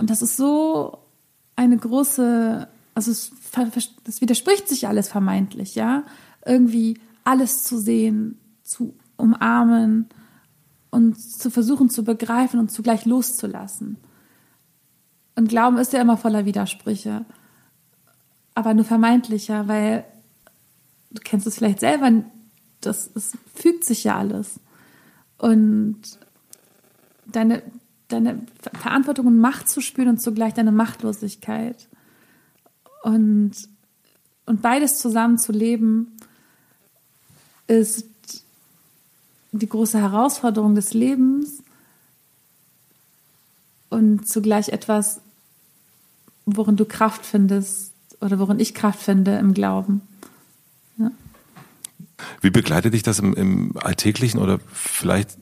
Und das ist so eine große, also es, das widerspricht sich alles vermeintlich, ja. Irgendwie alles zu sehen, zu umarmen und zu versuchen zu begreifen und zugleich loszulassen. Und Glauben ist ja immer voller Widersprüche. Aber nur vermeintlicher, weil du kennst es vielleicht selber, das, das fügt sich ja alles. Und deine, deine Verantwortung und Macht zu spüren und zugleich deine Machtlosigkeit. Und, und beides zusammen zu leben, ist die große Herausforderung des Lebens und zugleich etwas, worin du Kraft findest oder worin ich Kraft finde im Glauben. Ja. Wie begleitet dich das im, im Alltäglichen oder vielleicht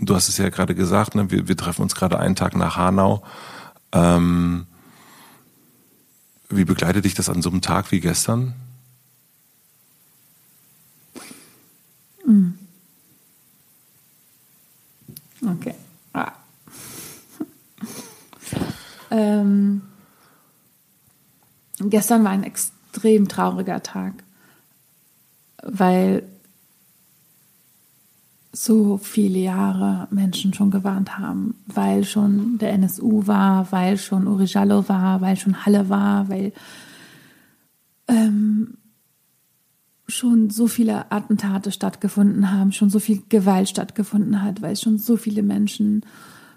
du hast es ja gerade gesagt, ne, wir, wir treffen uns gerade einen Tag nach Hanau. Ähm, wie begleitet dich das an so einem Tag wie gestern? Mhm. Okay. Ah. ähm, gestern war ein extrem trauriger Tag, weil so viele Jahre Menschen schon gewarnt haben, weil schon der NSU war, weil schon Uri Jallo war, weil schon Halle war, weil ähm, schon so viele Attentate stattgefunden haben, schon so viel Gewalt stattgefunden hat, weil schon so viele Menschen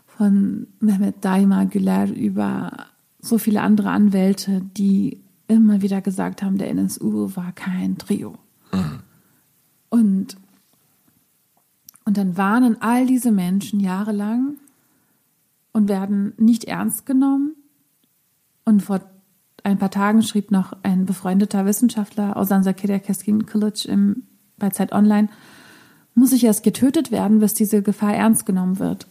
von Mehmet Daima Güler über so viele andere Anwälte, die immer wieder gesagt haben, der NSU war kein Trio. Mhm. Und, und dann warnen all diese Menschen jahrelang und werden nicht ernst genommen. Und vor ein paar Tagen schrieb noch ein befreundeter Wissenschaftler Ozan Zakir Keskin Kilic im, bei Zeit Online, muss ich erst getötet werden, bis diese Gefahr ernst genommen wird.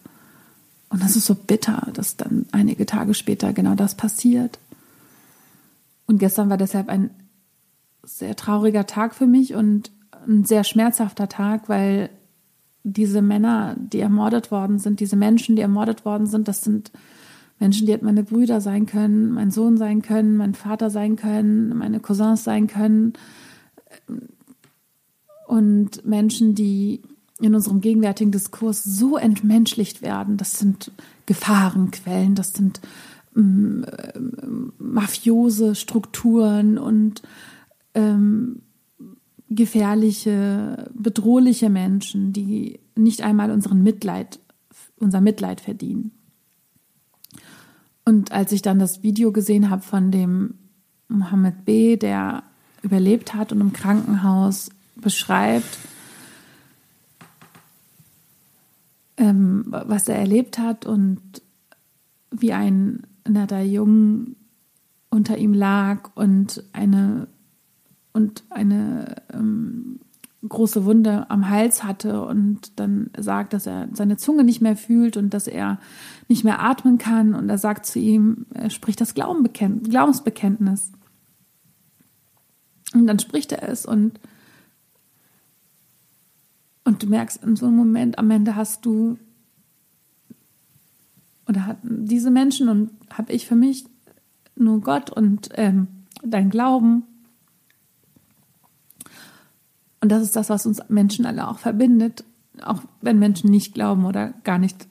Und das ist so bitter, dass dann einige Tage später genau das passiert. Und gestern war deshalb ein sehr trauriger Tag für mich und ein sehr schmerzhafter Tag, weil diese Männer, die ermordet worden sind, diese Menschen, die ermordet worden sind, das sind Menschen, die hätten meine Brüder sein können, mein Sohn sein können, mein Vater sein können, meine Cousins sein können. Und Menschen, die in unserem gegenwärtigen Diskurs so entmenschlicht werden, das sind Gefahrenquellen, das sind ähm, mafiose Strukturen und ähm, gefährliche, bedrohliche Menschen, die nicht einmal unseren Mitleid, unser Mitleid verdienen. Und als ich dann das Video gesehen habe von dem Mohammed B., der überlebt hat und im Krankenhaus beschreibt, ähm, was er erlebt hat und wie ein netter Jung unter ihm lag und eine und eine ähm, große Wunde am Hals hatte und dann sagt, dass er seine Zunge nicht mehr fühlt und dass er nicht mehr atmen kann. Und er sagt zu ihm, er spricht das Glaubensbekenntnis. Und dann spricht er es und, und du merkst in so einem Moment, am Ende hast du oder hatten diese Menschen und habe ich für mich nur Gott und ähm, dein Glauben und das ist das, was uns Menschen alle auch verbindet, auch wenn Menschen nicht glauben oder gar nicht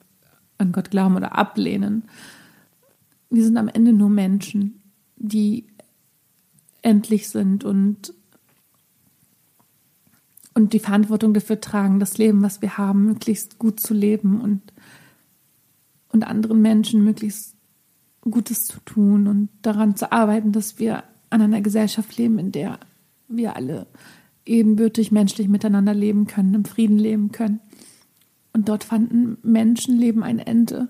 an Gott glauben oder ablehnen. Wir sind am Ende nur Menschen, die endlich sind und, und die Verantwortung dafür tragen, das Leben, was wir haben, möglichst gut zu leben und, und anderen Menschen möglichst Gutes zu tun und daran zu arbeiten, dass wir an einer Gesellschaft leben, in der wir alle ebenbürtig menschlich miteinander leben können, im Frieden leben können. Und dort fanden Menschenleben ein Ende,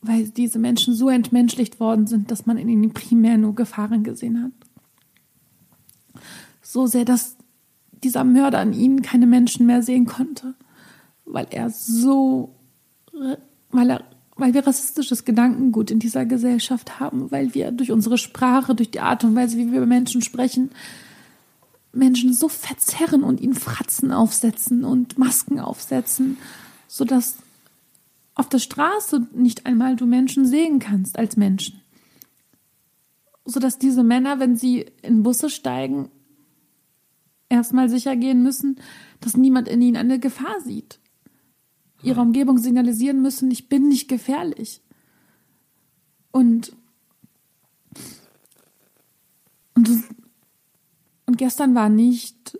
weil diese Menschen so entmenschlicht worden sind, dass man in ihnen primär nur Gefahren gesehen hat. So sehr, dass dieser Mörder an ihnen keine Menschen mehr sehen konnte, weil er so, weil er weil wir rassistisches Gedankengut in dieser Gesellschaft haben, weil wir durch unsere Sprache, durch die Art und Weise, wie wir über Menschen sprechen, Menschen so verzerren und ihnen Fratzen aufsetzen und Masken aufsetzen, sodass auf der Straße nicht einmal du Menschen sehen kannst als Menschen. Sodass diese Männer, wenn sie in Busse steigen, erstmal sicher gehen müssen, dass niemand in ihnen eine Gefahr sieht ihrer Umgebung signalisieren müssen, ich bin nicht gefährlich. Und, und, und gestern war nicht,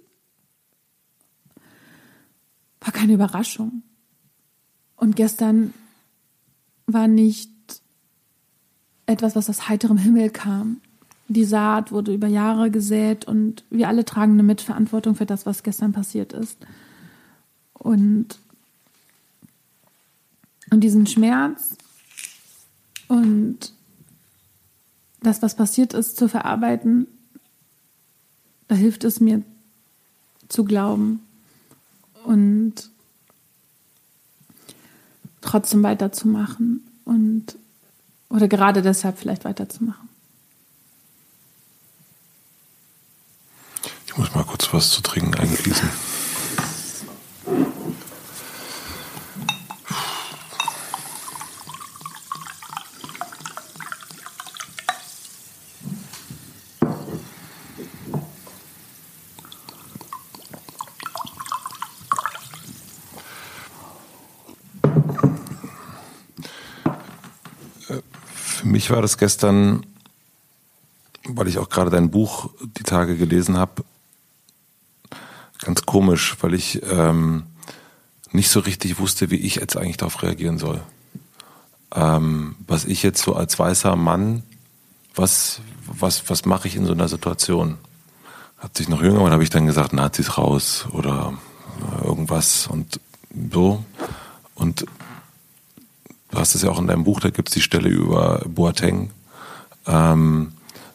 war keine Überraschung. Und gestern war nicht etwas, was aus heiterem Himmel kam. Die Saat wurde über Jahre gesät und wir alle tragen eine Mitverantwortung für das, was gestern passiert ist. Und und diesen Schmerz und das, was passiert ist, zu verarbeiten, da hilft es mir zu glauben und trotzdem weiterzumachen und oder gerade deshalb vielleicht weiterzumachen. Ich muss mal kurz was zu trinken eingießen. Für mich war das gestern, weil ich auch gerade dein Buch die Tage gelesen habe, komisch, weil ich ähm, nicht so richtig wusste, wie ich jetzt eigentlich darauf reagieren soll. Ähm, was ich jetzt so als weißer Mann, was, was, was mache ich in so einer Situation? Hat sich noch jünger, dann habe ich dann gesagt, Nazis raus oder irgendwas und so. Und du hast es ja auch in deinem Buch, da gibt es die Stelle über Boateng. Ähm,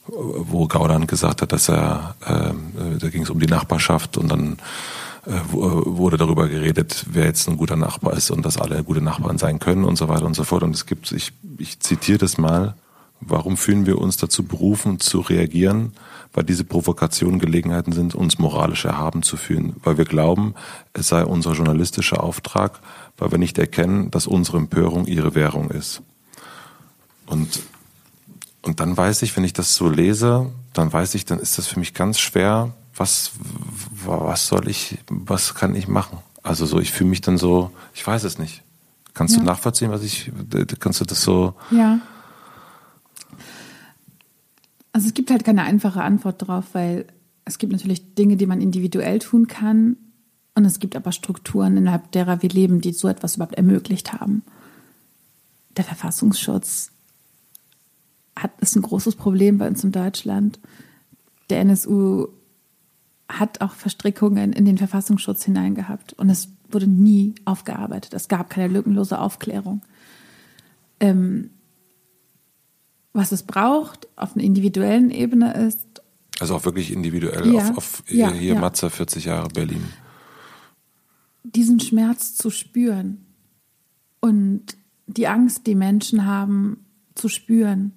wo Gauland gesagt hat, dass er, äh, da ging es um die Nachbarschaft und dann äh, wurde darüber geredet, wer jetzt ein guter Nachbar ist und dass alle gute Nachbarn sein können und so weiter und so fort. Und es gibt, ich, ich zitiere das mal, warum fühlen wir uns dazu berufen, zu reagieren, weil diese Provokationen Gelegenheiten sind, uns moralisch erhaben zu fühlen, weil wir glauben, es sei unser journalistischer Auftrag, weil wir nicht erkennen, dass unsere Empörung ihre Währung ist. Und und dann weiß ich, wenn ich das so lese, dann weiß ich, dann ist das für mich ganz schwer, was, was soll ich, was kann ich machen? Also so, ich fühle mich dann so, ich weiß es nicht. Kannst ja. du nachvollziehen, was ich, kannst du das so? Ja. Also es gibt halt keine einfache Antwort darauf, weil es gibt natürlich Dinge, die man individuell tun kann. Und es gibt aber Strukturen, innerhalb derer wir leben, die so etwas überhaupt ermöglicht haben. Der Verfassungsschutz hat, ist ein großes Problem bei uns in Deutschland. Der NSU hat auch Verstrickungen in den Verfassungsschutz hineingehabt und es wurde nie aufgearbeitet. Es gab keine lückenlose Aufklärung. Ähm, was es braucht auf einer individuellen Ebene ist. Also auch wirklich individuell ja, auf, auf ja, hier ja. Matze 40 Jahre Berlin. Diesen Schmerz zu spüren und die Angst, die Menschen haben, zu spüren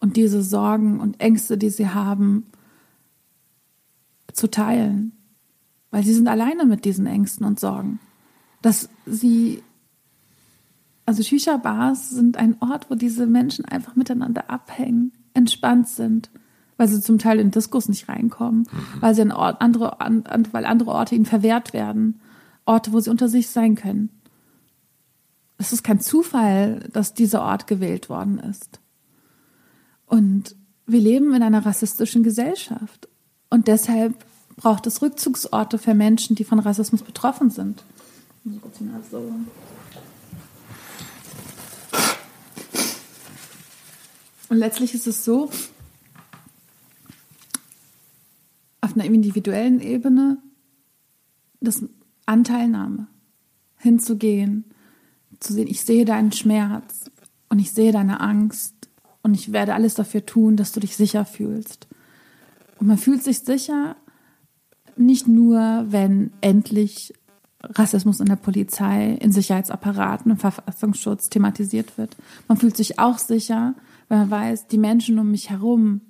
und diese Sorgen und Ängste, die sie haben, zu teilen. Weil sie sind alleine mit diesen Ängsten und Sorgen. Dass sie, also Shisha-Bars sind ein Ort, wo diese Menschen einfach miteinander abhängen, entspannt sind, weil sie zum Teil in den Diskus nicht reinkommen, mhm. weil sie an Ort, andere, an, weil andere Orte ihnen verwehrt werden. Orte, wo sie unter sich sein können. Es ist kein Zufall, dass dieser Ort gewählt worden ist. Und wir leben in einer rassistischen Gesellschaft. Und deshalb braucht es Rückzugsorte für Menschen, die von Rassismus betroffen sind. Und letztlich ist es so, auf einer individuellen Ebene, dass Anteilnahme hinzugehen, zu sehen, ich sehe deinen Schmerz und ich sehe deine Angst und ich werde alles dafür tun, dass du dich sicher fühlst. Und man fühlt sich sicher nicht nur, wenn endlich Rassismus in der Polizei, in Sicherheitsapparaten, im Verfassungsschutz thematisiert wird. Man fühlt sich auch sicher, wenn man weiß, die Menschen um mich herum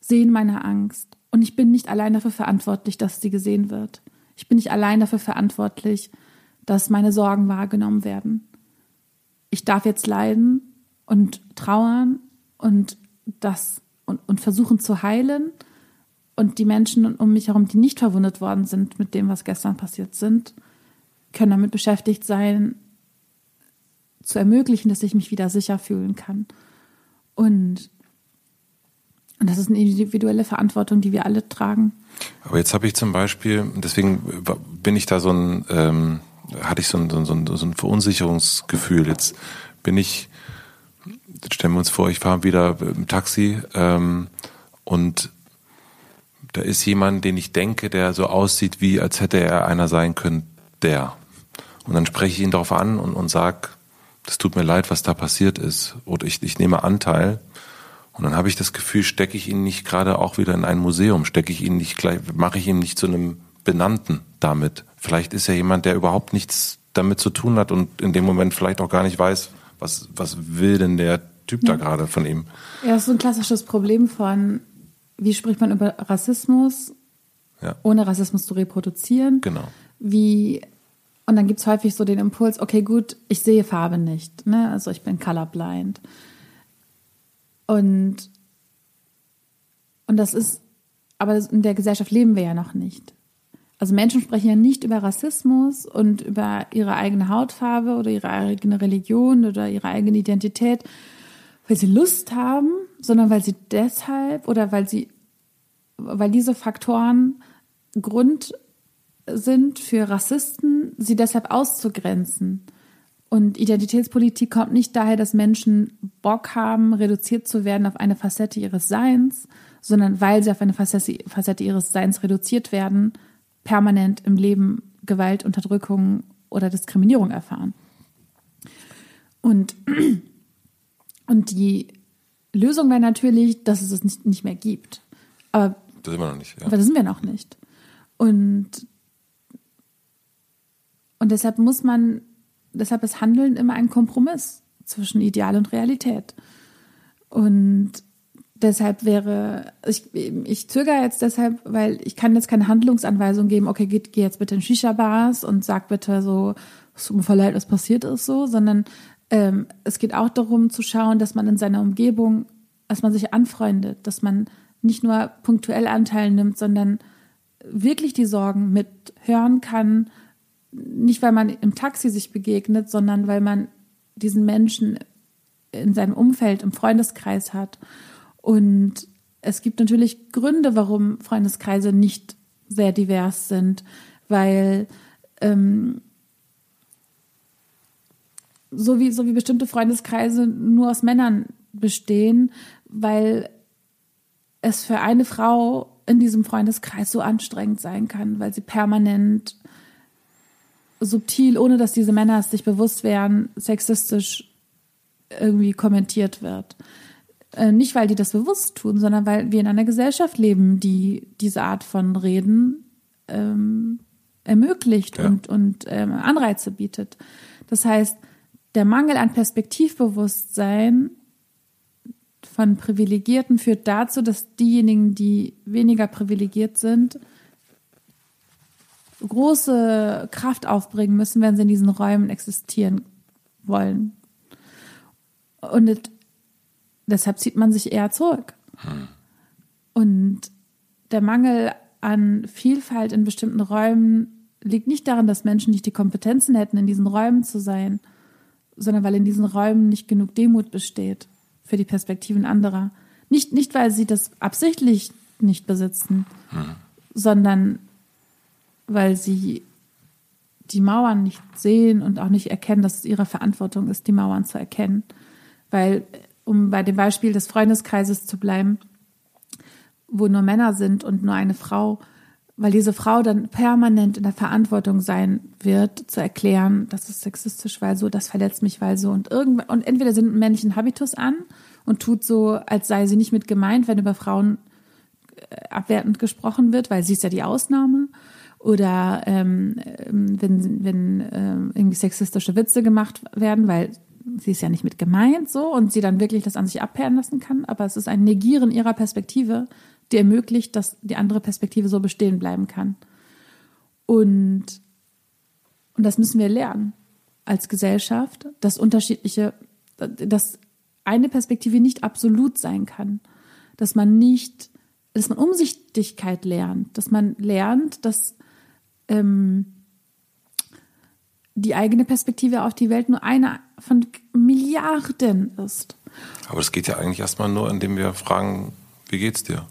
sehen meine Angst. Und ich bin nicht allein dafür verantwortlich, dass sie gesehen wird. Ich bin nicht allein dafür verantwortlich, dass meine Sorgen wahrgenommen werden. Ich darf jetzt leiden und trauern und das und, und versuchen zu heilen. Und die Menschen um mich herum, die nicht verwundet worden sind mit dem, was gestern passiert sind, können damit beschäftigt sein, zu ermöglichen, dass ich mich wieder sicher fühlen kann. Und, und das ist eine individuelle Verantwortung, die wir alle tragen. Aber jetzt habe ich zum Beispiel, deswegen bin ich da so ein, ähm, hatte ich so ein, so ein, so ein Verunsicherungsgefühl. Jetzt bin ich stellen wir uns vor, ich fahre wieder im Taxi ähm, und da ist jemand, den ich denke, der so aussieht, wie als hätte er einer sein können, der. Und dann spreche ich ihn darauf an und, und sage, das tut mir leid, was da passiert ist. Oder ich, ich nehme Anteil. Und dann habe ich das Gefühl, stecke ich ihn nicht gerade auch wieder in ein Museum, stecke ich ihn nicht gleich, mache ich ihn nicht zu einem Benannten damit. Vielleicht ist er jemand, der überhaupt nichts damit zu tun hat und in dem Moment vielleicht auch gar nicht weiß, was, was will denn der Typ ja. da gerade von ihm. Ja, das ist so ein klassisches Problem von, wie spricht man über Rassismus, ja. ohne Rassismus zu reproduzieren. Genau. Wie, und dann gibt es häufig so den Impuls, okay, gut, ich sehe Farbe nicht, ne? also ich bin colorblind. Und, und das ist, aber in der Gesellschaft leben wir ja noch nicht. Also Menschen sprechen ja nicht über Rassismus und über ihre eigene Hautfarbe oder ihre eigene Religion oder ihre eigene Identität, weil sie Lust haben, sondern weil sie deshalb oder weil sie, weil diese Faktoren Grund sind für Rassisten, sie deshalb auszugrenzen. Und Identitätspolitik kommt nicht daher, dass Menschen Bock haben, reduziert zu werden auf eine Facette ihres Seins, sondern weil sie auf eine Facette ihres Seins reduziert werden, permanent im Leben Gewalt, Unterdrückung oder Diskriminierung erfahren. Und, und die Lösung wäre natürlich, dass es es nicht, nicht mehr gibt. Aber das sind wir noch nicht. Ja. Aber das sind wir noch nicht. Und, und deshalb muss man deshalb ist Handeln immer ein Kompromiss zwischen Ideal und Realität. Und deshalb wäre, ich, ich zögere jetzt deshalb, weil ich kann jetzt keine Handlungsanweisung geben, okay, geh, geh jetzt bitte in Shisha-Bars und sag bitte so, es tut mir voll leid, was passiert ist so, sondern ähm, es geht auch darum zu schauen, dass man in seiner Umgebung, dass man sich anfreundet, dass man nicht nur punktuell Anteil nimmt, sondern wirklich die Sorgen mithören kann, nicht weil man im Taxi sich begegnet, sondern weil man diesen Menschen in seinem Umfeld, im Freundeskreis hat. Und es gibt natürlich Gründe, warum Freundeskreise nicht sehr divers sind, weil ähm, so wie, so wie bestimmte Freundeskreise nur aus Männern bestehen, weil es für eine Frau in diesem Freundeskreis so anstrengend sein kann, weil sie permanent subtil, ohne dass diese Männer es sich bewusst wären, sexistisch irgendwie kommentiert wird. Äh, nicht, weil die das bewusst tun, sondern weil wir in einer Gesellschaft leben, die diese Art von Reden ähm, ermöglicht ja. und, und ähm, Anreize bietet. Das heißt, der Mangel an Perspektivbewusstsein von Privilegierten führt dazu, dass diejenigen, die weniger privilegiert sind, große Kraft aufbringen müssen, wenn sie in diesen Räumen existieren wollen. Und deshalb zieht man sich eher zurück. Hm. Und der Mangel an Vielfalt in bestimmten Räumen liegt nicht daran, dass Menschen nicht die Kompetenzen hätten, in diesen Räumen zu sein, sondern weil in diesen Räumen nicht genug Demut besteht für die Perspektiven anderer. Nicht, nicht weil sie das absichtlich nicht besitzen, hm. sondern weil sie die Mauern nicht sehen und auch nicht erkennen, dass es ihre Verantwortung ist, die Mauern zu erkennen. Weil, um bei dem Beispiel des Freundeskreises zu bleiben, wo nur Männer sind und nur eine Frau, weil diese Frau dann permanent in der Verantwortung sein wird, zu erklären, das ist sexistisch, weil so, das verletzt mich, weil so. Und irgendwann, und entweder sind männlichen Habitus an und tut so, als sei sie nicht mit gemeint, wenn über Frauen äh, abwertend gesprochen wird, weil sie ist ja die Ausnahme. Oder ähm, wenn, wenn äh, irgendwie sexistische Witze gemacht werden, weil sie ist ja nicht mit gemeint so und sie dann wirklich das an sich abperren lassen kann, aber es ist ein Negieren ihrer Perspektive, die ermöglicht, dass die andere Perspektive so bestehen bleiben kann. Und, und das müssen wir lernen als Gesellschaft, dass unterschiedliche, dass eine Perspektive nicht absolut sein kann, dass man nicht, dass man Umsichtigkeit lernt, dass man lernt, dass ähm, die eigene Perspektive auf die Welt nur eine von Milliarden ist. Aber das geht ja eigentlich erstmal nur, indem wir fragen, wie geht's dir?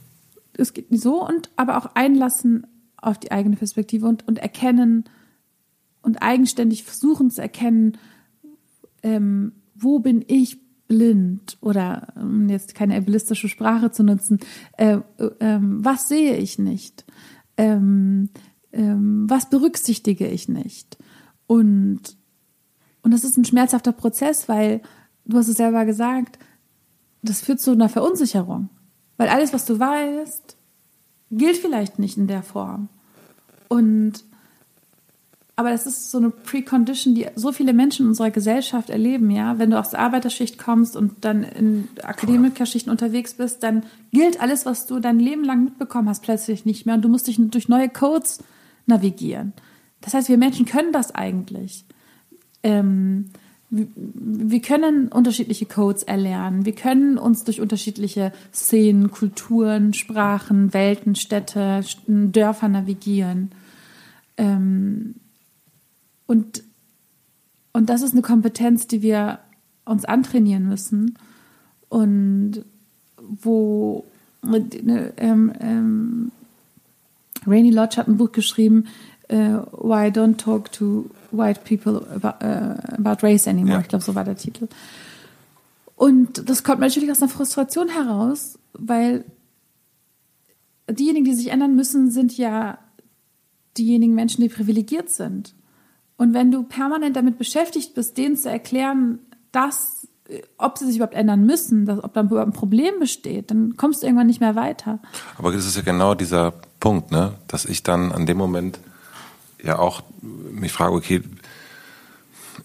Es geht so und aber auch einlassen auf die eigene Perspektive und, und erkennen und eigenständig versuchen zu erkennen, ähm, wo bin ich blind oder um jetzt keine ableistische Sprache zu nutzen, äh, äh, was sehe ich nicht? Ähm, ähm, was berücksichtige ich nicht? Und, und das ist ein schmerzhafter Prozess, weil du hast es selber gesagt, das führt zu einer Verunsicherung. Weil alles, was du weißt, gilt vielleicht nicht in der Form. Und aber das ist so eine Precondition, die so viele Menschen in unserer Gesellschaft erleben, ja. Wenn du aus der Arbeiterschicht kommst und dann in Akademikerschichten unterwegs bist, dann gilt alles, was du dein Leben lang mitbekommen hast, plötzlich nicht mehr und du musst dich durch neue Codes navigieren. Das heißt, wir Menschen können das eigentlich. Ähm, wir können unterschiedliche Codes erlernen. Wir können uns durch unterschiedliche Szenen, Kulturen, Sprachen, Welten, Städte, Dörfer navigieren. Ähm, und, und das ist eine Kompetenz, die wir uns antrainieren müssen und wo ne, ähm, ähm, Rainy Lodge hat ein Buch geschrieben, uh, Why Don't Talk to White People about, uh, about Race Anymore. Ja. Ich glaube, so war der Titel. Und das kommt natürlich aus einer Frustration heraus, weil diejenigen, die sich ändern müssen, sind ja diejenigen Menschen, die privilegiert sind. Und wenn du permanent damit beschäftigt bist, denen zu erklären, dass, ob sie sich überhaupt ändern müssen, dass, ob da überhaupt ein Problem besteht, dann kommst du irgendwann nicht mehr weiter. Aber das ist ja genau dieser Punkt, ne? dass ich dann an dem Moment ja auch mich frage, okay,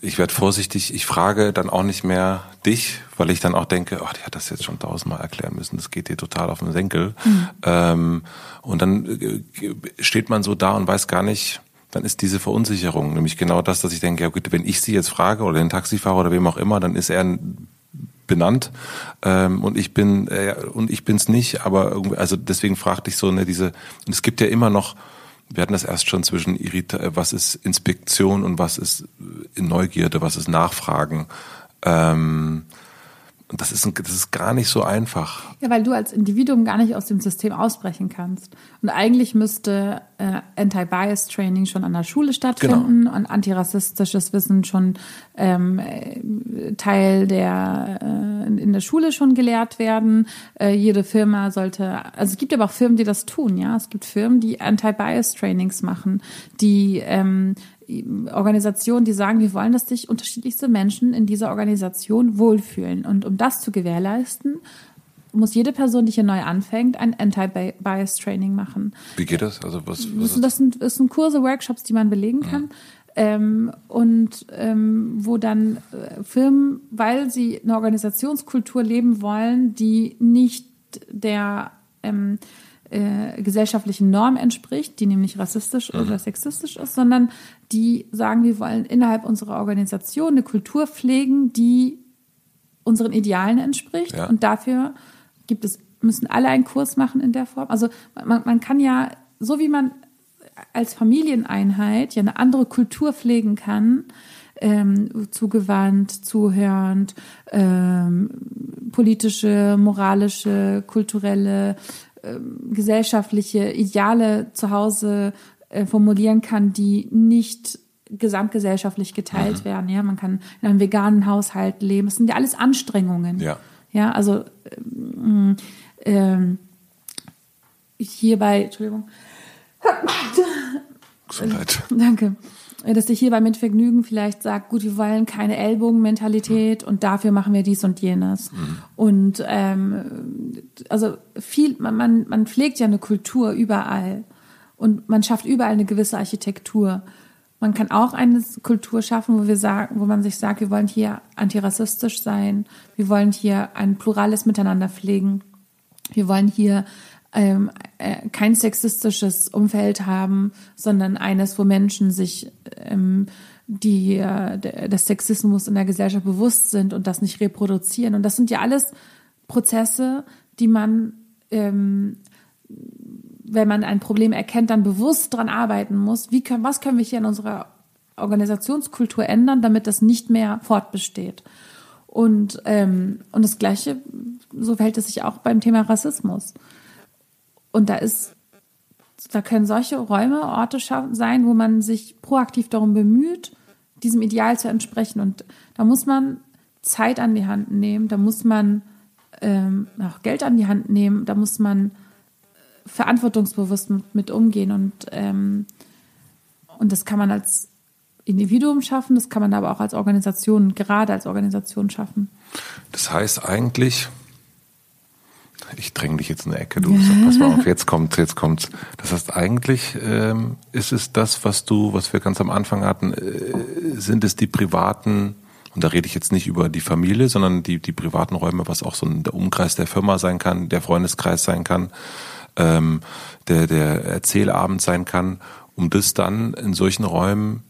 ich werde vorsichtig, ich frage dann auch nicht mehr dich, weil ich dann auch denke, ach, die hat das jetzt schon tausendmal erklären müssen, das geht dir total auf den Senkel. Mhm. Ähm, und dann äh, steht man so da und weiß gar nicht, dann ist diese Verunsicherung nämlich genau das, dass ich denke, ja gut, wenn ich sie jetzt frage oder den Taxifahrer oder wem auch immer, dann ist er benannt ähm, und ich bin äh, und ich bin's nicht, aber irgendwie, also deswegen fragte ich so ne diese und es gibt ja immer noch wir hatten das erst schon zwischen Irrita äh, was ist Inspektion und was ist äh, Neugierde, was ist Nachfragen. Ähm, und das ist, das ist gar nicht so einfach. Ja, weil du als Individuum gar nicht aus dem System ausbrechen kannst. Und eigentlich müsste äh, Anti-Bias-Training schon an der Schule stattfinden genau. und antirassistisches Wissen schon ähm, Teil der äh, in der Schule schon gelehrt werden. Äh, jede Firma sollte, also es gibt aber auch Firmen, die das tun, ja. Es gibt Firmen, die Anti-Bias-Trainings machen, die ähm, Organisationen, die sagen, wir wollen, dass sich unterschiedlichste Menschen in dieser Organisation wohlfühlen. Und um das zu gewährleisten, muss jede Person, die hier neu anfängt, ein Anti-Bias-Training machen. Wie geht das? Also was, was das, sind, das sind Kurse, Workshops, die man belegen kann. Mhm. Ähm, und ähm, wo dann äh, Firmen, weil sie eine Organisationskultur leben wollen, die nicht der ähm, äh, gesellschaftlichen Norm entspricht, die nämlich rassistisch mhm. oder sexistisch ist, sondern die sagen, wir wollen innerhalb unserer Organisation eine Kultur pflegen, die unseren Idealen entspricht. Ja. Und dafür gibt es, müssen alle einen Kurs machen in der Form. Also man, man kann ja, so wie man als Familieneinheit ja eine andere Kultur pflegen kann, ähm, zugewandt, zuhörend, ähm, politische, moralische, kulturelle, gesellschaftliche Ideale zu Hause äh, formulieren kann, die nicht gesamtgesellschaftlich geteilt mhm. werden. Ja, man kann in einem veganen Haushalt leben. Das sind ja alles Anstrengungen. Ja. Ja, also ähm, ähm, hierbei, Entschuldigung. Gesundheit. Danke dass sich hierbei mit Vergnügen vielleicht sagt, gut, wir wollen keine Ellbogenmentalität und dafür machen wir dies und jenes. Mhm. Und ähm, also viel, man, man, man pflegt ja eine Kultur überall und man schafft überall eine gewisse Architektur. Man kann auch eine Kultur schaffen, wo wir sagen, wo man sich sagt, wir wollen hier antirassistisch sein, wir wollen hier ein plurales Miteinander pflegen, wir wollen hier ähm, äh, kein sexistisches Umfeld haben, sondern eines, wo Menschen sich ähm, die äh, des Sexismus in der Gesellschaft bewusst sind und das nicht reproduzieren. Und das sind ja alles Prozesse, die man, ähm, wenn man ein Problem erkennt, dann bewusst dran arbeiten muss. Wie können, was können wir hier in unserer Organisationskultur ändern, damit das nicht mehr fortbesteht? Und, ähm, und das Gleiche, so verhält es sich auch beim Thema Rassismus. Und da ist, da können solche Räume, Orte sein, wo man sich proaktiv darum bemüht, diesem Ideal zu entsprechen. Und da muss man Zeit an die Hand nehmen, da muss man ähm, auch Geld an die Hand nehmen, da muss man verantwortungsbewusst mit, mit umgehen. Und, ähm, und das kann man als Individuum schaffen, das kann man aber auch als Organisation, gerade als Organisation schaffen. Das heißt eigentlich, Ich dränge dich jetzt in eine Ecke, du. Sag, pass mal auf, jetzt kommt, jetzt kommt's. Das heißt, eigentlich ähm, ist es das, was du, was wir ganz am Anfang hatten, äh, sind es die privaten, und da rede ich jetzt nicht über die Familie, sondern die, die privaten Räume, was auch so ein, der Umkreis der Firma sein kann, der Freundeskreis sein kann, ähm, der, der Erzählabend sein kann, um das dann in solchen Räumen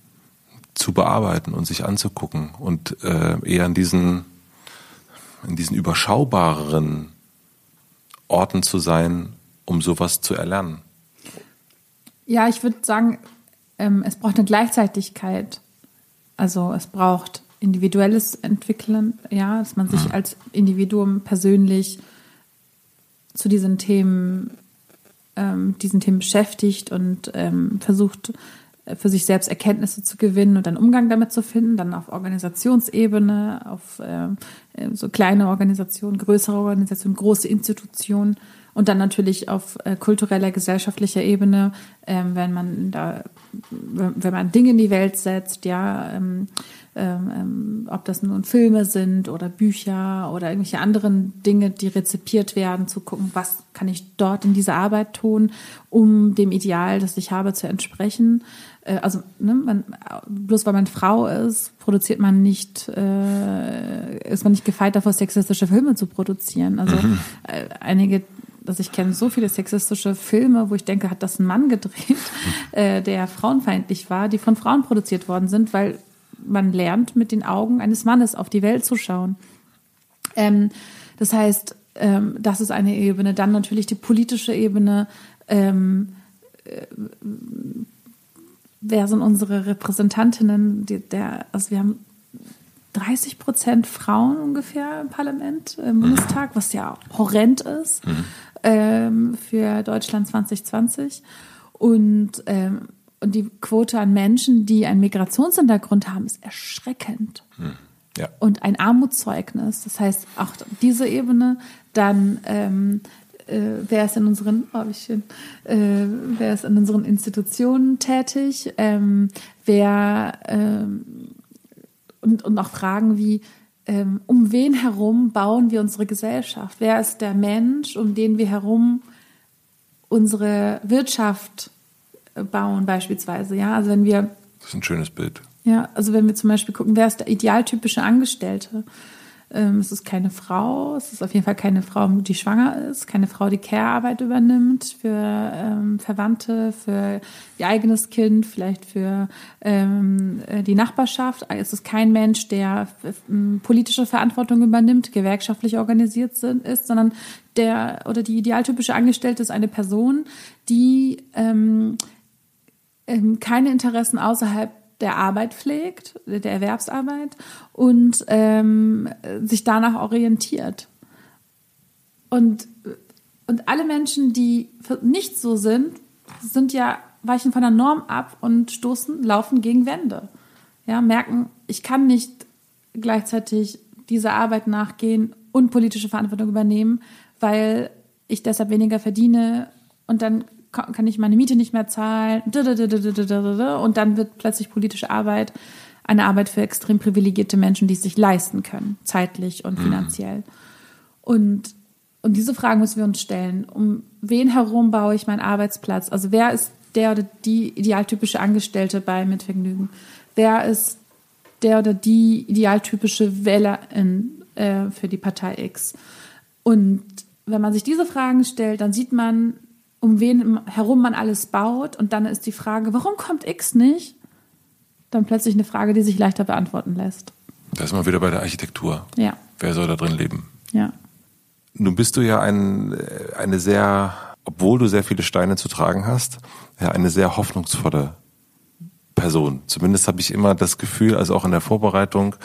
zu bearbeiten und sich anzugucken und äh, eher in diesen, in diesen überschaubareren Orten zu sein, um sowas zu erlernen. Ja, ich würde sagen, ähm, es braucht eine Gleichzeitigkeit. Also es braucht individuelles Entwickeln, ja, dass man sich mhm. als Individuum persönlich zu diesen Themen, ähm, diesen Themen beschäftigt und ähm, versucht, für sich selbst Erkenntnisse zu gewinnen und einen Umgang damit zu finden, dann auf Organisationsebene, auf äh, so kleine Organisationen, größere Organisationen, große Institutionen und dann natürlich auf äh, kultureller, gesellschaftlicher Ebene, äh, wenn man da, wenn man Dinge in die Welt setzt, ja, ähm, ähm, ähm, ob das nun Filme sind oder Bücher oder irgendwelche anderen Dinge, die rezipiert werden, zu gucken, was kann ich dort in dieser Arbeit tun, um dem Ideal, das ich habe, zu entsprechen. Äh, also ne, man, bloß weil man Frau ist, produziert man nicht, äh, ist man nicht gefeit davor, sexistische Filme zu produzieren. Also mhm. äh, einige dass ich kenne so viele sexistische Filme, wo ich denke, hat das ein Mann gedreht, mhm. äh, der frauenfeindlich war, die von Frauen produziert worden sind, weil man lernt, mit den Augen eines Mannes auf die Welt zu schauen. Ähm, das heißt, ähm, das ist eine Ebene. Dann natürlich die politische Ebene. Ähm, äh, wer sind unsere Repräsentantinnen? Die, der, also wir haben 30 Prozent Frauen ungefähr im Parlament, im Bundestag, was ja horrend ist mhm. ähm, für Deutschland 2020. Und ähm, und die Quote an Menschen, die einen Migrationshintergrund haben, ist erschreckend. Hm. Ja. Und ein Armutszeugnis. Das heißt, auch diese Ebene, dann ähm, äh, wer ist in unseren, oh, wie schön, äh, wer ist in unseren Institutionen tätig, ähm, wer ähm, und, und auch Fragen wie, ähm, um wen herum bauen wir unsere Gesellschaft? Wer ist der Mensch, um den wir herum unsere Wirtschaft bauen beispielsweise. Ja, also wenn wir. Das ist ein schönes Bild. Ja, also wenn wir zum Beispiel gucken, wer ist der idealtypische Angestellte? Ähm, es ist keine Frau, es ist auf jeden Fall keine Frau, die schwanger ist, keine Frau, die Care-Arbeit übernimmt für ähm, Verwandte, für ihr eigenes Kind, vielleicht für ähm, äh, die Nachbarschaft. Es ist kein Mensch, der äh, politische Verantwortung übernimmt, gewerkschaftlich organisiert sind, ist, sondern der oder die idealtypische Angestellte ist eine Person, die ähm, ähm, keine Interessen außerhalb der Arbeit pflegt, der Erwerbsarbeit und ähm, sich danach orientiert. Und, und alle Menschen, die nicht so sind, sind ja, weichen von der Norm ab und stoßen, laufen gegen Wände. Ja, merken, ich kann nicht gleichzeitig dieser Arbeit nachgehen und politische Verantwortung übernehmen, weil ich deshalb weniger verdiene und dann kann ich meine Miete nicht mehr zahlen und dann wird plötzlich politische Arbeit eine Arbeit für extrem privilegierte Menschen, die es sich leisten können, zeitlich und mhm. finanziell. Und, und diese Fragen müssen wir uns stellen. Um wen herum baue ich meinen Arbeitsplatz? Also wer ist der oder die idealtypische Angestellte bei Mitvergnügen? Wer ist der oder die idealtypische Wählerin äh, für die Partei X? Und wenn man sich diese Fragen stellt, dann sieht man, um wen herum man alles baut. Und dann ist die Frage, warum kommt X nicht? Dann plötzlich eine Frage, die sich leichter beantworten lässt. Da ist man wieder bei der Architektur. Ja. Wer soll da drin leben? Ja. Nun bist du ja ein, eine sehr, obwohl du sehr viele Steine zu tragen hast, ja, eine sehr hoffnungsvolle Person. Zumindest habe ich immer das Gefühl, also auch in der Vorbereitung,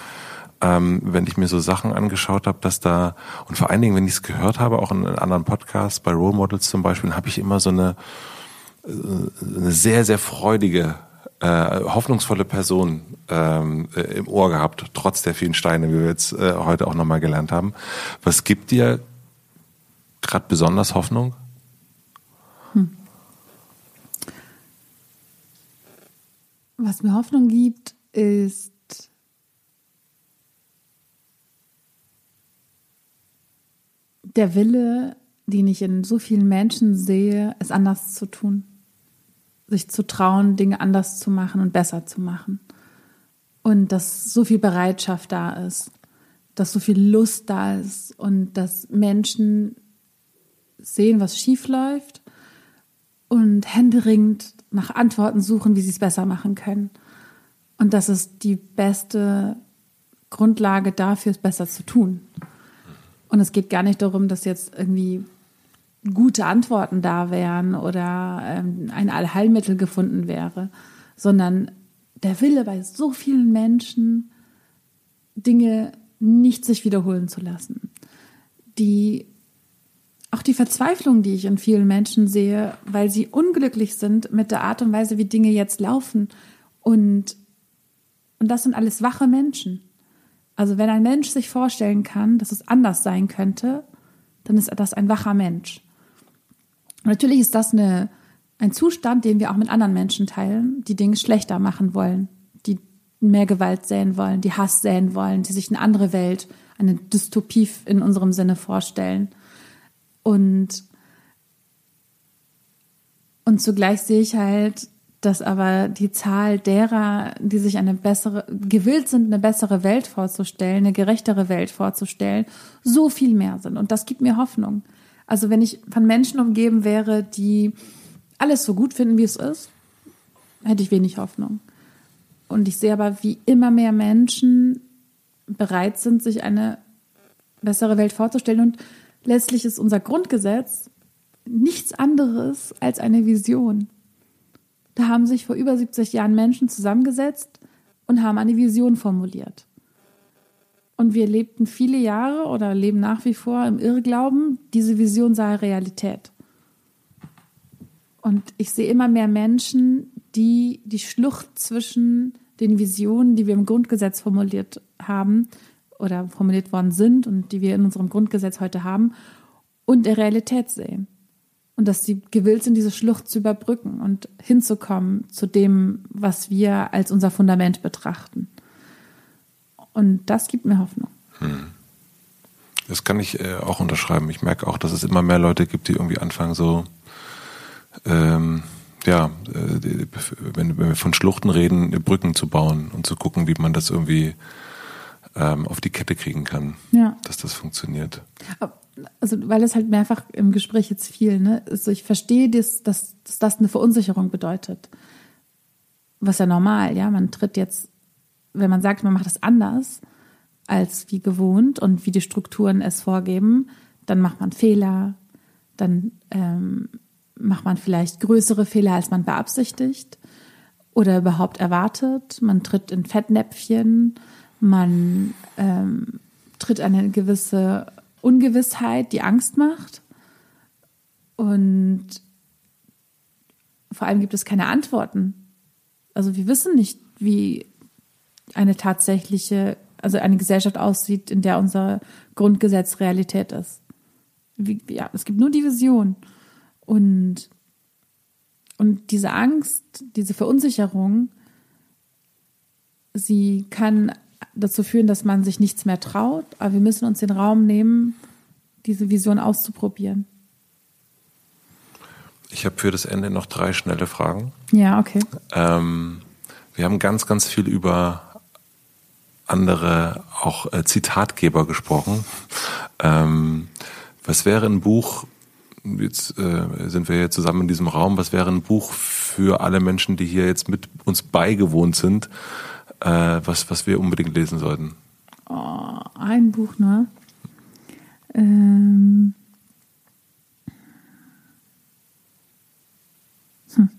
ähm, wenn ich mir so Sachen angeschaut habe, dass da, und vor allen Dingen, wenn ich es gehört habe, auch in, anderen Podcasts, bei Role Models zum Beispiel, habe ich immer so eine, äh, eine sehr, sehr freudige, äh, hoffnungsvolle Person ähm, äh, im Ohr gehabt, trotz der vielen Steine, wie wir jetzt äh, heute auch nochmal gelernt haben. Was gibt dir gerade besonders Hoffnung? Hm. Was mir Hoffnung gibt, ist der Wille, den ich in so vielen Menschen sehe, es anders zu tun. Sich zu trauen, Dinge anders zu machen und besser zu machen. Und dass so viel Bereitschaft da ist, dass so viel Lust da ist und dass Menschen sehen, was schief läuft und händeringend nach Antworten suchen, wie sie es besser machen können. Und das ist die beste Grundlage dafür, es besser zu tun. Und es geht gar nicht darum, dass jetzt irgendwie gute Antworten da wären oder ähm, ein Allheilmittel gefunden wäre, sondern der Wille bei so vielen Menschen, Dinge nicht sich wiederholen zu lassen. Die, auch die Verzweiflung, die ich in vielen Menschen sehe, weil sie unglücklich sind mit der Art und Weise, wie Dinge jetzt laufen. Und, und das sind alles wache Menschen. Also wenn ein Mensch sich vorstellen kann, dass es anders sein könnte, dann ist das ein wacher Mensch. Und natürlich ist das eine, ein Zustand, den wir auch mit anderen Menschen teilen, die Dinge schlechter machen wollen, die mehr Gewalt säen wollen, die Hass säen wollen, die sich eine andere Welt, eine Dystopie in unserem Sinne vorstellen. Und, und zugleich sehe ich halt, dass aber die Zahl derer, die sich eine bessere, gewillt sind, eine bessere Welt vorzustellen, eine gerechtere Welt vorzustellen, so viel mehr sind. Und das gibt mir Hoffnung. Also wenn ich von Menschen umgeben wäre, die alles so gut finden, wie es ist, hätte ich wenig Hoffnung. Und ich sehe aber, wie immer mehr Menschen bereit sind, sich eine bessere Welt vorzustellen. Und letztlich ist unser Grundgesetz nichts anderes als eine Vision. Da haben sich vor über 70 Jahren Menschen zusammengesetzt und haben eine Vision formuliert. Und wir lebten viele Jahre oder leben nach wie vor im Irrglauben, diese Vision sei Realität. Und ich sehe immer mehr Menschen, die die Schlucht zwischen den Visionen, die wir im Grundgesetz formuliert haben oder formuliert worden sind und die wir in unserem Grundgesetz heute haben, und der Realität sehen und dass sie gewillt sind, diese Schlucht zu überbrücken und hinzukommen zu dem, was wir als unser Fundament betrachten. Und das gibt mir Hoffnung. Hm. Das kann ich äh, auch unterschreiben. Ich merke auch, dass es immer mehr Leute gibt, die irgendwie anfangen, so, ähm, ja, äh, wenn, wenn, wir von Schluchten reden, Brücken zu bauen und zu gucken, wie man das irgendwie ähm, auf die Kette kriegen kann, ja. dass das funktioniert. Also weil es halt mehrfach im Gespräch jetzt viel, ne? Also ich verstehe, dass, dass, dass das eine Verunsicherung bedeutet. Was ja normal, ja. Man tritt jetzt, wenn man sagt, man macht das anders als wie gewohnt und wie die Strukturen es vorgeben, dann macht man Fehler, dann ähm, macht man vielleicht größere Fehler, als man beabsichtigt oder überhaupt erwartet. Man tritt in Fettnäpfchen, man ähm, tritt eine gewisse Ungewissheit, die Angst macht. Und vor allem gibt es keine Antworten. Also wir wissen nicht, wie eine tatsächliche, also eine Gesellschaft aussieht, in der unser Grundgesetz Realität ist. Wie, ja, es gibt nur die Vision. Und, und diese Angst, diese Verunsicherung, sie kann dazu führen, dass man sich nichts mehr traut. Aber wir müssen uns den Raum nehmen, diese Vision auszuprobieren. Ich habe für das Ende noch drei schnelle Fragen. Ja, okay. Ähm, wir haben ganz, ganz viel über andere, auch äh, Zitatgeber gesprochen. Ähm, was wäre ein Buch, jetzt äh, sind wir hier zusammen in diesem Raum, was wäre ein Buch für alle Menschen, die hier jetzt mit uns beigewohnt sind, äh, was, was wir unbedingt lesen sollten? Oh, ein Buch nur. Ähm. Hm.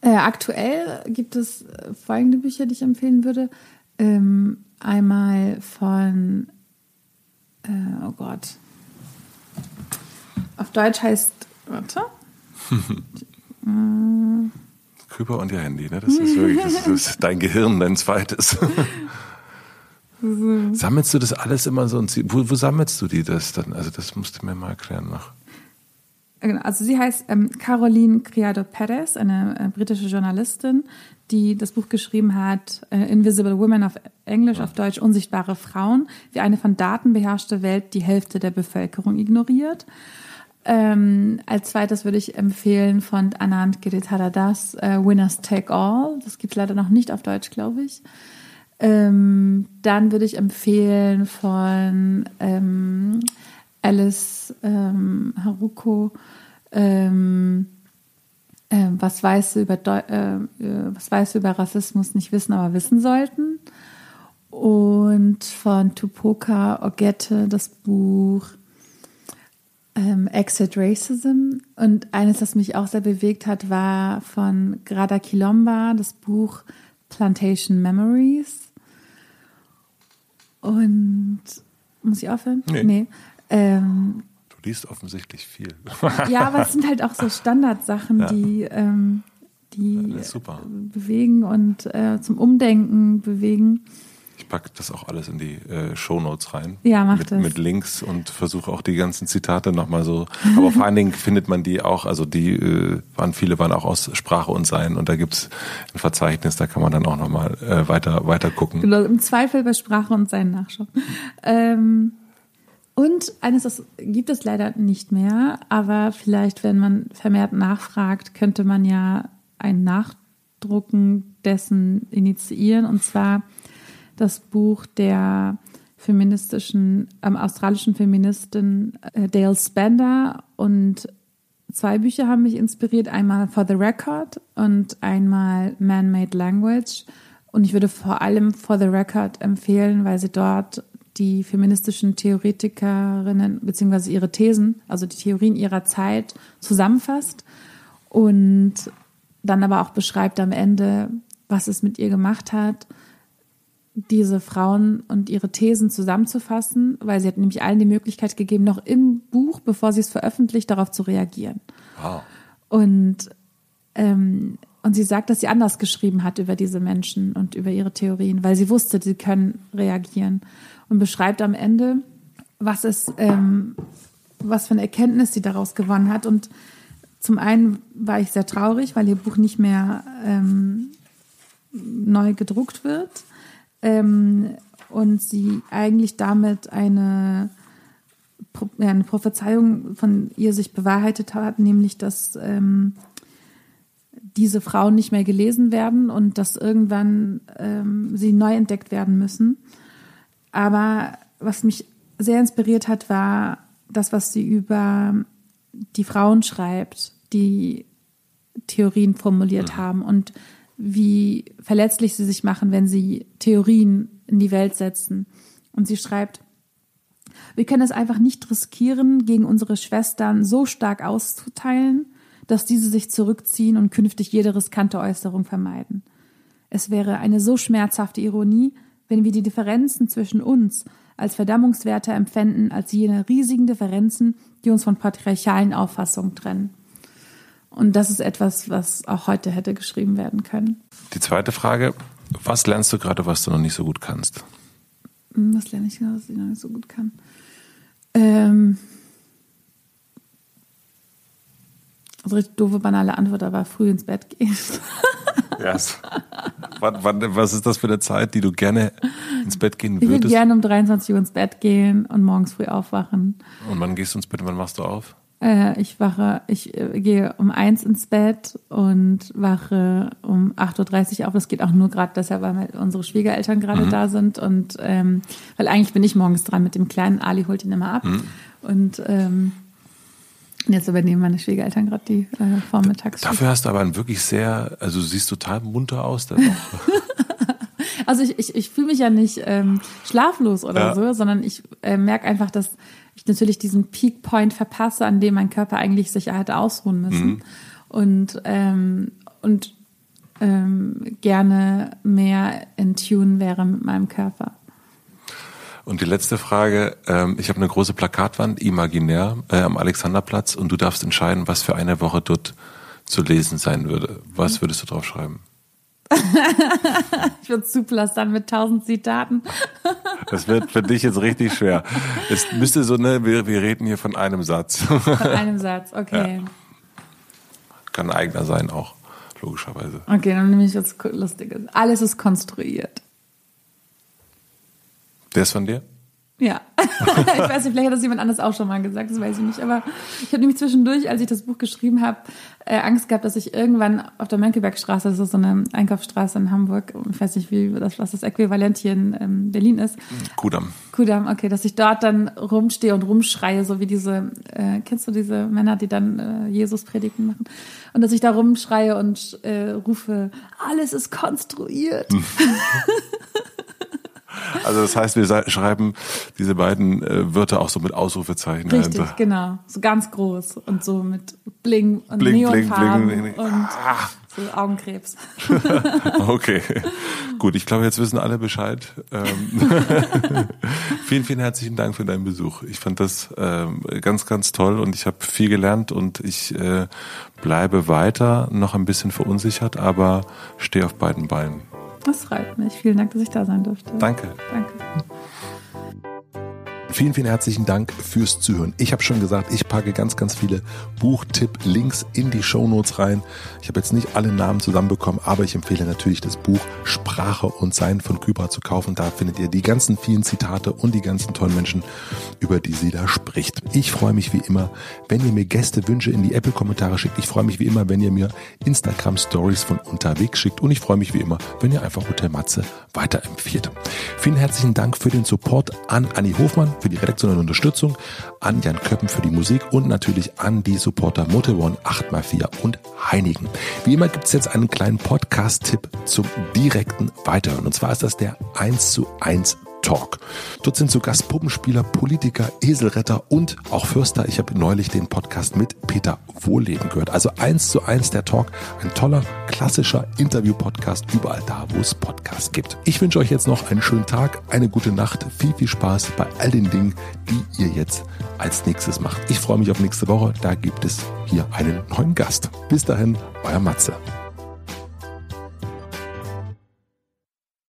Äh, aktuell gibt es folgende Bücher, die ich empfehlen würde. Ähm, einmal von, äh, oh Gott, auf Deutsch heißt, warte. äh, Küper und ihr Handy, ne? Das ist wirklich, das ist dein Gehirn, dein zweites. Sammelst du das alles immer so? Und wo, wo sammelst du die das dann? Also das musst du mir mal erklären noch. Genau, also sie heißt ähm, Caroline Criado Perez, eine äh, britische Journalistin, die das Buch geschrieben hat, äh, Invisible Women auf Englisch, ja. auf Deutsch Unsichtbare Frauen, wie eine von Daten beherrschte Welt die Hälfte der Bevölkerung ignoriert. Ähm, als zweites würde ich empfehlen von Anand Giritaradas äh, Winners Take All. Das gibt es leider noch nicht auf Deutsch, glaube ich. Ähm, dann würde ich empfehlen von ähm, Alice ähm, Haruko ähm, äh, was weißt du über äh, äh, was weißt du über Rassismus nicht wissen, aber wissen sollten. Und von Tupoka Ogette das Buch ähm, Exit Racism. Und eines, das mich auch sehr bewegt hat, war von Grada Kilomba das Buch Plantation Memories. Und muss ich aufhören? Nee. nee. Ähm, Du liest offensichtlich viel. ja, aber es sind halt auch so Standardsachen, Ja. die, ähm, die super. bewegen und äh, zum Umdenken bewegen. Ich packe das auch alles in die äh, Shownotes rein. Ja, mach mit, das. Mit Links und versuche auch die ganzen Zitate nochmal so. Aber vor allen Dingen findet man die auch, also die äh, waren, viele waren auch aus Sprache und Sein und da gibt's ein Verzeichnis, da kann man dann auch nochmal äh, weiter, weiter gucken. Genau, im Zweifel bei Sprache und seinen Nachschauen. Ähm, und eines, das gibt es leider nicht mehr, aber vielleicht, wenn man vermehrt nachfragt, könnte man ja ein Nachdrucken dessen initiieren. Und zwar das Buch der feministischen, ähm, australischen Feministin äh, Dale Spender und zwei Bücher haben mich inspiriert. Einmal For the Record und einmal Man-Made Language. Und ich würde vor allem For the Record empfehlen, weil sie dort die feministischen Theoretikerinnen beziehungsweise ihre Thesen, also die Theorien ihrer Zeit zusammenfasst und dann aber auch beschreibt am Ende, was es mit ihr gemacht hat, diese Frauen und ihre Thesen zusammenzufassen, weil sie hat nämlich allen die Möglichkeit gegeben, noch im Buch, bevor sie es veröffentlicht, darauf zu reagieren. Wow. Und, ähm, und sie sagt, dass sie anders geschrieben hat über diese Menschen und über ihre Theorien, weil sie wusste, sie können reagieren. Und beschreibt am Ende, was es, ähm, was für eine Erkenntnis sie daraus gewonnen hat. Und zum einen war ich sehr traurig, weil ihr Buch nicht mehr ähm, neu gedruckt wird. Ähm, und sie eigentlich damit eine, ja, eine Prophezeiung von ihr sich bewahrheitet hat, nämlich dass ähm, diese Frauen nicht mehr gelesen werden und dass irgendwann ähm, sie neu entdeckt werden müssen. Aber was mich sehr inspiriert hat, war das, was sie über die Frauen schreibt, die Theorien formuliert haben und wie verletzlich sie sich machen, wenn sie Theorien in die Welt setzen. Und sie schreibt, wir können es einfach nicht riskieren, gegen unsere Schwestern so stark auszuteilen, dass diese sich zurückziehen und künftig jede riskante Äußerung vermeiden. Es wäre eine so schmerzhafte Ironie, wenn wir die Differenzen zwischen uns als verdammungswerter empfänden als jene riesigen Differenzen, die uns von patriarchalen Auffassungen trennen. Und das ist etwas, was auch heute hätte geschrieben werden können. Die zweite Frage, was lernst du gerade, was du noch nicht so gut kannst? Hm, Was lerne ich genau, was ich noch nicht so gut kann? Ähm, also richtig doofe, banale Antwort, aber früh ins Bett gehen. Yes. was ist das für eine Zeit, die du gerne ins Bett gehen Ich würde würdest? gerne um 23 Uhr ins Bett gehen und morgens früh aufwachen. Und wann gehst du ins Bett und wann machst du auf? Äh, ich wache, ich äh, gehe um eins ins Bett und wache um 8.30 Uhr auf. Das geht auch nur gerade deshalb, weil unsere Schwiegereltern gerade da sind. Und ähm, weil eigentlich bin ich morgens dran mit dem Kleinen. Ali holt ihn immer ab. Und ähm, jetzt übernehmen meine Schwiegereltern gerade die äh, Vormittagsschicht. Dafür hast du aber einen wirklich sehr, also du siehst total munter aus. Also ich, ich, ich fühle mich ja nicht ähm, schlaflos oder Ja. so, sondern ich äh, merke einfach, dass ich natürlich diesen Peak Point verpasse, an dem mein Körper eigentlich sich hätte ausruhen müssen. Und, ähm, und ähm, gerne mehr in Tune wäre mit meinem Körper. Und die letzte Frage, ähm, ich habe eine große Plakatwand, imaginär, äh, am Alexanderplatz und du darfst entscheiden, was für eine Woche dort zu lesen sein würde. Was würdest du drauf schreiben? Ich würde Suplas dann mit tausend Zitaten. Das wird für dich jetzt richtig schwer. Es müsste so, ne, wir, wir reden hier von einem Satz. Von einem Satz, okay. Kann ein eigener sein auch, logischerweise. Okay, dann nehme ich was Lustiges. Alles ist konstruiert. Der ist von dir? Ja, ich weiß nicht, vielleicht hat das jemand anders auch schon mal gesagt, das weiß ich nicht. Aber ich habe nämlich zwischendurch, als ich das Buch geschrieben habe, äh, Angst gehabt, dass ich irgendwann auf der Mönckebergstraße, das ist so eine Einkaufsstraße in Hamburg, ich weiß nicht, wie das, was das Äquivalent hier in ähm, Berlin ist. Kudamm. Kudamm, okay, dass ich dort dann rumstehe und rumschreie, so wie diese, äh, kennst du diese Männer, die dann äh, Jesus Predigten machen? Und dass ich da rumschreie und äh, rufe, alles ist konstruiert. Also das heißt, wir schreiben diese beiden äh, Wörter auch so mit Ausrufezeichen Richtig, dahinter. genau. So ganz groß und so mit Bling und Bling, Neonfarben bling, bling, bling. und Ah. so Augenkrebs. Okay, gut. Ich glaube, jetzt wissen alle Bescheid. Ähm, vielen, vielen herzlichen Dank für deinen Besuch. Ich fand das ähm, ganz, ganz toll und ich habe viel gelernt und ich äh, bleibe weiter noch ein bisschen verunsichert, aber stehe auf beiden Beinen. Das freut mich. Vielen Dank, dass ich da sein durfte. Danke. Danke. Vielen, vielen herzlichen Dank fürs Zuhören. Ich habe schon gesagt, ich packe ganz, ganz viele Buchtipp-Links in die Shownotes rein. Ich habe jetzt nicht alle Namen zusammenbekommen, aber ich empfehle natürlich das Buch Sprache und Sein von Kybra zu kaufen. Da findet ihr die ganzen vielen Zitate und die ganzen tollen Menschen, über die sie da spricht. Ich freue mich wie immer, wenn ihr mir Gästewünsche in die Apple-Kommentare schickt. Ich freue mich wie immer, wenn ihr mir Instagram-Stories von unterwegs schickt. Und ich freue mich wie immer, wenn ihr einfach Hotel Matze weiterempfiehlt. Vielen herzlichen Dank für den Support an Anni Hofmann für die redaktionelle Unterstützung, an Jan Köppen für die Musik und natürlich an die Supporter Motel One 8x4 und Heinigen. Wie immer gibt es jetzt einen kleinen Podcast-Tipp zum direkten Weiterhören. Und zwar ist das der 1 zu 1 Talk. Dort sind zu Gast Puppenspieler, Politiker, Eselretter und auch Fürster. Ich habe neulich den Podcast mit Peter Wohlleben gehört. Also eins zu eins der Talk. Ein toller, klassischer Interview-Podcast überall da, wo es Podcasts gibt. Ich wünsche euch jetzt noch einen schönen Tag, eine gute Nacht, viel, viel Spaß bei all den Dingen, die ihr jetzt als nächstes macht. Ich freue mich auf nächste Woche. Da gibt es hier einen neuen Gast. Bis dahin, euer Matze.